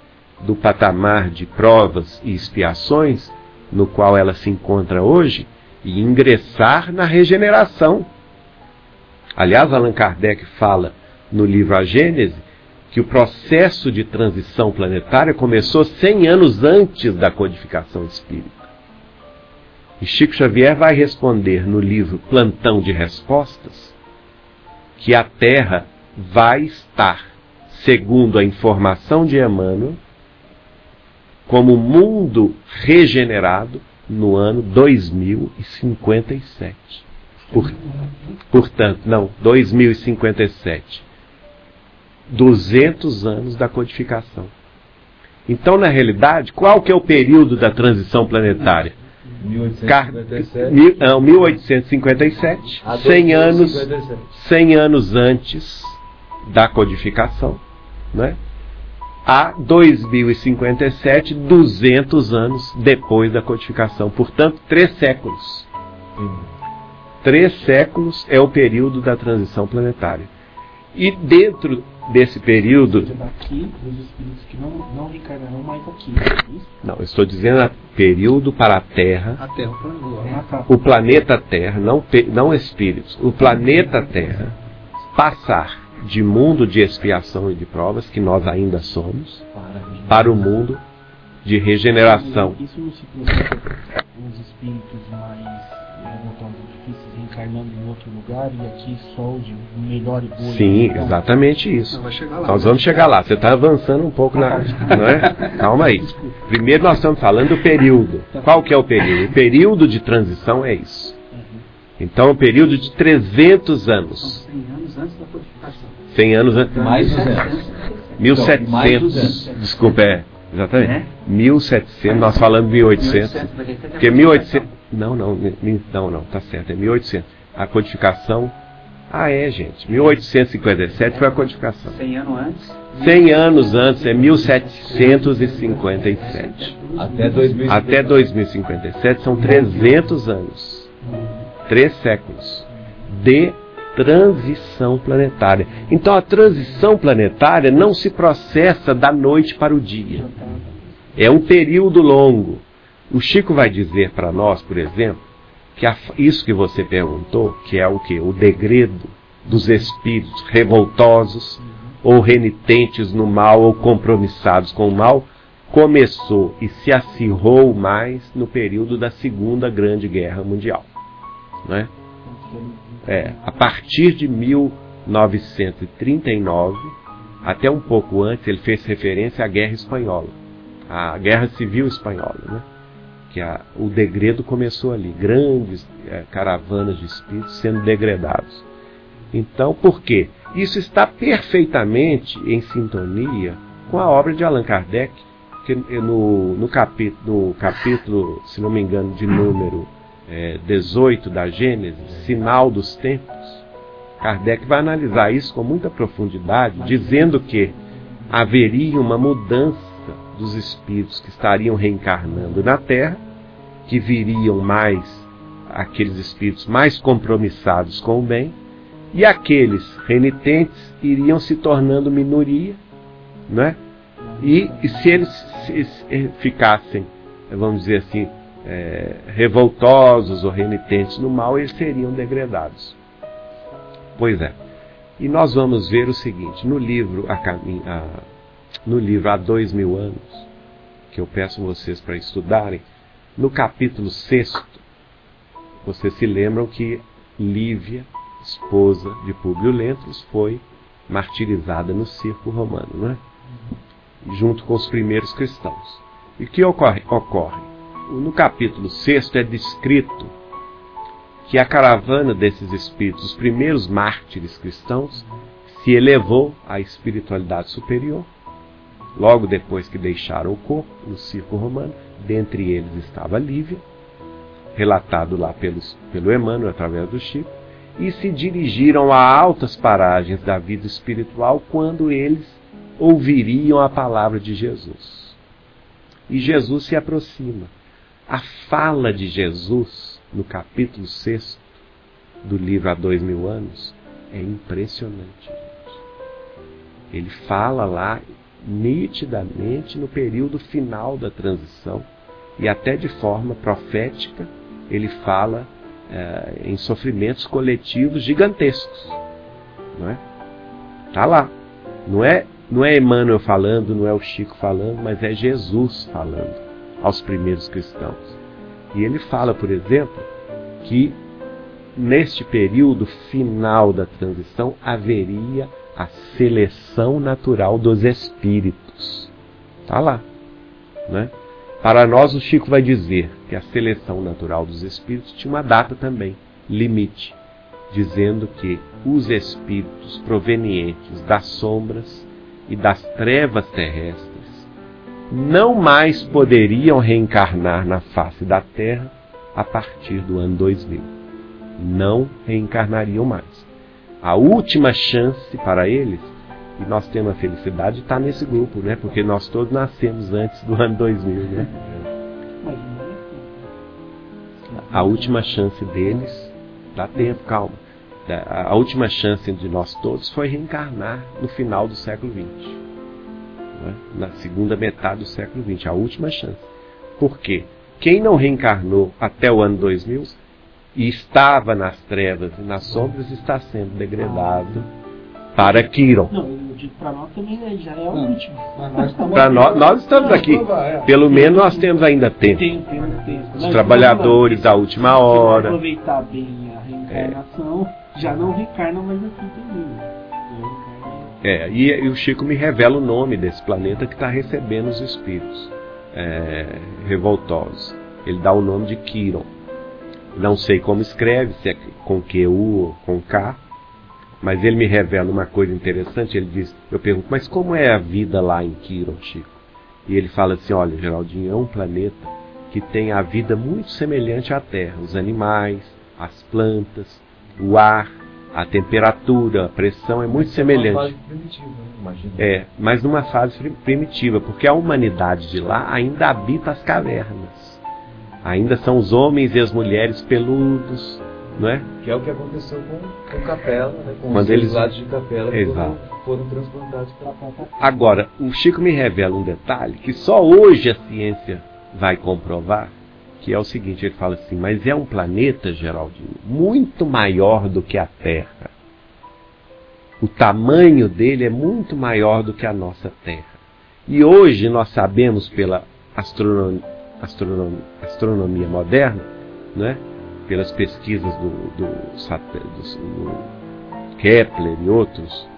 do patamar de provas e expiações no qual ela se encontra hoje e ingressar na regeneração. Aliás, Allan Kardec fala no livro A Gênese que o processo de transição planetária começou 100 anos antes da codificação espírita. E Chico Xavier vai responder no livro Plantão de Respostas que a Terra vai estar segundo a informação de Emmanuel, como mundo regenerado no ano 2057. Por, portanto, não, 2057. 200 anos da codificação. Então, na realidade, qual que é o período da transição planetária? 1857. Não, 1857, 100 anos, 100 anos antes da codificação né? a 2057, 200 anos depois da codificação. Portanto, três séculos. Três séculos é o período da transição planetária. E dentro desse período. Daqui, espíritos que não, não reencarnarão mais aqui. é Isso? Não, eu estou dizendo período para a Terra, A Terra o planeta Terra, não, não espíritos, o planeta Terra passar de mundo de expiação e de provas, que nós ainda somos, para o mundo de regeneração. Isso não significa os espíritos mais notórios difíceis reencarnando em outro lugar e aqui só o de melhor e boa. Sim, exatamente isso. Nós vamos chegar lá. Você está avançando um pouco na. Não é? Calma aí. Primeiro nós estamos falando do período. Qual que é o período? O período de transição é isso. Então, um período de 300 São anos. 100 anos antes da codificação. 100 anos antes. Mais 200. 1700. mais 200. Desculpa, é. Exatamente. É? 1700. Nós falamos 1800. 1800, vai ter que ter Porque a 1800. Não, não, não, não, tá certo. É 1800. A codificação. Ah, é, gente. 1857 foi a codificação. 100 anos antes. 100 anos antes é 1757. Até 2000. Até 2057 são 300 anos. Três séculos. De transição planetária. Então a transição planetária não se processa da noite para o dia. É um período longo. O Chico vai dizer para nós, por exemplo, que a- isso que você perguntou, que é o que? O degredo dos espíritos revoltosos ou renitentes no mal ou compromissados com o mal, começou e se acirrou mais no período da Segunda Grande Guerra Mundial. Não é? É, a partir de 1939, até um pouco antes, ele fez referência à Guerra Espanhola, à Guerra Civil Espanhola, né? que a- o degredo começou ali, grandes eh, caravanas de espíritos sendo degredados. Então, por quê? Isso está perfeitamente em sintonia com a obra de Allan Kardec, que no, no, capítulo, no capítulo, se não me engano, de número eh, 18 da Gênesis, Sinal dos Tempos, Kardec vai analisar isso com muita profundidade, dizendo que haveria uma mudança dos espíritos que estariam reencarnando na Terra, que viriam mais aqueles espíritos mais compromissados com o bem, e aqueles renitentes iriam se tornando minoria, né? E, e se eles se- se ficassem, vamos dizer assim, eh, revoltosos ou renitentes no mal, eles seriam degradados. Pois é. E nós vamos ver o seguinte, no livro a a- no livro há dois mil anos, que eu peço vocês para estudarem, no capítulo sexto, vocês se lembram que Lívia, esposa de Públio Lentulus, foi martirizada no circo romano, não é? Junto com os primeiros cristãos. E o que ocorre? ocorre? No capítulo sexto é descrito que a caravana desses espíritos, os primeiros mártires cristãos, se elevou à espiritualidade superior, logo depois que deixaram o corpo no circo romano, dentre eles estava Lívia, relatado lá pelos, pelo Emmanuel através do Chico, e se dirigiram a altas paragens da vida espiritual quando eles ouviriam a palavra de Jesus. E Jesus se aproxima. A fala de Jesus, no capítulo 6 do livro Há Dois Mil Anos, é impressionante. Ele fala lá nitidamente no período final da transição e até de forma profética ele fala eh, em sofrimentos coletivos gigantescos, não é? Tá lá, não é não é Emmanuel falando, não é o Chico falando, mas é Jesus falando aos primeiros cristãos. E ele fala, por exemplo, que neste período final da transição haveria a seleção natural dos espíritos. Está lá. Né? Para nós, o Chico vai dizer que a seleção natural dos espíritos tinha uma data também, limite, dizendo que os espíritos provenientes das sombras e das trevas terrestres não mais poderiam reencarnar na face da Terra a partir do ano 2000. Não reencarnariam mais. A última chance para eles, e nós temos a felicidade de estar nesse grupo, né? Porque nós todos nascemos antes do ano 2000, né? A última chance deles, dá tempo, calma. a última chance de nós todos foi reencarnar no final do século XX. É? Na segunda metade do século XX, a última chance. Por quê? Quem não reencarnou até o ano 2000 e estava nas trevas e nas sombras está sendo degradado para Kiron. Não, eu digo para nós também né, já é o último. Para nós, nós estamos aqui. Pelo menos nós temos ainda tempo. Tem, tem, tem. Os trabalhadores da última hora. aproveitar bem a reencarnação, é. já não reencarna mais aqui também. É, e, o Chico me revela o nome desse planeta que está recebendo os espíritos é, revoltosos. Ele dá o nome de Quiron. Não sei como escreve, se é com Q ou com K, mas ele me revela uma coisa interessante. Ele diz: Eu pergunto, mas como é a vida lá em Quiron, Chico? E ele fala assim: Olha, Geraldinho, é um planeta que tem a vida muito semelhante à Terra: os animais, as plantas, o ar, a temperatura, a pressão é muito semelhante. É uma fase primitiva, imagina. É, mas numa fase primitiva, porque a humanidade de lá ainda habita as cavernas. Ainda são os homens e as mulheres peludos, não é? Que é o que aconteceu com, com Capela, né? com Quando os eles... lados de Capela que Exato. foram, foram transplantados para cá. Agora, o Chico me revela um detalhe que só hoje a ciência vai comprovar, que é o seguinte, ele fala assim, mas é um planeta, Geraldinho, muito maior do que a Terra. O tamanho dele é muito maior do que a nossa Terra. E hoje nós sabemos pela astronomia, astronomia, astronomia moderna, né? pelas pesquisas do, do, do, do Kepler e outros,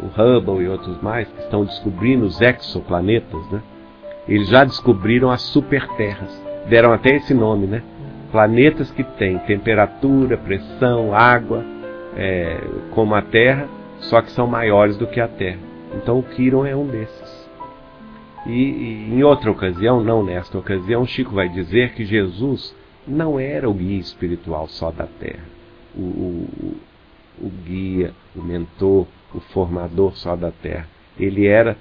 o Hubble e outros mais, que estão descobrindo os exoplanetas, né? eles já descobriram as superterras. Deram até esse nome, né? Planetas que têm temperatura, pressão, água, é, como a Terra, só que são maiores do que a Terra. Então o Quiron é um desses. E, e em outra ocasião, não nesta ocasião, Chico vai dizer que Jesus não era o guia espiritual só da Terra. O, o, o guia, o mentor, o formador só da Terra. Ele era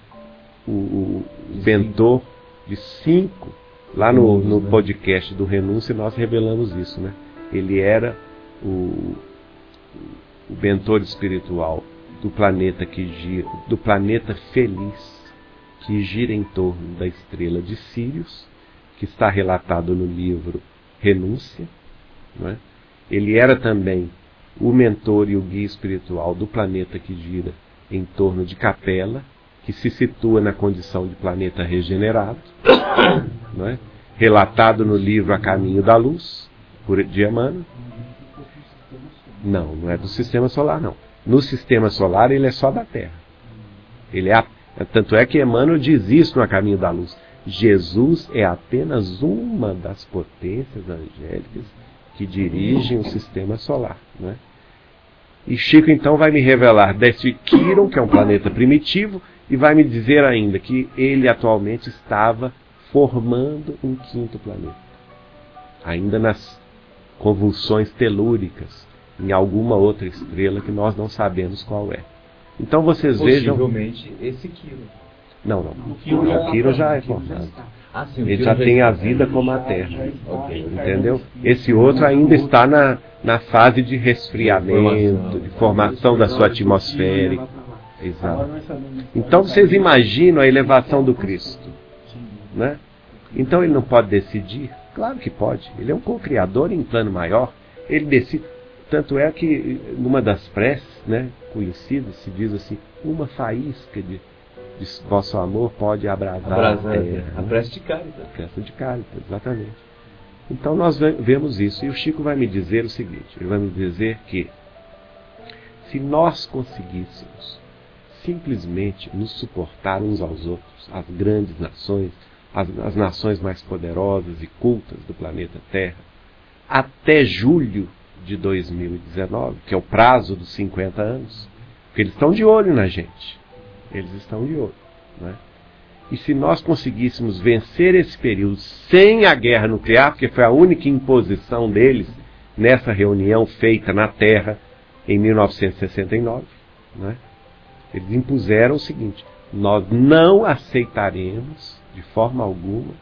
o, o mentor de cinco. Lá no, no né? podcast do Renúncia nós revelamos isso, né? Ele era o, o mentor espiritual do planeta que gira, do planeta feliz que gira em torno da estrela de Sírios, que está relatado no livro renúncia. É? Ele era também o mentor e o guia espiritual do planeta que gira em torno de Capela, que se situa na condição de planeta regenerado, é? relatado no livro A Caminho da Luz, por Diamano. Não, não é do sistema solar, não. No sistema solar ele é só da Terra. Ele é a, tanto é que Emmanuel diz isso no A Caminho da Luz. Jesus é apenas uma das potências angélicas que dirigem o sistema solar. Né? E Chico então vai me revelar desse Quiron, que é um planeta primitivo, e vai me dizer ainda que ele atualmente estava formando um quinto planeta. Ainda nas convulsões telúricas, em alguma outra estrela que nós não sabemos qual é. Então vocês vejam. Possivelmente esse Quiron. Não, não. O Kiro já é formado. Ah, Ele já tem a vida como a Terra. Entendeu? Esse outro ainda está na, na fase de resfriamento, de formação da sua atmosfera. Exato. Então vocês imaginam a elevação do Cristo. Né? Então ele não pode decidir? Claro que pode. Ele é um co-criador em plano maior. Ele decide. Tanto é que numa das preces né, conhecidas se diz assim: uma faísca de de vosso amor pode abrasar, abrasar a terra. A prece de Caritas. A prece de Caritas, exatamente. Então nós vemos isso. E o Chico vai me dizer o seguinte: ele vai me dizer que se nós conseguíssemos simplesmente nos suportar uns aos outros, as grandes nações, as, as nações mais poderosas e cultas do planeta Terra, até julho de 2019, que é o prazo dos 50 anos, porque eles estão de olho na gente. Eles estão de olho. Né? E se nós conseguíssemos vencer esse período sem a guerra nuclear, porque foi a única imposição deles nessa reunião feita na Terra em 1969, né? eles impuseram o seguinte: nós não aceitaremos de forma alguma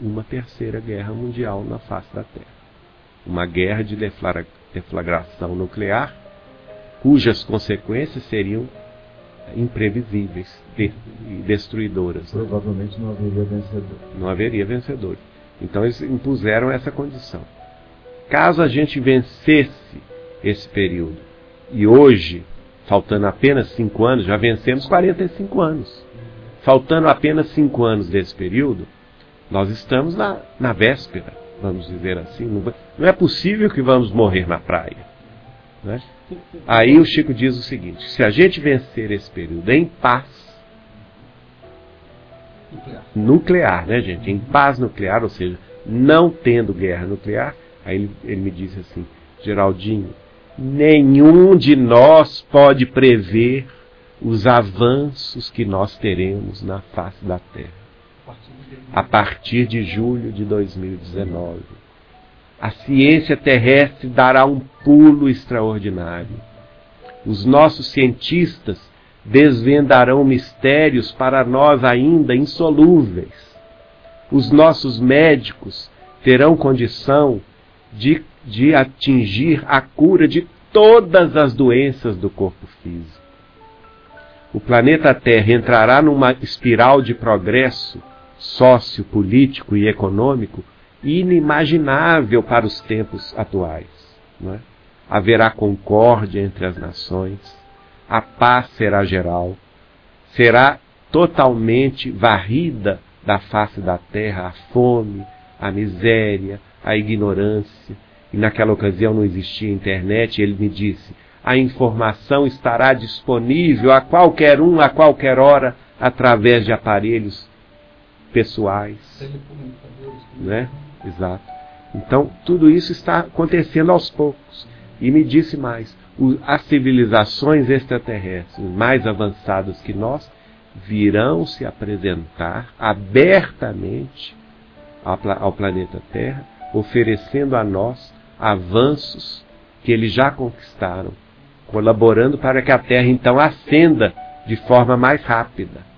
uma terceira guerra mundial na face da Terra. Uma guerra de deflagração nuclear, cujas consequências seriam imprevisíveis e destruidoras. Né? Provavelmente não haveria vencedor. Não haveria vencedor. Então eles impuseram essa condição. Caso a gente vencesse esse período, e hoje, faltando apenas cinco anos, já vencemos 45 anos. Faltando apenas cinco anos desse período, nós estamos na, na véspera, vamos dizer assim. Não é possível que vamos morrer na praia. Né? Aí o Chico diz o seguinte: se a gente vencer esse período em paz, nuclear, nuclear né, gente? Em paz nuclear, ou seja, não tendo guerra nuclear, aí ele, ele me disse assim: Geraldinho, nenhum de nós pode prever os avanços que nós teremos na face da Terra a partir de julho de 2019. A ciência terrestre dará um pulo extraordinário. Os nossos cientistas desvendarão mistérios para nós ainda insolúveis. Os nossos médicos terão condição de, de atingir a cura de todas as doenças do corpo físico. O planeta Terra entrará numa espiral de progresso sociopolítico e econômico inimaginável para os tempos atuais. É? Haverá concórdia entre as nações, a paz será geral, será totalmente varrida da face da terra a fome, a miséria, a ignorância. E naquela ocasião não existia internet, e ele me disse: a informação estará disponível a qualquer um, a qualquer hora, através de aparelhos pessoais. Né? Exato. Então, tudo isso está acontecendo aos poucos. E me disse mais: as civilizações extraterrestres mais avançadas que nós virão se apresentar abertamente ao planeta Terra, oferecendo a nós avanços que eles já conquistaram, colaborando para que a Terra então ascenda de forma mais rápida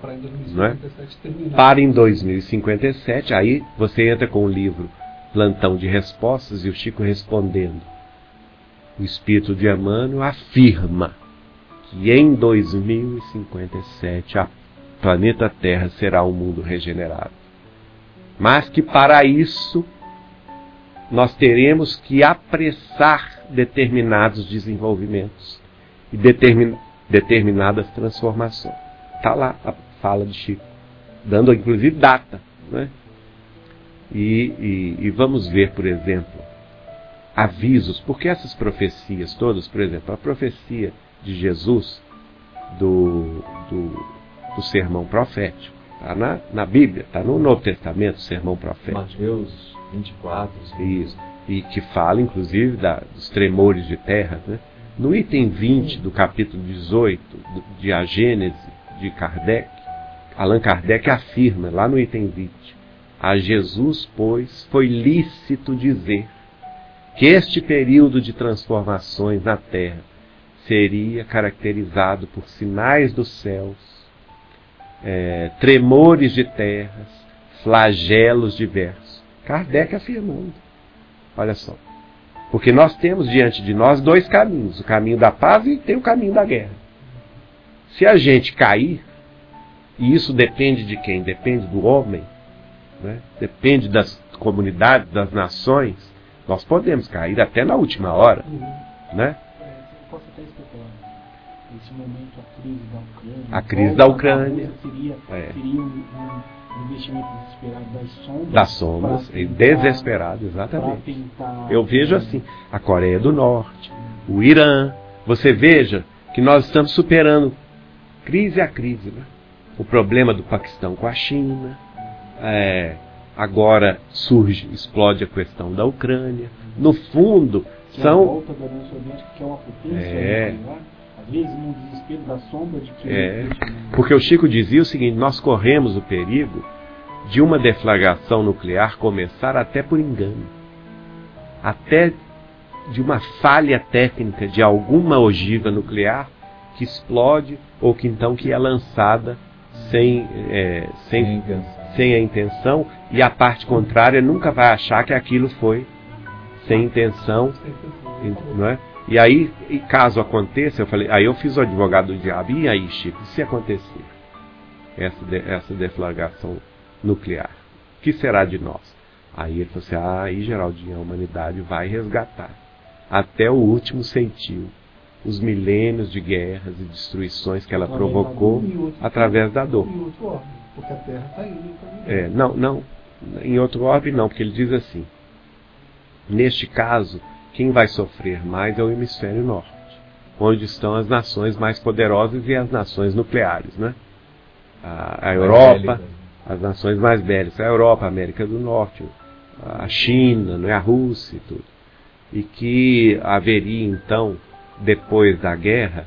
para em 2057 terminar. Para em 2057, aí você entra com o livro Plantão de Respostas e o Chico respondendo. O espírito de Emmanuel afirma que em 2057 a planeta Terra será um mundo regenerado. Mas que para isso nós teremos que apressar determinados desenvolvimentos e determin, determinadas transformações. Está lá a fala de Chico, dando inclusive data. Né? E, e, e vamos ver, por exemplo, avisos, porque essas profecias todas, por exemplo, a profecia de Jesus do, do, do sermão profético, está na, na Bíblia, está no Novo Testamento, o sermão profético. Mateus 24. Isso. E que fala, inclusive, da, dos tremores de terra. Né? No item 20 do capítulo 18 de A Gênese de Kardec, Allan Kardec afirma, lá no item 20, a Jesus, pois, foi lícito dizer que este período de transformações na Terra seria caracterizado por sinais dos céus, é, tremores de terras, flagelos diversos. Kardec afirmando. Olha só. Porque nós temos diante de nós dois caminhos: o caminho da paz e tem o caminho da guerra. Se a gente cair, e isso depende de quem? Depende do homem, né? depende das comunidades, das nações. Nós podemos cair até na última hora. Uhum. Né? É, posso até especular. Nesse momento, a crise da Ucrânia. A crise da Ucrânia. Seria, é. seria um, um, investimento desesperado das sombras. Das sombras, desesperado, exatamente. Eu vejo assim: a Coreia do Norte, o Irã. Você veja que nós estamos superando crise a crise. Né? o problema do Paquistão com a China. É, agora surge, explode a questão da Ucrânia. No fundo, que são. É vezes num desespero da sombra de que. É. Porque o Chico dizia o seguinte: nós corremos o perigo de uma deflagração nuclear começar até por engano. Até de uma falha técnica de alguma ogiva nuclear que explode ou que então que é lançada sem, é, sem, sem a intenção, e a parte contrária nunca vai achar que aquilo foi sem intenção, não é? E aí, caso aconteça, eu falei, aí eu fiz o advogado do diabo, e aí, Chico, se acontecer essa, de, essa deflagração nuclear, o que será de nós? Aí ele falou assim, ah, aí Geraldinho, a humanidade vai resgatar. Até o último sentiu os milênios de guerras e destruições que ela provocou através da dor. Porque a Terra está indo É, não, não. Em outro orbe não, porque ele diz assim. Neste caso, quem vai sofrer mais é o hemisfério norte, onde estão as nações mais poderosas e as nações nucleares, né? A, a Europa, as nações mais bélicas, a Europa, a América do Norte, a China, né, a Rússia e tudo. E que haveria então, depois da guerra,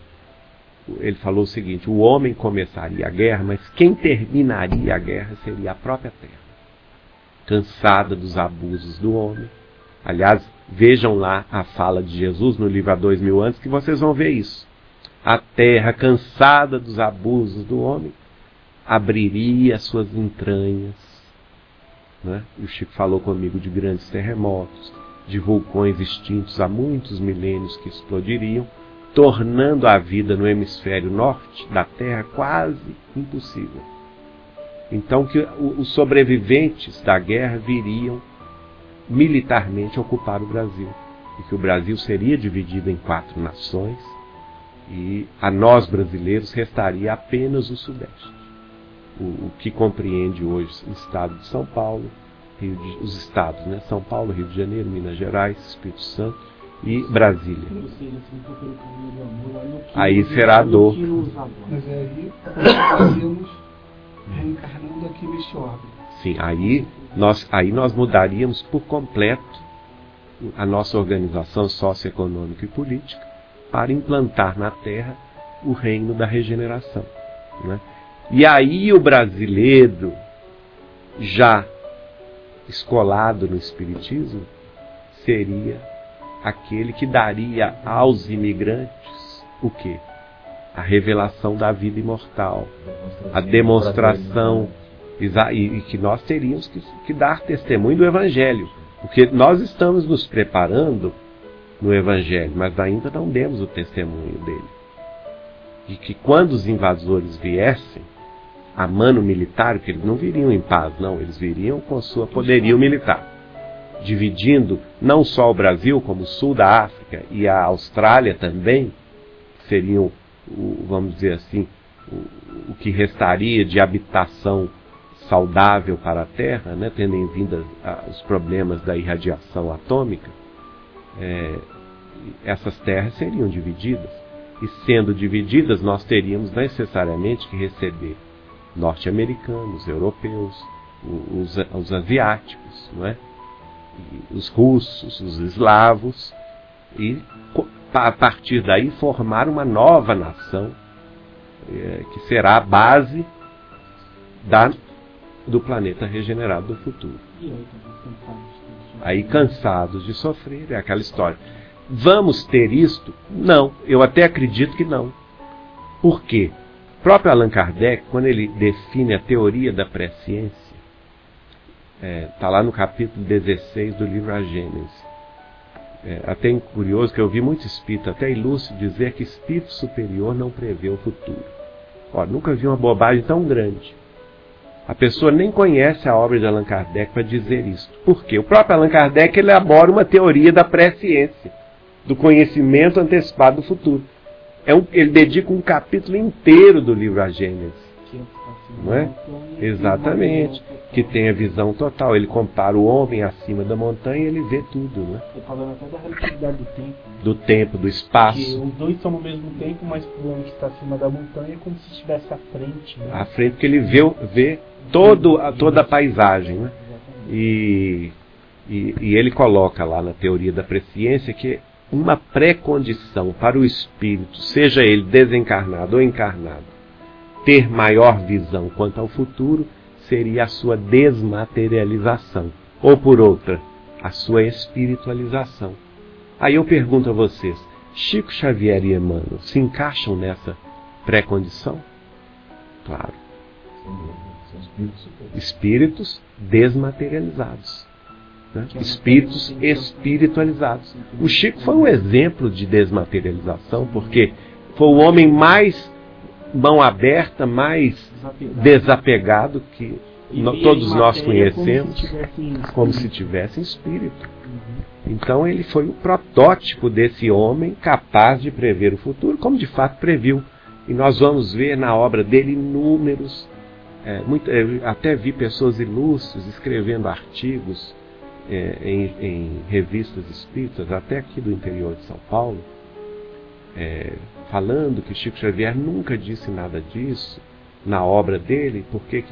ele falou o seguinte: o homem começaria a guerra, mas quem terminaria a guerra seria a própria terra. Cansada dos abusos do homem. Aliás, vejam lá a fala de Jesus no livro há dois mil anos, que vocês vão ver isso. A terra, cansada dos abusos do homem, abriria suas entranhas. Né? O Chico falou comigo de grandes terremotos, de vulcões extintos há muitos milênios que explodiriam tornando a vida no hemisfério norte da Terra quase impossível. Então que os sobreviventes da guerra viriam militarmente ocupar o Brasil e que o Brasil seria dividido em quatro nações e a nós brasileiros restaria apenas o Sudeste, o, o que compreende hoje o Estado de São Paulo, de, os estados, né? São Paulo, Rio de Janeiro, Minas Gerais, Espírito Santo e Brasília. Aí será a dor. Mas aí reencarnando aqui neste. Sim, aí nós, aí nós mudaríamos por completo a nossa organização socioeconômica e política para implantar na Terra o reino da regeneração. Né? E aí o brasileiro, já escolado no Espiritismo, seria aquele que daria aos imigrantes o que? A revelação da vida imortal, a demonstração, e, que nós teríamos que, que dar testemunho do Evangelho, porque nós estamos nos preparando no Evangelho, mas ainda não demos o testemunho dele. E que quando os invasores viessem, a mano militar, que eles não viriam em paz, não, eles viriam com sua poderio militar dividindo não só o Brasil, como o sul da África e a Austrália também, seriam, vamos dizer assim, o, que restaria de habitação saudável para a Terra, né, tendo em vista os problemas da irradiação atômica, é, essas terras seriam divididas. E sendo divididas, nós teríamos necessariamente que receber norte-americanos, europeus, os, os asiáticos, não é? os russos, os eslavos, e a partir daí formar uma nova nação é, que será a base da, do planeta regenerado do futuro. Aí cansados de sofrer, é aquela história. Vamos ter isto? Não, eu até acredito que não. Por quê? O próprio Allan Kardec, quando ele define a teoria da presciência, Está é, tá lá no capítulo 16 do livro A Gênese. É, até curioso que eu vi muito espírito, até ilustre, dizer que espírito superior não prevê o futuro. Ó, nunca vi uma bobagem tão grande. A pessoa nem conhece a obra de Allan Kardec para dizer isso. Por quê? O próprio Allan Kardec elabora uma teoria da presciência, do conhecimento antecipado do futuro. É um, ele dedica um capítulo inteiro do livro A Gênese. Não é? Exatamente que tem a visão total. Ele compara o homem acima da montanha e ele vê tudo, né? Estou falando até da relatividade do tempo. Do tempo, do espaço. Que os dois são no mesmo tempo, mas o homem que está acima da montanha é como se estivesse à frente. Né? À frente, porque ele vê, vê todo, toda a paisagem, né? E, e, e ele coloca lá na teoria da presciência que uma pré-condição para o espírito, seja ele desencarnado ou encarnado, ter maior visão quanto ao futuro seria a sua desmaterialização, ou por outra, a sua espiritualização. Aí eu pergunto a vocês: Chico Xavier e Emmanuel se encaixam nessa pré-condição? Claro. Espíritos desmaterializados. Né? Espíritos espiritualizados. O Chico foi um exemplo de desmaterialização, porque foi o homem mais mão aberta, mais desapegado que todos nós conhecemos, como se tivesse espírito. Uhum. Então ele foi o protótipo desse homem capaz de prever o futuro, como de fato previu. E nós vamos ver na obra dele inúmeros. É, muito, até vi pessoas ilustres escrevendo artigos é, em, em, revistas espíritas, até aqui do interior de São Paulo, é, falando que Chico Xavier nunca disse nada disso na obra dele, por que,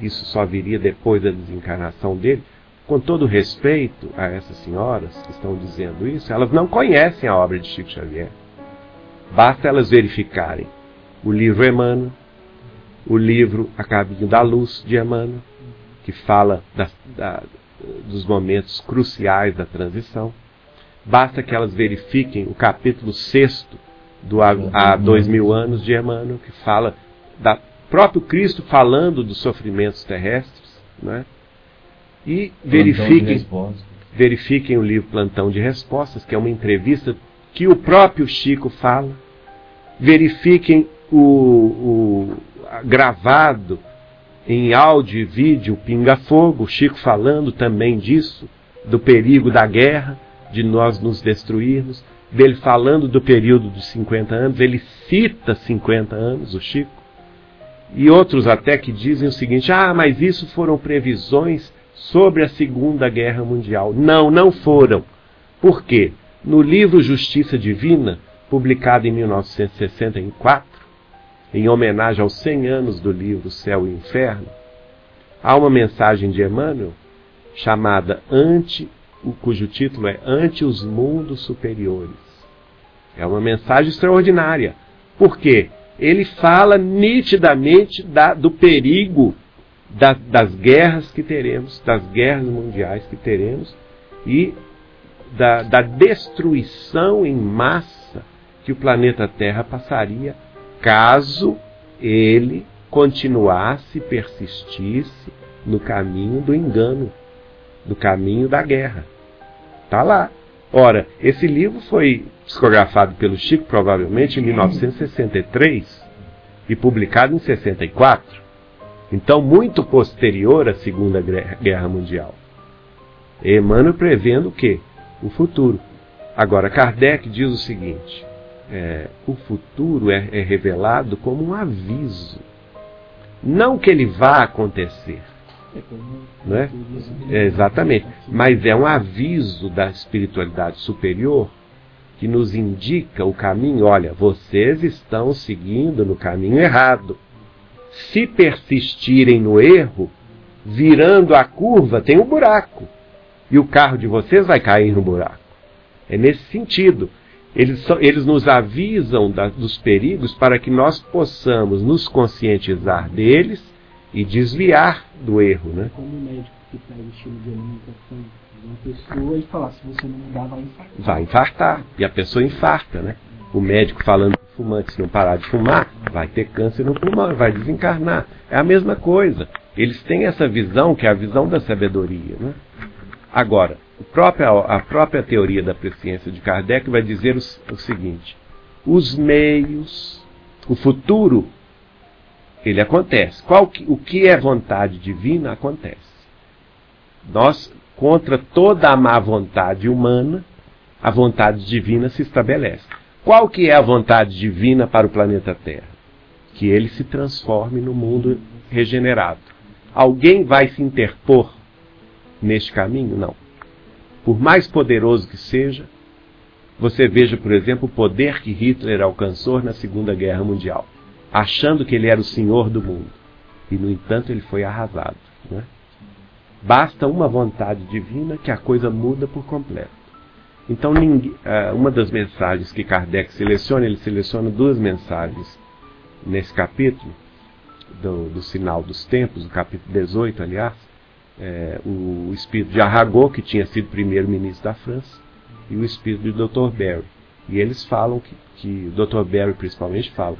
isso só viria depois da desencarnação dele. Com todo respeito a essas senhoras que estão dizendo isso, elas não conhecem a obra de Chico Xavier. Basta elas verificarem o livro Emmanuel, o livro A Caminho da Luz de Emmanuel, que fala da, da, dos momentos cruciais da transição. Basta que elas verifiquem o capítulo 6 do Há Dois Mil Anos de Emmanuel, que fala da próprio Cristo falando dos sofrimentos terrestres, né? E verifiquem, verifiquem o livro Plantão de Respostas, que é uma entrevista que o próprio Chico fala. Verifiquem o, o gravado em áudio e vídeo Pinga Fogo, Chico falando também disso, do perigo da guerra, de nós nos destruirmos, dele falando do período dos 50 anos, ele cita 50 anos, o Chico, e outros até que dizem o seguinte: ah, mas isso foram previsões sobre a Segunda Guerra Mundial. Não, não foram. Por quê? No livro Justiça Divina, publicado em 1964, em homenagem aos 100 anos do livro Céu e Inferno, há uma mensagem de Emmanuel chamada Ante, cujo título é Ante os Mundos Superiores. É uma mensagem extraordinária. Por quê? ele fala nitidamente da, do perigo da, das guerras que teremos, das guerras mundiais que teremos e da, da destruição em massa que o planeta Terra passaria caso ele continuasse, persistisse no caminho do engano, no caminho da guerra. Está lá. Ora, esse livro foi psicografado pelo Chico provavelmente em 1963 e publicado em 64. Então, muito posterior à Segunda Guerra Mundial. Emmanuel prevendo o quê? O futuro. Agora, Kardec diz o seguinte: é, o futuro é, é revelado como um aviso. Não que ele vá acontecer, não é? é? Exatamente. Mas é um aviso da espiritualidade superior que nos indica o caminho. Olha, vocês estão seguindo no caminho errado. Se persistirem no erro, virando a curva, tem um buraco. E o carro de vocês vai cair no buraco. É nesse sentido. Eles, eles nos avisam da, dos perigos para que nós possamos nos conscientizar deles e desviar do erro, né? Como o médico que pega o estilo de alimentação de uma pessoa e falar, se você não mudar, vai infartar. Vai infartar. E a pessoa infarta, né? O médico falando que o fumante, se não parar de fumar, vai ter câncer no pulmão, vai desencarnar. É a mesma coisa. Eles têm essa visão, que é a visão da sabedoria, né? Agora, a própria teoria da presciência de Kardec vai dizer o, o seguinte: os meios, o futuro ele acontece. Qual o que é vontade divina acontece. Nós, contra toda a má vontade humana, a vontade divina se estabelece. Qual que é a vontade divina para o planeta Terra? Que ele se transforme no mundo regenerado. Alguém vai se interpor neste caminho? Não. Por mais poderoso que seja, você veja, por exemplo, o poder que Hitler alcançou na Segunda Guerra Mundial achando que ele era o senhor do mundo. E, no entanto, ele foi arrasado. Né? Basta uma vontade divina que a coisa muda por completo. Então, é, uma das mensagens que Kardec seleciona, ele seleciona duas mensagens nesse capítulo, do, do Sinal dos Tempos, no capítulo 18, aliás, é, o espírito de Aragot, que tinha sido primeiro-ministro da França, e o espírito do Dr. Barry. E eles falam que, que o Dr. Barry, principalmente, fala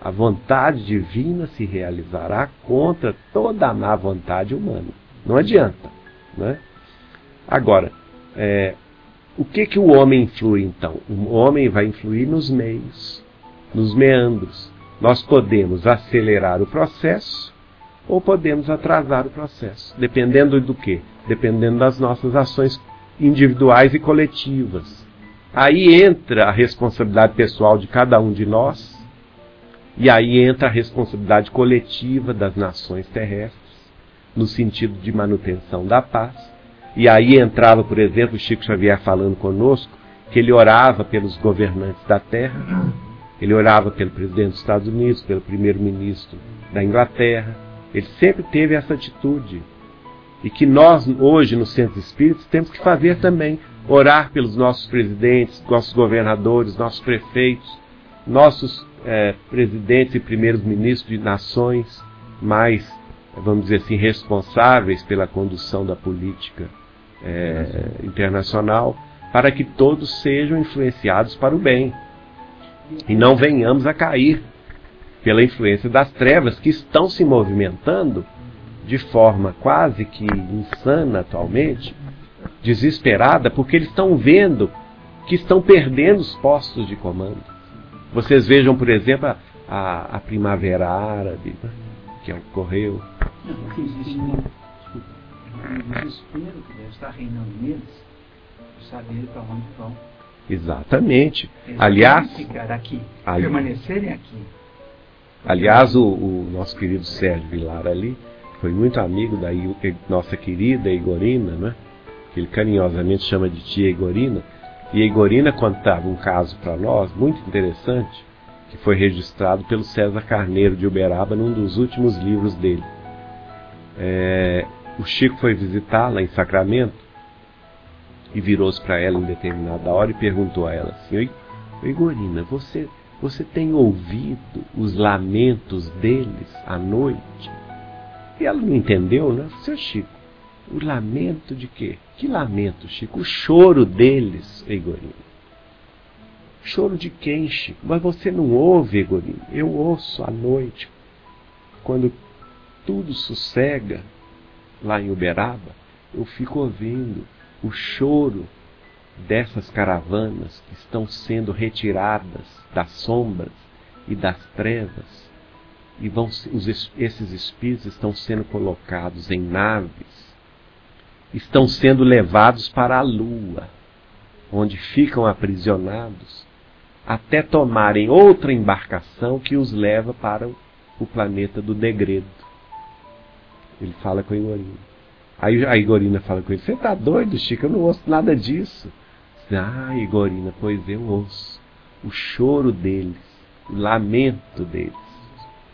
a vontade divina se realizará contra toda a má vontade humana. Não adianta. Né? Agora, é, o que, que o homem influi então? O homem vai influir nos meios, nos meandros. Nós podemos acelerar o processo ou podemos atrasar o processo, dependendo do que? Dependendo das nossas ações individuais e coletivas. Aí entra a responsabilidade pessoal de cada um de nós, e aí entra a responsabilidade coletiva das nações terrestres, no sentido de manutenção da paz. E aí entrava, por exemplo, o Chico Xavier falando conosco, que ele orava pelos governantes da terra, ele orava pelo presidente dos Estados Unidos, pelo primeiro-ministro da Inglaterra. Ele sempre teve essa atitude. E que nós, hoje, no Centro Espírita, temos que fazer também. Orar pelos nossos presidentes, nossos governadores, nossos prefeitos, nossos é, presidentes e primeiros ministros de nações mais, vamos dizer assim, responsáveis pela condução da política é, internacional, para que todos sejam influenciados para o bem e não venhamos a cair pela influência das trevas que estão se movimentando de forma quase que insana atualmente, desesperada, porque eles estão vendo que estão perdendo os postos de comando. Vocês vejam, por exemplo, a, a, a Primavera Árabe, né, que ocorreu. Existe um desespero que deve estar reinando neles, de saber para onde vão. Exatamente. Eles aliás, ficar aqui, ali- permanecerem aqui. Aliás o, o nosso querido Sérgio Vilar ali foi muito amigo da nossa querida Igorina, né? que ele carinhosamente chama de tia Igorina. E a Igorina contava um caso para nós muito interessante, que foi registrado pelo César Carneiro de Uberaba num dos últimos livros dele. É, o Chico foi visitá-la em Sacramento e virou-se para ela em determinada hora e perguntou a ela assim: Oi, oi Gorina, você, você tem ouvido os lamentos deles à noite? E ela não entendeu, né? Seu Chico, o lamento de quê? Que lamento, Chico? O choro deles, Egorina. Choro de quem, Chico? Mas você não ouve, Egorina? Eu ouço à noite, quando tudo sossega lá em Uberaba, eu fico ouvindo o choro dessas caravanas que estão sendo retiradas das sombras e das trevas e vão os es- esses espíritos estão sendo colocados em naves, estão sendo levados para a lua, onde ficam aprisionados até tomarem outra embarcação que os leva para o, planeta do degredo. Ele fala com a Igorina. Aí a Igorina fala com ele: Você tá doido, Chico? Eu não ouço nada disso. Ah, Igorina, pois eu ouço o choro deles, o lamento deles,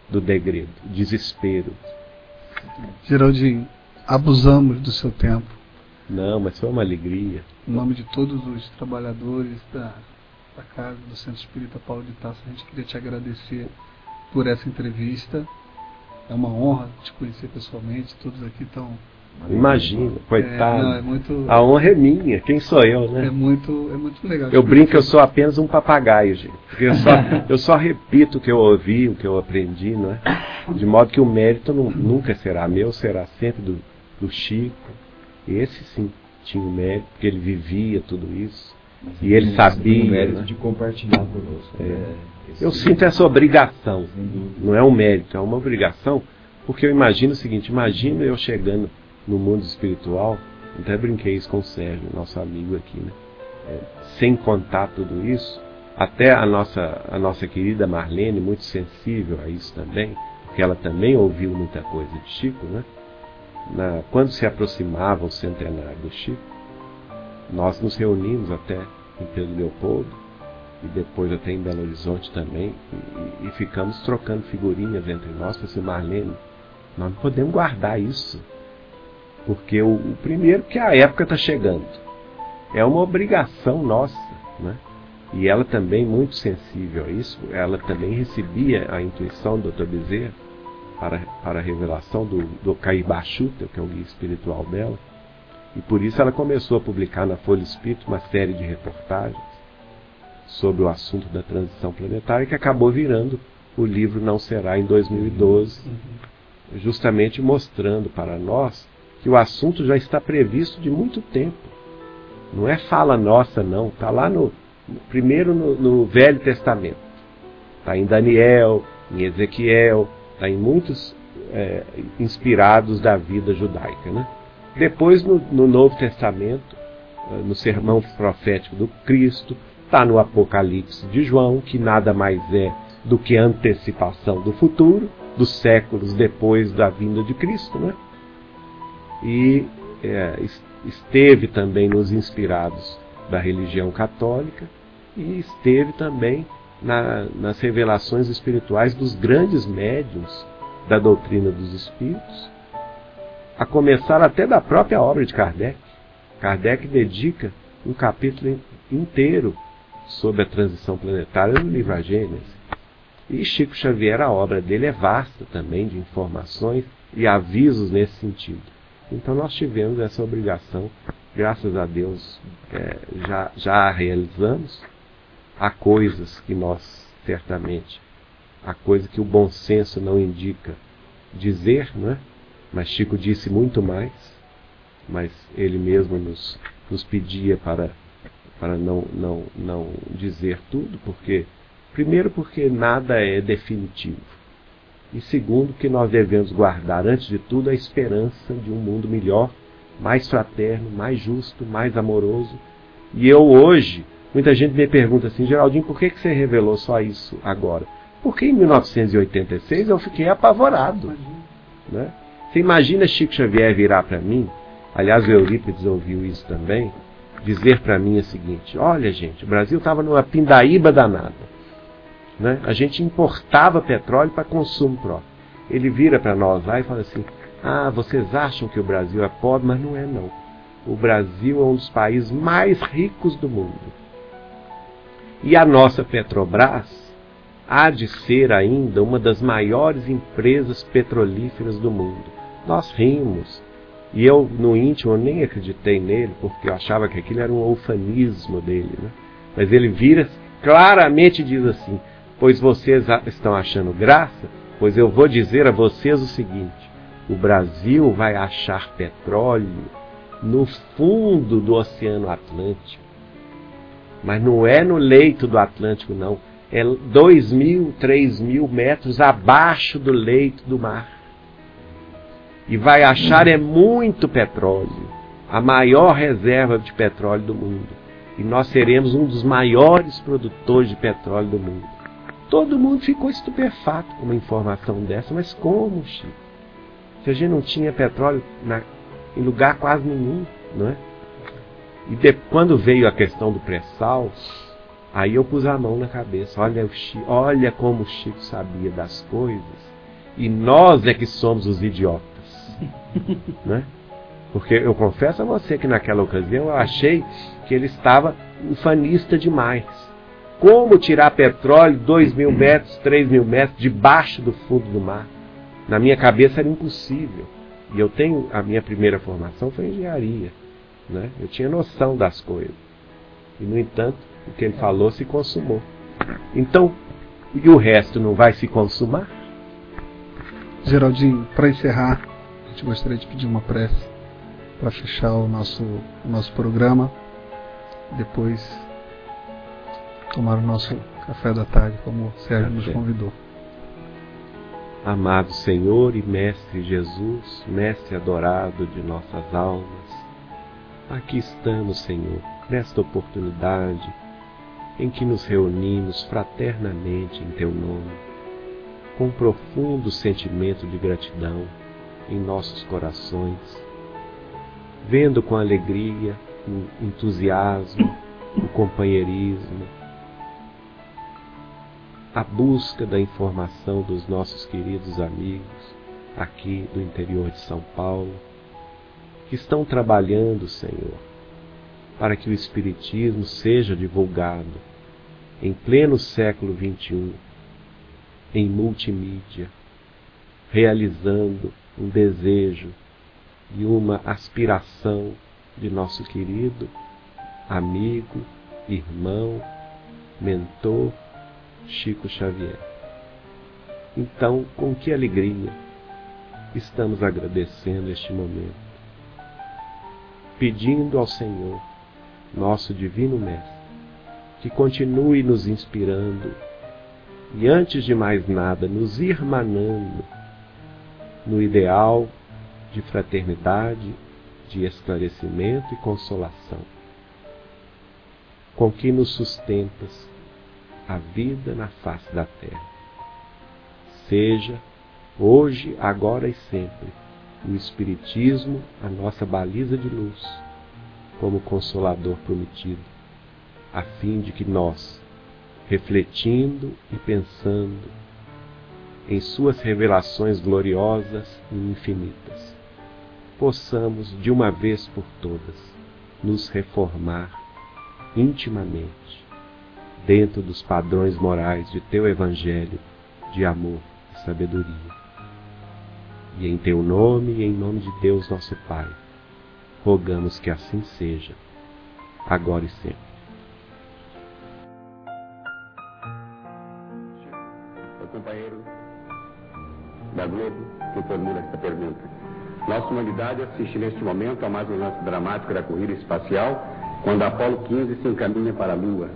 do degredo, o desespero. Geraldinho, abusamos do seu tempo. Não, mas foi uma alegria. Em nome de todos os trabalhadores da, da casa do Centro Espírita Paulo de Tarso, a gente queria te agradecer por essa entrevista. É uma honra te conhecer pessoalmente. Todos aqui estão. Imagina, coitado. É, não, é muito. A honra é minha, quem sou eu, É né? muito, é muito legal. Eu brinco que eu sou apenas um papagaio, gente. Porque eu só, eu só repito o que eu ouvi, o que eu aprendi, não é? De modo que o mérito nu- nunca será meu, será sempre do, do Chico. Esse sim tinha o mérito, porque ele vivia tudo isso. E ele sabia, O mérito né? de compartilhar conosco. É. né? Eu sinto essa obrigação. Não é um mérito, é uma obrigação, porque eu imagino o seguinte: imagino eu chegando no mundo espiritual, até brinquei isso com o Sérgio, nosso amigo aqui, né? É, sem contar tudo isso, até a nossa, a nossa querida Marlene, muito sensível a isso também, porque ela também ouviu muita coisa de Chico, né? Na, quando se aproximava o centenário do Chico, nós nos reunimos até em Pedro Leopoldo, e depois até em Belo Horizonte também, e, e ficamos trocando figurinhas entre nós. Falei assim, Marlene, nós não podemos guardar isso. Porque o, o primeiro que a época está chegando. É uma obrigação nossa, né? E ela também muito sensível a isso, ela também recebia a intuição do Dr. Bezerra para, para a revelação do, do Cair Bachuta, que é o guia espiritual dela. E por isso ela começou a publicar na Folha Espírito uma série de reportagens sobre o assunto da transição planetária, que acabou virando o livro Não Será em 2012, justamente mostrando para nós que o assunto já está previsto de muito tempo. Não é fala nossa, não. Está lá no primeiro no, no Velho Testamento. Está em Daniel, em Ezequiel, está em muitos é, inspirados da vida judaica. Né? Depois, no, no Novo Testamento, é, no sermão profético do Cristo, está no Apocalipse de João, que nada mais é do que antecipação do futuro, dos séculos depois da vinda de Cristo. Né? E é, esteve também nos inspirados da religião católica e esteve também na, nas revelações espirituais dos grandes médiums da doutrina dos espíritos, a começar até da própria obra de Kardec. Kardec dedica um capítulo inteiro sobre a transição planetária no livro A Gênese. E Chico Xavier, a obra dele é vasta também de informações e avisos nesse sentido. Então nós tivemos essa obrigação, graças a Deus, é, já, já realizamos. Há coisas que nós certamente, há coisa que o bom senso não indica dizer, não é? Mas Chico disse muito mais, mas ele mesmo nos, nos pedia para, para não, não, não dizer tudo, porque primeiro porque nada é definitivo. E segundo, que nós devemos guardar, antes de tudo, a esperança de um mundo melhor, mais fraterno, mais justo, mais amoroso. E eu hoje, muita gente me pergunta assim, Geraldinho, por que, que você revelou só isso agora? Porque em 1986 eu fiquei apavorado. Né? Você imagina Chico Xavier virar para mim, aliás, o Eurípides ouviu isso também, dizer para mim o seguinte: olha, gente, o Brasil estava numa pindaíba danada. Né? A gente importava petróleo para consumo próprio. Ele vira para nós lá e fala assim: ah, vocês acham que o Brasil é pobre, mas não é não. O Brasil é um dos países mais ricos do mundo. E a nossa Petrobras há de ser ainda uma das maiores empresas petrolíferas do mundo. Nós rimos. E eu, no íntimo, nem acreditei nele, porque eu achava que aquilo era um ufanismo dele. Né? Mas ele vira claramente diz assim: Pois vocês estão achando graça, pois eu vou dizer a vocês o seguinte: o Brasil vai achar petróleo no fundo do Oceano Atlântico. Mas não é no leito do Atlântico, não é dois mil, três mil metros abaixo do leito do mar. E vai achar é muito petróleo, a maior reserva de petróleo do mundo. E nós seremos um dos maiores produtores de petróleo do mundo. Todo mundo ficou estupefato com uma informação dessa, mas como, Chico? Se a gente não tinha petróleo na, em lugar quase nenhum, não é? E de, quando veio a questão do pré-sal, Aí eu pus a mão na cabeça. Olha, o Chico, olha como o Chico sabia das coisas. E nós é que somos os idiotas. né? Porque eu confesso a você que naquela ocasião eu achei que ele estava ufanista demais. Como tirar petróleo 2 mil metros, 3 mil metros debaixo do fundo do mar? Na minha cabeça era impossível. E eu tenho, a minha primeira formação foi engenharia. Né? Eu tinha noção das coisas. E, no entanto, o que ele falou se consumou. Então, e o resto não vai se consumar? Geraldinho, para encerrar, a gente gostaria de pedir uma prece para fechar o nosso, o nosso programa. Depois tomar o nosso café da tarde, como o Sérgio nos convidou. Amado Senhor e Mestre Jesus, Mestre adorado de nossas almas, aqui estamos, Senhor, nesta oportunidade em que nos reunimos fraternamente em Teu nome, com um profundo sentimento de gratidão em nossos corações, vendo com alegria o entusiasmo, o companheirismo, a busca da informação dos nossos queridos amigos aqui do interior de São Paulo, que estão trabalhando, Senhor, para que o Espiritismo seja divulgado em pleno século XXI, em multimídia, realizando um desejo e uma aspiração de nosso querido amigo, irmão, mentor Chico Xavier. Então, com que alegria estamos agradecendo este momento pedindo ao Senhor, nosso Divino Mestre, que continue nos inspirando e, antes de mais nada, nos irmanando no ideal de fraternidade, de esclarecimento e consolação, com que nos sustentas a vida na face da terra. Seja, hoje, agora e sempre, o Espiritismo a nossa baliza de luz, como consolador prometido, a fim de que nós, refletindo e pensando em Suas revelações gloriosas e infinitas, possamos, de uma vez por todas, nos reformar intimamente dentro dos padrões morais de Teu Evangelho de amor e sabedoria. E em Teu nome e em nome de Deus nosso Pai, rogamos que assim seja, agora e sempre. O companheiro da Globo que formula esta pergunta. Nossa humanidade assiste neste momento a mais um lance dramático da corrida espacial, quando a Apolo 15 se encaminha para a Lua.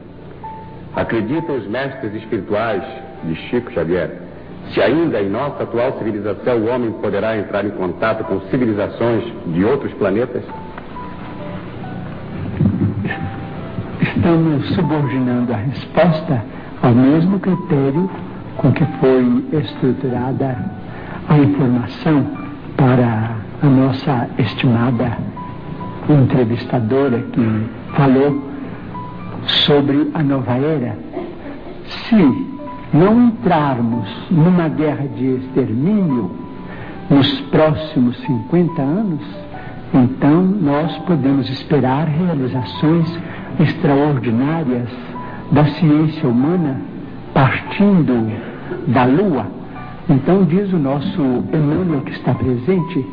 Acreditam os mestres espirituais de Chico Xavier se ainda em nossa atual civilização o homem poderá entrar em contato com civilizações de outros planetas? Estamos subordinando a resposta ao mesmo critério com que foi estruturada a informação para a nossa estimada entrevistadora que falou sobre a nova era. Se não entrarmos numa guerra de extermínio nos próximos 50 anos, então nós podemos esperar realizações extraordinárias da ciência humana partindo da Lua. Então diz o nosso Emmanuel que está presente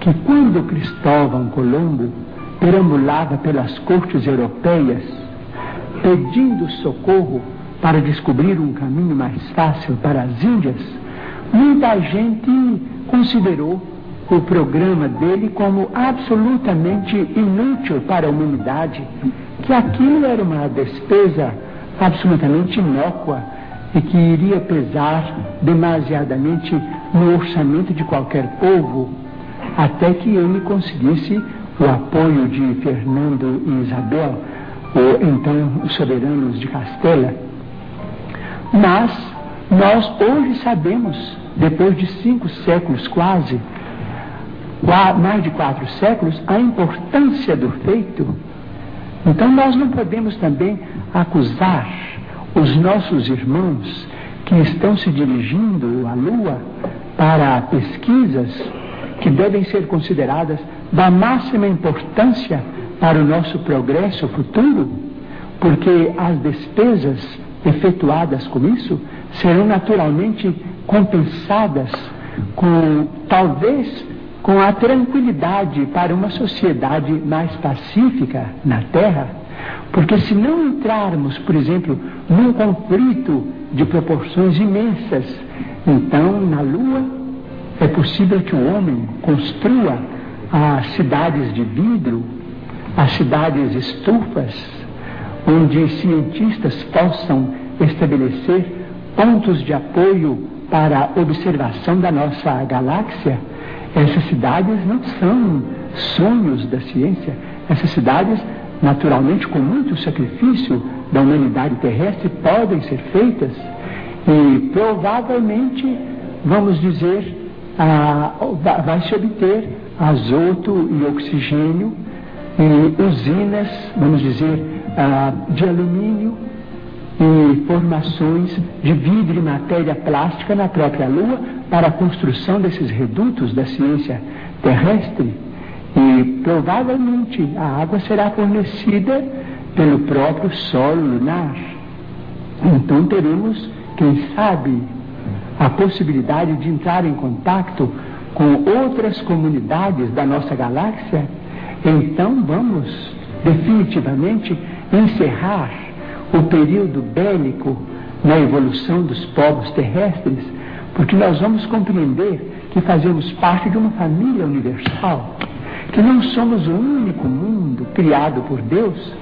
que quando Cristóvão Colombo perambulava pelas cortes europeias pedindo socorro para descobrir um caminho mais fácil para as Índias, muita gente considerou o programa dele como absolutamente inútil para a humanidade, que aquilo era uma despesa absolutamente inócua e que iria pesar demasiadamente no orçamento de qualquer povo, até que ele conseguisse o apoio de Fernando e Isabel, ou então soberanos de Castela. Mas nós hoje sabemos, depois de cinco séculos quase, mais de quatro séculos, a importância do feito. Então nós não podemos também acusar os nossos irmãos que estão se dirigindo à Lua para pesquisas que devem ser consideradas da máxima importância para o nosso progresso futuro, porque as despesas efetuadas com isso serão naturalmente compensadas com, talvez, com a tranquilidade para uma sociedade mais pacífica na Terra, porque se não entrarmos, por exemplo, num conflito de proporções imensas, então na Lua é possível que o homem construa as cidades de vidro, as cidades estufas, onde cientistas possam estabelecer pontos de apoio para a observação da nossa galáxia, essas cidades não são sonhos da ciência. Essas cidades, naturalmente, com muito sacrifício da humanidade terrestre, podem ser feitas e provavelmente, vamos dizer, ah, vai se obter azoto e oxigênio e usinas, vamos dizer, ah, de alumínio e formações de vidro e matéria plástica na própria Lua para a construção desses redutos da ciência terrestre. E provavelmente a água será fornecida pelo próprio solo lunar. Então teremos, quem sabe, a possibilidade de entrar em contato com outras comunidades da nossa galáxia. Então vamos definitivamente encerrar o período bélico na evolução dos povos terrestres, porque nós vamos compreender que fazemos parte de uma família universal, que não somos o único mundo criado por Deus.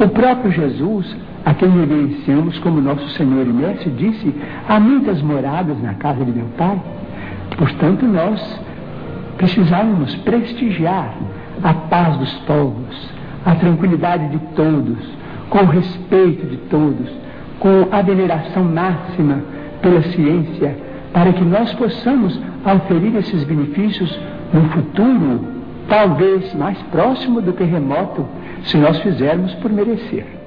O próprio Jesus, a quem reverenciamos como nosso Senhor e Mestre, disse: Há muitas moradas na casa de meu Pai. Portanto, nós precisamos prestigiar a paz dos povos, a tranquilidade de todos, com o respeito de todos, com a veneração máxima pela ciência, para que nós possamos auferir esses benefícios no futuro, talvez mais próximo do terremoto, se nós fizermos por merecer.